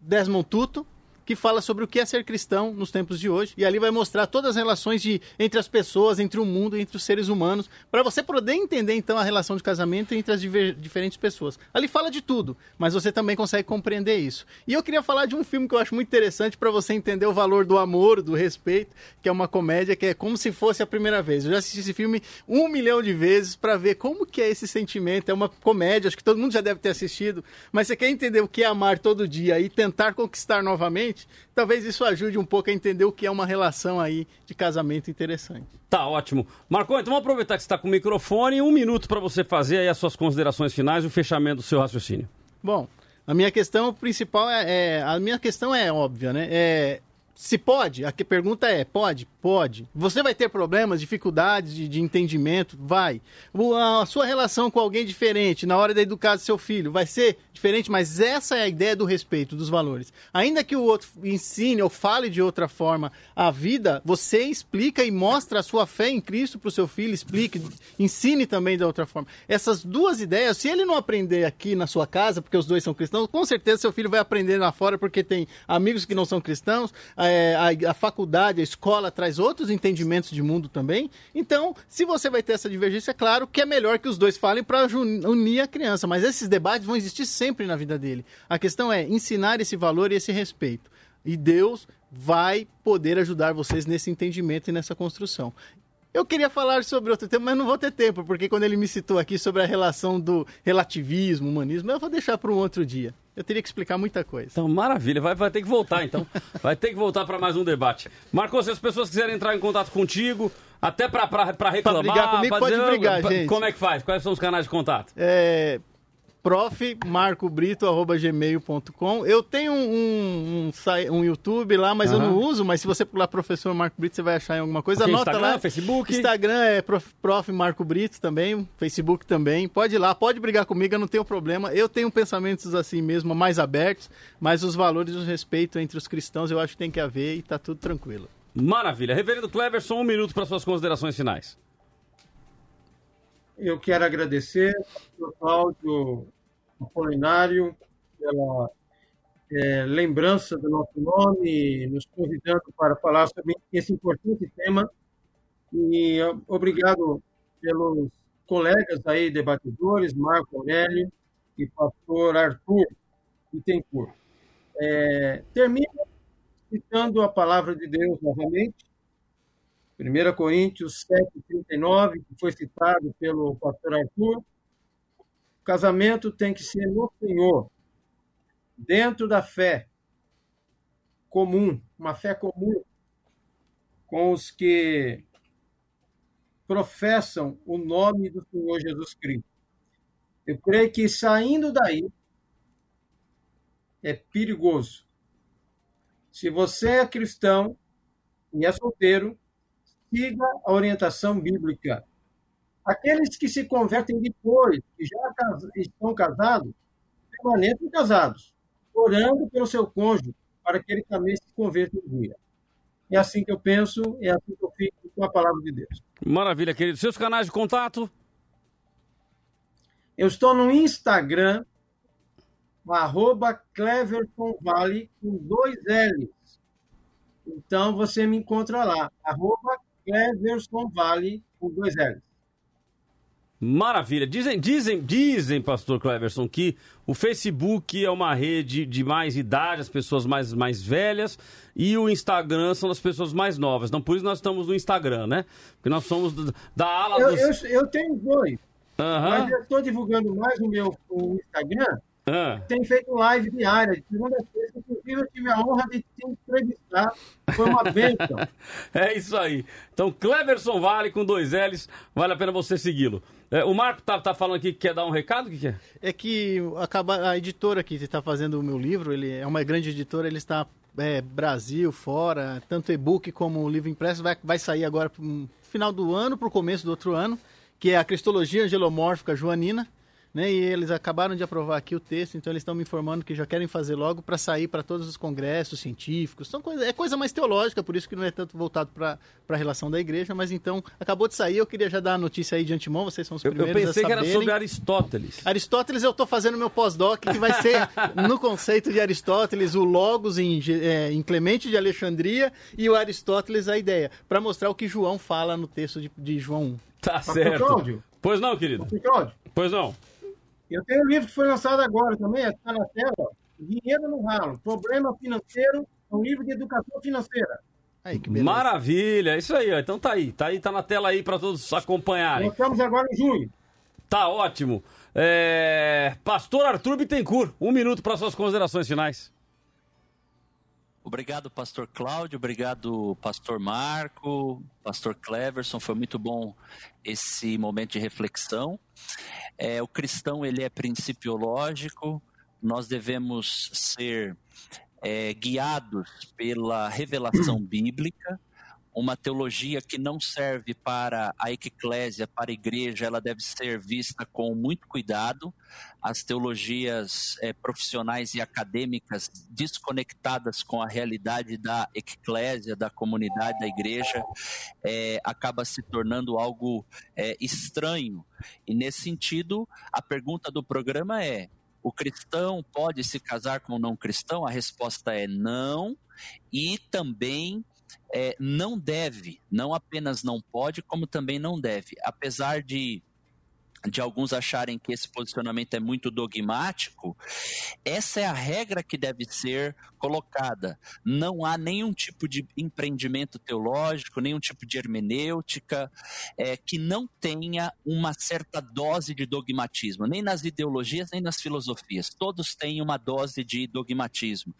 Desmond Tuto, que fala sobre o que é ser cristão nos tempos de hoje. E ali vai mostrar todas as relações de, entre as pessoas, entre o mundo, entre os seres humanos, para você poder entender então a relação de casamento entre as diver, diferentes pessoas. Ali fala de tudo, mas você também consegue compreender isso. E eu queria falar de um filme que eu acho muito interessante para você entender o valor do amor, do respeito, que é uma comédia que é como se fosse a primeira vez. Eu já assisti esse filme um milhão de vezes para ver como que é esse sentimento. É uma comédia, acho que todo mundo já deve ter assistido, mas você quer entender o que é amar todo dia e tentar conquistar novamente, talvez isso ajude um pouco a entender o que é uma relação aí de casamento interessante. Tá ótimo. Marco, então vamos aproveitar que você está com o microfone um minuto para você fazer aí as suas considerações finais e o fechamento do seu raciocínio. Bom, a minha questão principal é, é a minha questão é óbvia, né? É, se pode, a pergunta é: pode? Pode. Você vai ter problemas, dificuldades de, de entendimento? Vai. A sua relação com alguém diferente na hora de educar seu filho vai ser diferente, mas essa é a ideia do respeito, dos valores. Ainda que o outro ensine ou fale de outra forma a vida, você explica e mostra a sua fé em Cristo para o seu filho, explique, ensine também de outra forma. Essas duas ideias, se ele não aprender aqui na sua casa, porque os dois são cristãos, com certeza seu filho vai aprender lá fora, porque tem amigos que não são cristãos, é, a, a faculdade, a escola traz outros entendimentos de mundo também. Então, se você vai ter essa divergência, é claro que é melhor que os dois falem para unir a criança, mas esses debates vão existir sempre na vida dele. A questão é ensinar esse valor e esse respeito. E Deus vai poder ajudar vocês nesse entendimento e nessa construção. Eu queria falar sobre outro tema, mas não vou ter tempo, porque quando ele me citou aqui sobre a relação do relativismo, humanismo, eu vou deixar para um outro dia. Eu teria que explicar muita coisa. Então, maravilha. Vai, vai ter que voltar, então. vai ter que voltar para mais um debate. Marcos, se as pessoas quiserem entrar em contato contigo, até para reclamar... Pra brigar comigo, pode dizer, brigar, gente. Como é que faz? Quais são os canais de contato? É, profmarcobrito.gmail.com. Eu tenho um, um, um, YouTube lá, mas uhum. eu não uso, mas se você pular professor Marco Brito, você vai achar em alguma coisa. Okay, Anota Instagram, lá. Facebook. Instagram é prof, prof. Marco Brito também, Facebook também. Pode ir lá, pode brigar comigo, eu não tenho problema. Eu tenho pensamentos assim mesmo, mais abertos, mas os valores e o respeito entre os cristãos eu acho que tem que haver e tá tudo tranquilo. Maravilha. Reverendo Cleverson, um minuto para suas considerações finais. Eu quero agradecer ao Cláudio Apolinário pela é, lembrança do nosso nome, nos convidando para falar sobre esse importante tema. E obrigado pelos colegas aí, debatedores, Marco Aurélio e pastor Arthur Bittencourt. É, termino citando a palavra de Deus novamente, 1 Coríntios 7,39, que foi citado pelo pastor Arthur, o casamento tem que ser no Senhor, dentro da fé comum, uma fé comum com os que professam o nome do Senhor Jesus Cristo. Eu creio que saindo daí é perigoso. Se você é cristão e é solteiro, siga a orientação bíblica. Aqueles que se convertem depois, que já estão casados, permaneçam casados, orando pelo seu cônjuge, para que ele também se converta um dia. É assim que eu penso, é assim que eu fico com a palavra de Deus. Maravilha, querido. Seus canais de contato? Eu estou no Instagram, arroba Cleverton Vale, com dois L's. Então você me encontra lá, arroba Cleverson Vale, com dois L's. Maravilha. Dizem, dizem, dizem, pastor Cleverson, que o Facebook é uma rede de mais idade, as pessoas mais, mais velhas, e o Instagram são as pessoas mais novas. Então, por isso nós estamos no Instagram, né? Porque nós somos da ala eu, dos... eu, eu tenho dois, uhum. mas eu estou divulgando mais o meu o Instagram, ah. Tem feito live diária, de segunda a sexta. Inclusive, eu tive a honra de te entrevistar. Foi uma bênção. é isso aí. Então, Cleverson Vale com dois L's. Vale a pena você segui-lo. É, o Marco tá, tá falando aqui que quer dar um recado, o que, que é? É que acaba, a editora que está fazendo o meu livro, ele é uma grande editora, ele está é, Brasil, fora, tanto e-book como livro impresso, vai, vai sair agora no final do ano, para o começo do outro ano, que é a Cristologia Angelomórfica Joanina, né? E eles acabaram de aprovar aqui o texto, então eles estão me informando que já querem fazer logo para sair para todos os congressos científicos. São coisa, é coisa mais teológica, por isso que não é tanto voltado para a relação da igreja, mas então acabou de sair, eu queria já dar a notícia aí de antemão, vocês são os primeiros Eu pensei que era sobre Aristóteles. Aristóteles eu estou fazendo meu pós-doc, que vai ser no conceito de Aristóteles, o Logos em, é, em Clemente de Alexandria e o Aristóteles a ideia, para mostrar o que João fala no texto de, de João 1. Tá certo. Pois não, querido? Pois não. Eu tenho um livro que foi lançado agora também, está na tela, Dinheiro no Ralo, Problema Financeiro, é um livro de educação financeira. Aí, Maravilha, isso aí, ó. então tá aí, tá aí, tá na tela aí para todos acompanharem. Nós estamos agora em junho. Tá ótimo. É... Pastor Arthur Bittencourt, um minuto para suas considerações finais. Obrigado, pastor Cláudio, obrigado, pastor Marco, pastor Cleverson, foi muito bom esse momento de reflexão. É, o cristão, ele é principiológico, nós devemos ser é, guiados pela revelação bíblica, uma teologia que não serve para a eclésia, para a igreja, ela deve ser vista com muito cuidado. As teologias é, profissionais e acadêmicas desconectadas com a realidade da eclésia, da comunidade, da igreja, é, acaba se tornando algo é, estranho. E nesse sentido, a pergunta do programa é: o cristão pode se casar com o não cristão? A resposta é não. E também é, não deve, não apenas não pode, como também não deve. Apesar de de alguns acharem que esse posicionamento é muito dogmático, essa é a regra que deve ser colocada. Não há nenhum tipo de empreendimento teológico, nenhum tipo de hermenêutica é, que não tenha uma certa dose de dogmatismo, nem nas ideologias, nem nas filosofias. Todos têm uma dose de dogmatismo.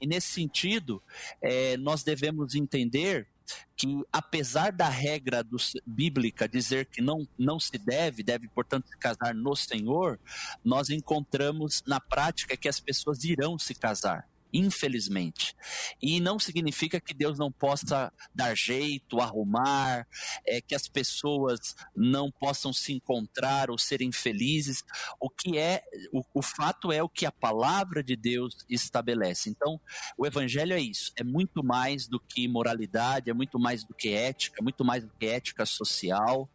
E nesse sentido, é, nós devemos entender que apesar da regra do, bíblica dizer que não, não se deve, deve portanto se casar no Senhor, nós encontramos na prática que as pessoas irão se casar infelizmente. E não significa que Deus não possa dar jeito, arrumar, é, que as pessoas não possam se encontrar ou serem felizes. O que é, o, o fato é o que a palavra de Deus estabelece. Então, o evangelho é isso, é muito mais do que moralidade, é muito mais do que ética, muito mais do que ética social,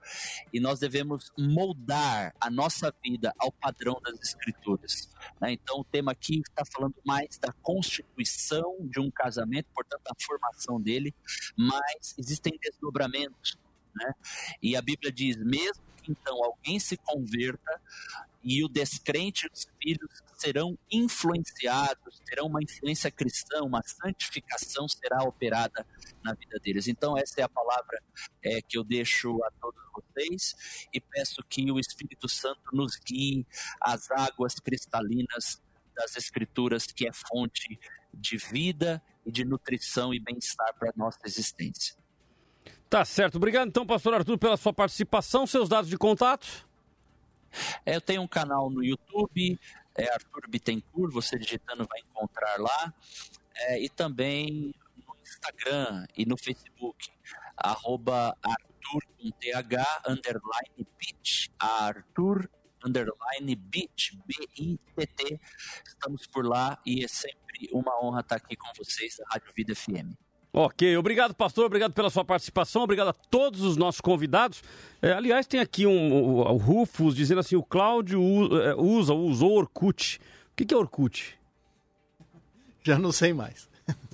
e nós devemos moldar a nossa vida ao padrão das escrituras. Né? Então, o tema aqui está falando mais da constituição de um casamento, portanto, a formação dele, mas existem desdobramentos. Né? E a Bíblia diz: mesmo que então alguém se converta e o descrente os filhos serão influenciados, terão uma influência cristã, uma santificação será operada na vida deles. Então, essa é a palavra é, que eu deixo a todos vocês e peço que o Espírito Santo nos guie às águas cristalinas das Escrituras, que é fonte de vida e de nutrição e bem-estar para a nossa existência. Tá certo. Obrigado, então, pastor Arthur, pela sua participação. Seus dados de contato? É, eu tenho um canal no YouTube, é Arthur Bittencourt, você digitando vai encontrar lá. é, e também no Instagram e no Facebook, arroba Arthur com TH, underline Beach, Arthur underline Beach, B-I-T-T. Estamos por lá e é sempre uma honra estar aqui com vocês da Rádio Vida FM. Ok, obrigado, pastor. Obrigado pela sua participação. Obrigado a todos os nossos convidados. É, aliás, tem aqui um, o, o Rufus dizendo assim: o Cláudio é, usa, usou Orkut. O que, que é Orkut? Já não sei mais.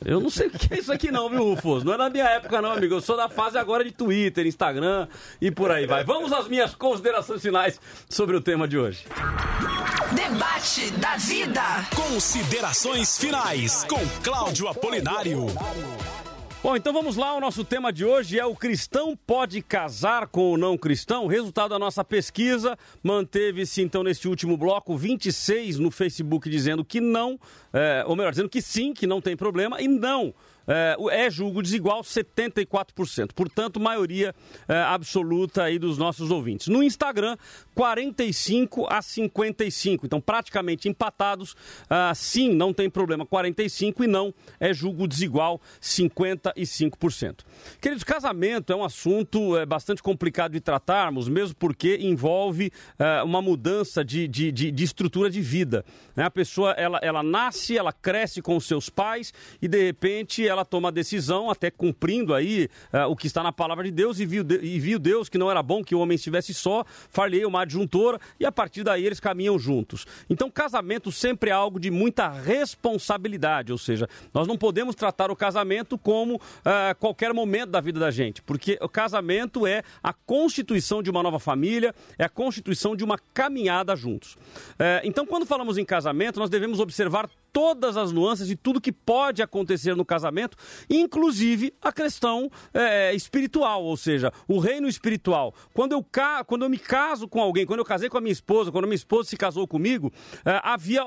Eu não sei o que é isso aqui não, viu, Rufus? Não é na minha época não, amigo. Eu sou da fase agora de Twitter, Instagram e por aí vai. Vamos às minhas considerações finais sobre o tema de hoje. Debate da vida. Considerações finais com Cláudio Apolinário. Bom, então vamos lá. O nosso tema de hoje é o cristão pode casar com o não cristão? Resultado da nossa pesquisa, manteve-se então neste último bloco 26 no Facebook dizendo que não, é, ou melhor, dizendo que sim, que não tem problema, e não é, é julgo desigual 74%. Portanto, maioria é, absoluta aí dos nossos ouvintes. No Instagram, 45 a 55. Então, praticamente empatados. Ah, sim, não tem problema, 45 e não é julgo desigual 55%. Queridos, casamento é um assunto é, bastante complicado de tratarmos, mesmo porque envolve é, uma mudança de, de, de, de, estrutura de vida. Né? A pessoa, ela, ela nasce, ela cresce com os seus pais e, de repente, ela toma a decisão, até cumprindo aí é, o que está na palavra de Deus, e viu, e viu Deus que não era bom que o homem estivesse só, falhei uma adjuntora, e a partir daí eles caminham juntos. Então, casamento sempre é algo de muita responsabilidade, ou seja, nós não podemos tratar o casamento como uh, qualquer momento da vida da gente, porque o casamento é a constituição de uma nova família, é a constituição de uma caminhada juntos. Uh, então, quando falamos em casamento, nós devemos observar todas as nuances de tudo que pode acontecer no casamento, inclusive a questão é, espiritual, ou seja, o reino espiritual. Quando eu, ca... quando eu me caso com alguém, quando eu casei com a minha esposa, quando a minha esposa se casou comigo, é, havia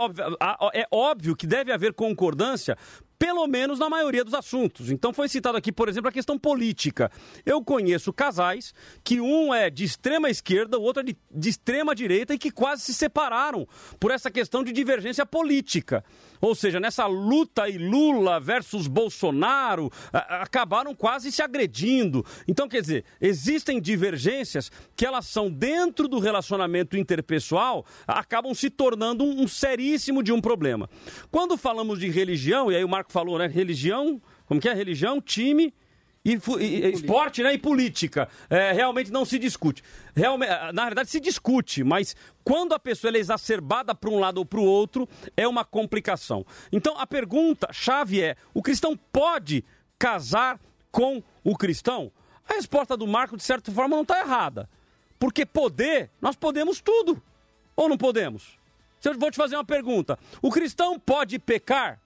é óbvio que deve haver concordância pelo menos na maioria dos assuntos. Então foi citado aqui, por exemplo, a questão política. Eu conheço casais que um é de extrema esquerda, o outro é de, de extrema direita e que quase se separaram por essa questão de divergência política. Ou seja, nessa luta aí Lula versus Bolsonaro, a, acabaram quase se agredindo. Então, quer dizer, existem divergências que elas são dentro do relacionamento interpessoal, acabam se tornando um, um seríssimo de um problema. Quando falamos de religião, e aí o Marco falou, né? Religião, como que é? Religião, time e, e, esporte né, e política. É, realmente não se discute. Realmente, na verdade, se discute, mas quando a pessoa é exacerbada para um lado ou para o outro, é uma complicação. Então a pergunta chave é: o cristão pode casar com o cristão? A resposta do Marco, de certa forma, não está errada. Porque poder, nós podemos tudo. Ou não podemos? Eu vou te fazer uma pergunta: o cristão pode pecar?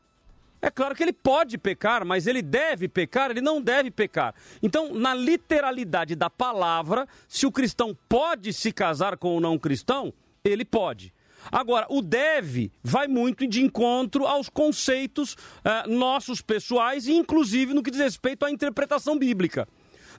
É claro que ele pode pecar, mas ele deve pecar, ele não deve pecar. Então, na literalidade da palavra, se o cristão pode se casar com o não cristão, ele pode. Agora, o deve vai muito de encontro aos conceitos uh, nossos pessoais, inclusive no que diz respeito à interpretação bíblica.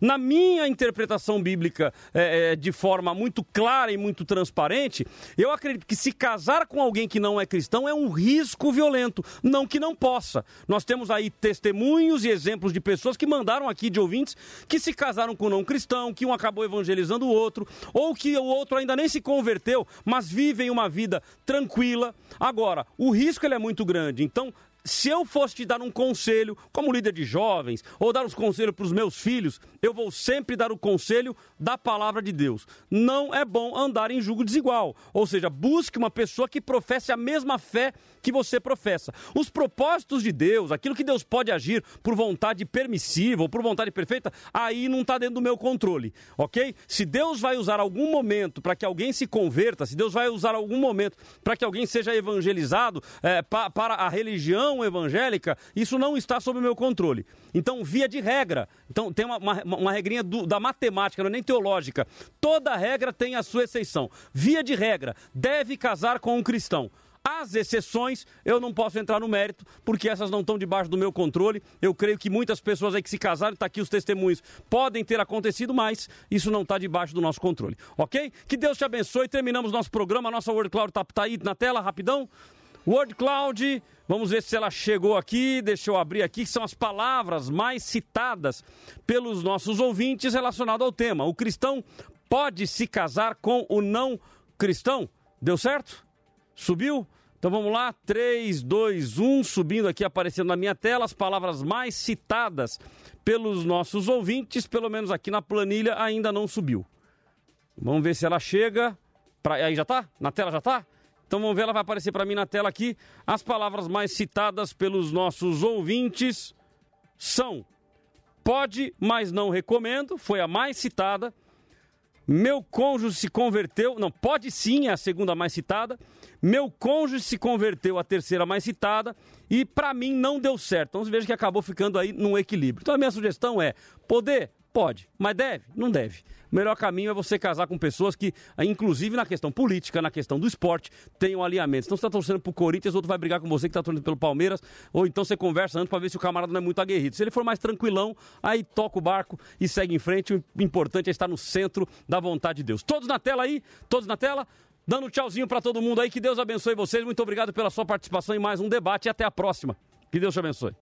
Na minha interpretação bíblica, é, é, de forma muito clara e muito transparente, eu acredito que se casar com alguém que não é cristão é um risco violento. Não que não possa. Nós temos aí testemunhos e exemplos de pessoas que mandaram aqui de ouvintes que se casaram com não cristão, que um acabou evangelizando o outro, ou que o outro ainda nem se converteu, mas vivem uma vida tranquila. Agora, o risco ele é muito grande. Então, se eu fosse te dar um conselho como líder de jovens, ou dar os conselhos para os meus filhos, eu vou sempre dar o conselho da palavra de Deus. Não é bom andar em julgo desigual. Ou seja, busque uma pessoa que professe a mesma fé que você professa. Os propósitos de Deus, aquilo que Deus pode agir por vontade permissiva ou por vontade perfeita, aí não está dentro do meu controle, ok? Se Deus vai usar algum momento para que alguém se converta, se Deus vai usar algum momento para que alguém seja evangelizado é, pa, para a religião evangélica, isso não está sob meu controle. Então, via de regra, então tem uma, uma, uma regrinha do, da matemática, não é nem teológica. Toda regra tem a sua exceção. Via de regra, deve casar com um cristão. As exceções, eu não posso entrar no mérito, porque essas não estão debaixo do meu controle. Eu creio que muitas pessoas aí que se casaram, está aqui os testemunhos, podem ter acontecido, mas isso não está debaixo do nosso controle. Ok? Que Deus te abençoe. Terminamos nosso programa. Nossa Word Cloud está tá aí na tela, rapidão. Word Cloud, vamos ver se ela chegou aqui. Deixa eu abrir aqui, que são as palavras mais citadas pelos nossos ouvintes relacionado ao tema. O cristão pode se casar com o não cristão? Deu certo? Subiu? Então vamos lá, 3, 2, 1, subindo aqui, aparecendo na minha tela, as palavras mais citadas pelos nossos ouvintes, pelo menos aqui na planilha, ainda não subiu. Vamos ver se ela chega. Pra... Aí já tá? Na tela já tá? Então vamos ver, ela vai aparecer para mim na tela aqui. As palavras mais citadas pelos nossos ouvintes são: pode, mas não recomendo, foi a mais citada. Meu cônjuge se converteu. Não, pode sim, é a segunda mais citada. Meu cônjuge se converteu, a terceira mais citada. E para mim não deu certo. Então você veja que acabou ficando aí num equilíbrio. Então a minha sugestão é: poder, Pode, mas deve? Não deve. O melhor caminho é você casar com pessoas que, inclusive na questão política, na questão do esporte, tenham alinhamentos. Então você está torcendo pro Corinthians, outro vai brigar com você que está torcendo pelo Palmeiras, ou então você conversa antes para ver se o camarada não é muito aguerrido. Se ele for mais tranquilão, aí toca o barco e segue em frente. O importante é estar no centro da vontade de Deus. Todos na tela aí? Todos na tela? Dando um tchauzinho para todo mundo aí. Que Deus abençoe vocês. Muito obrigado pela sua participação em mais um debate e até a próxima. Que Deus te abençoe.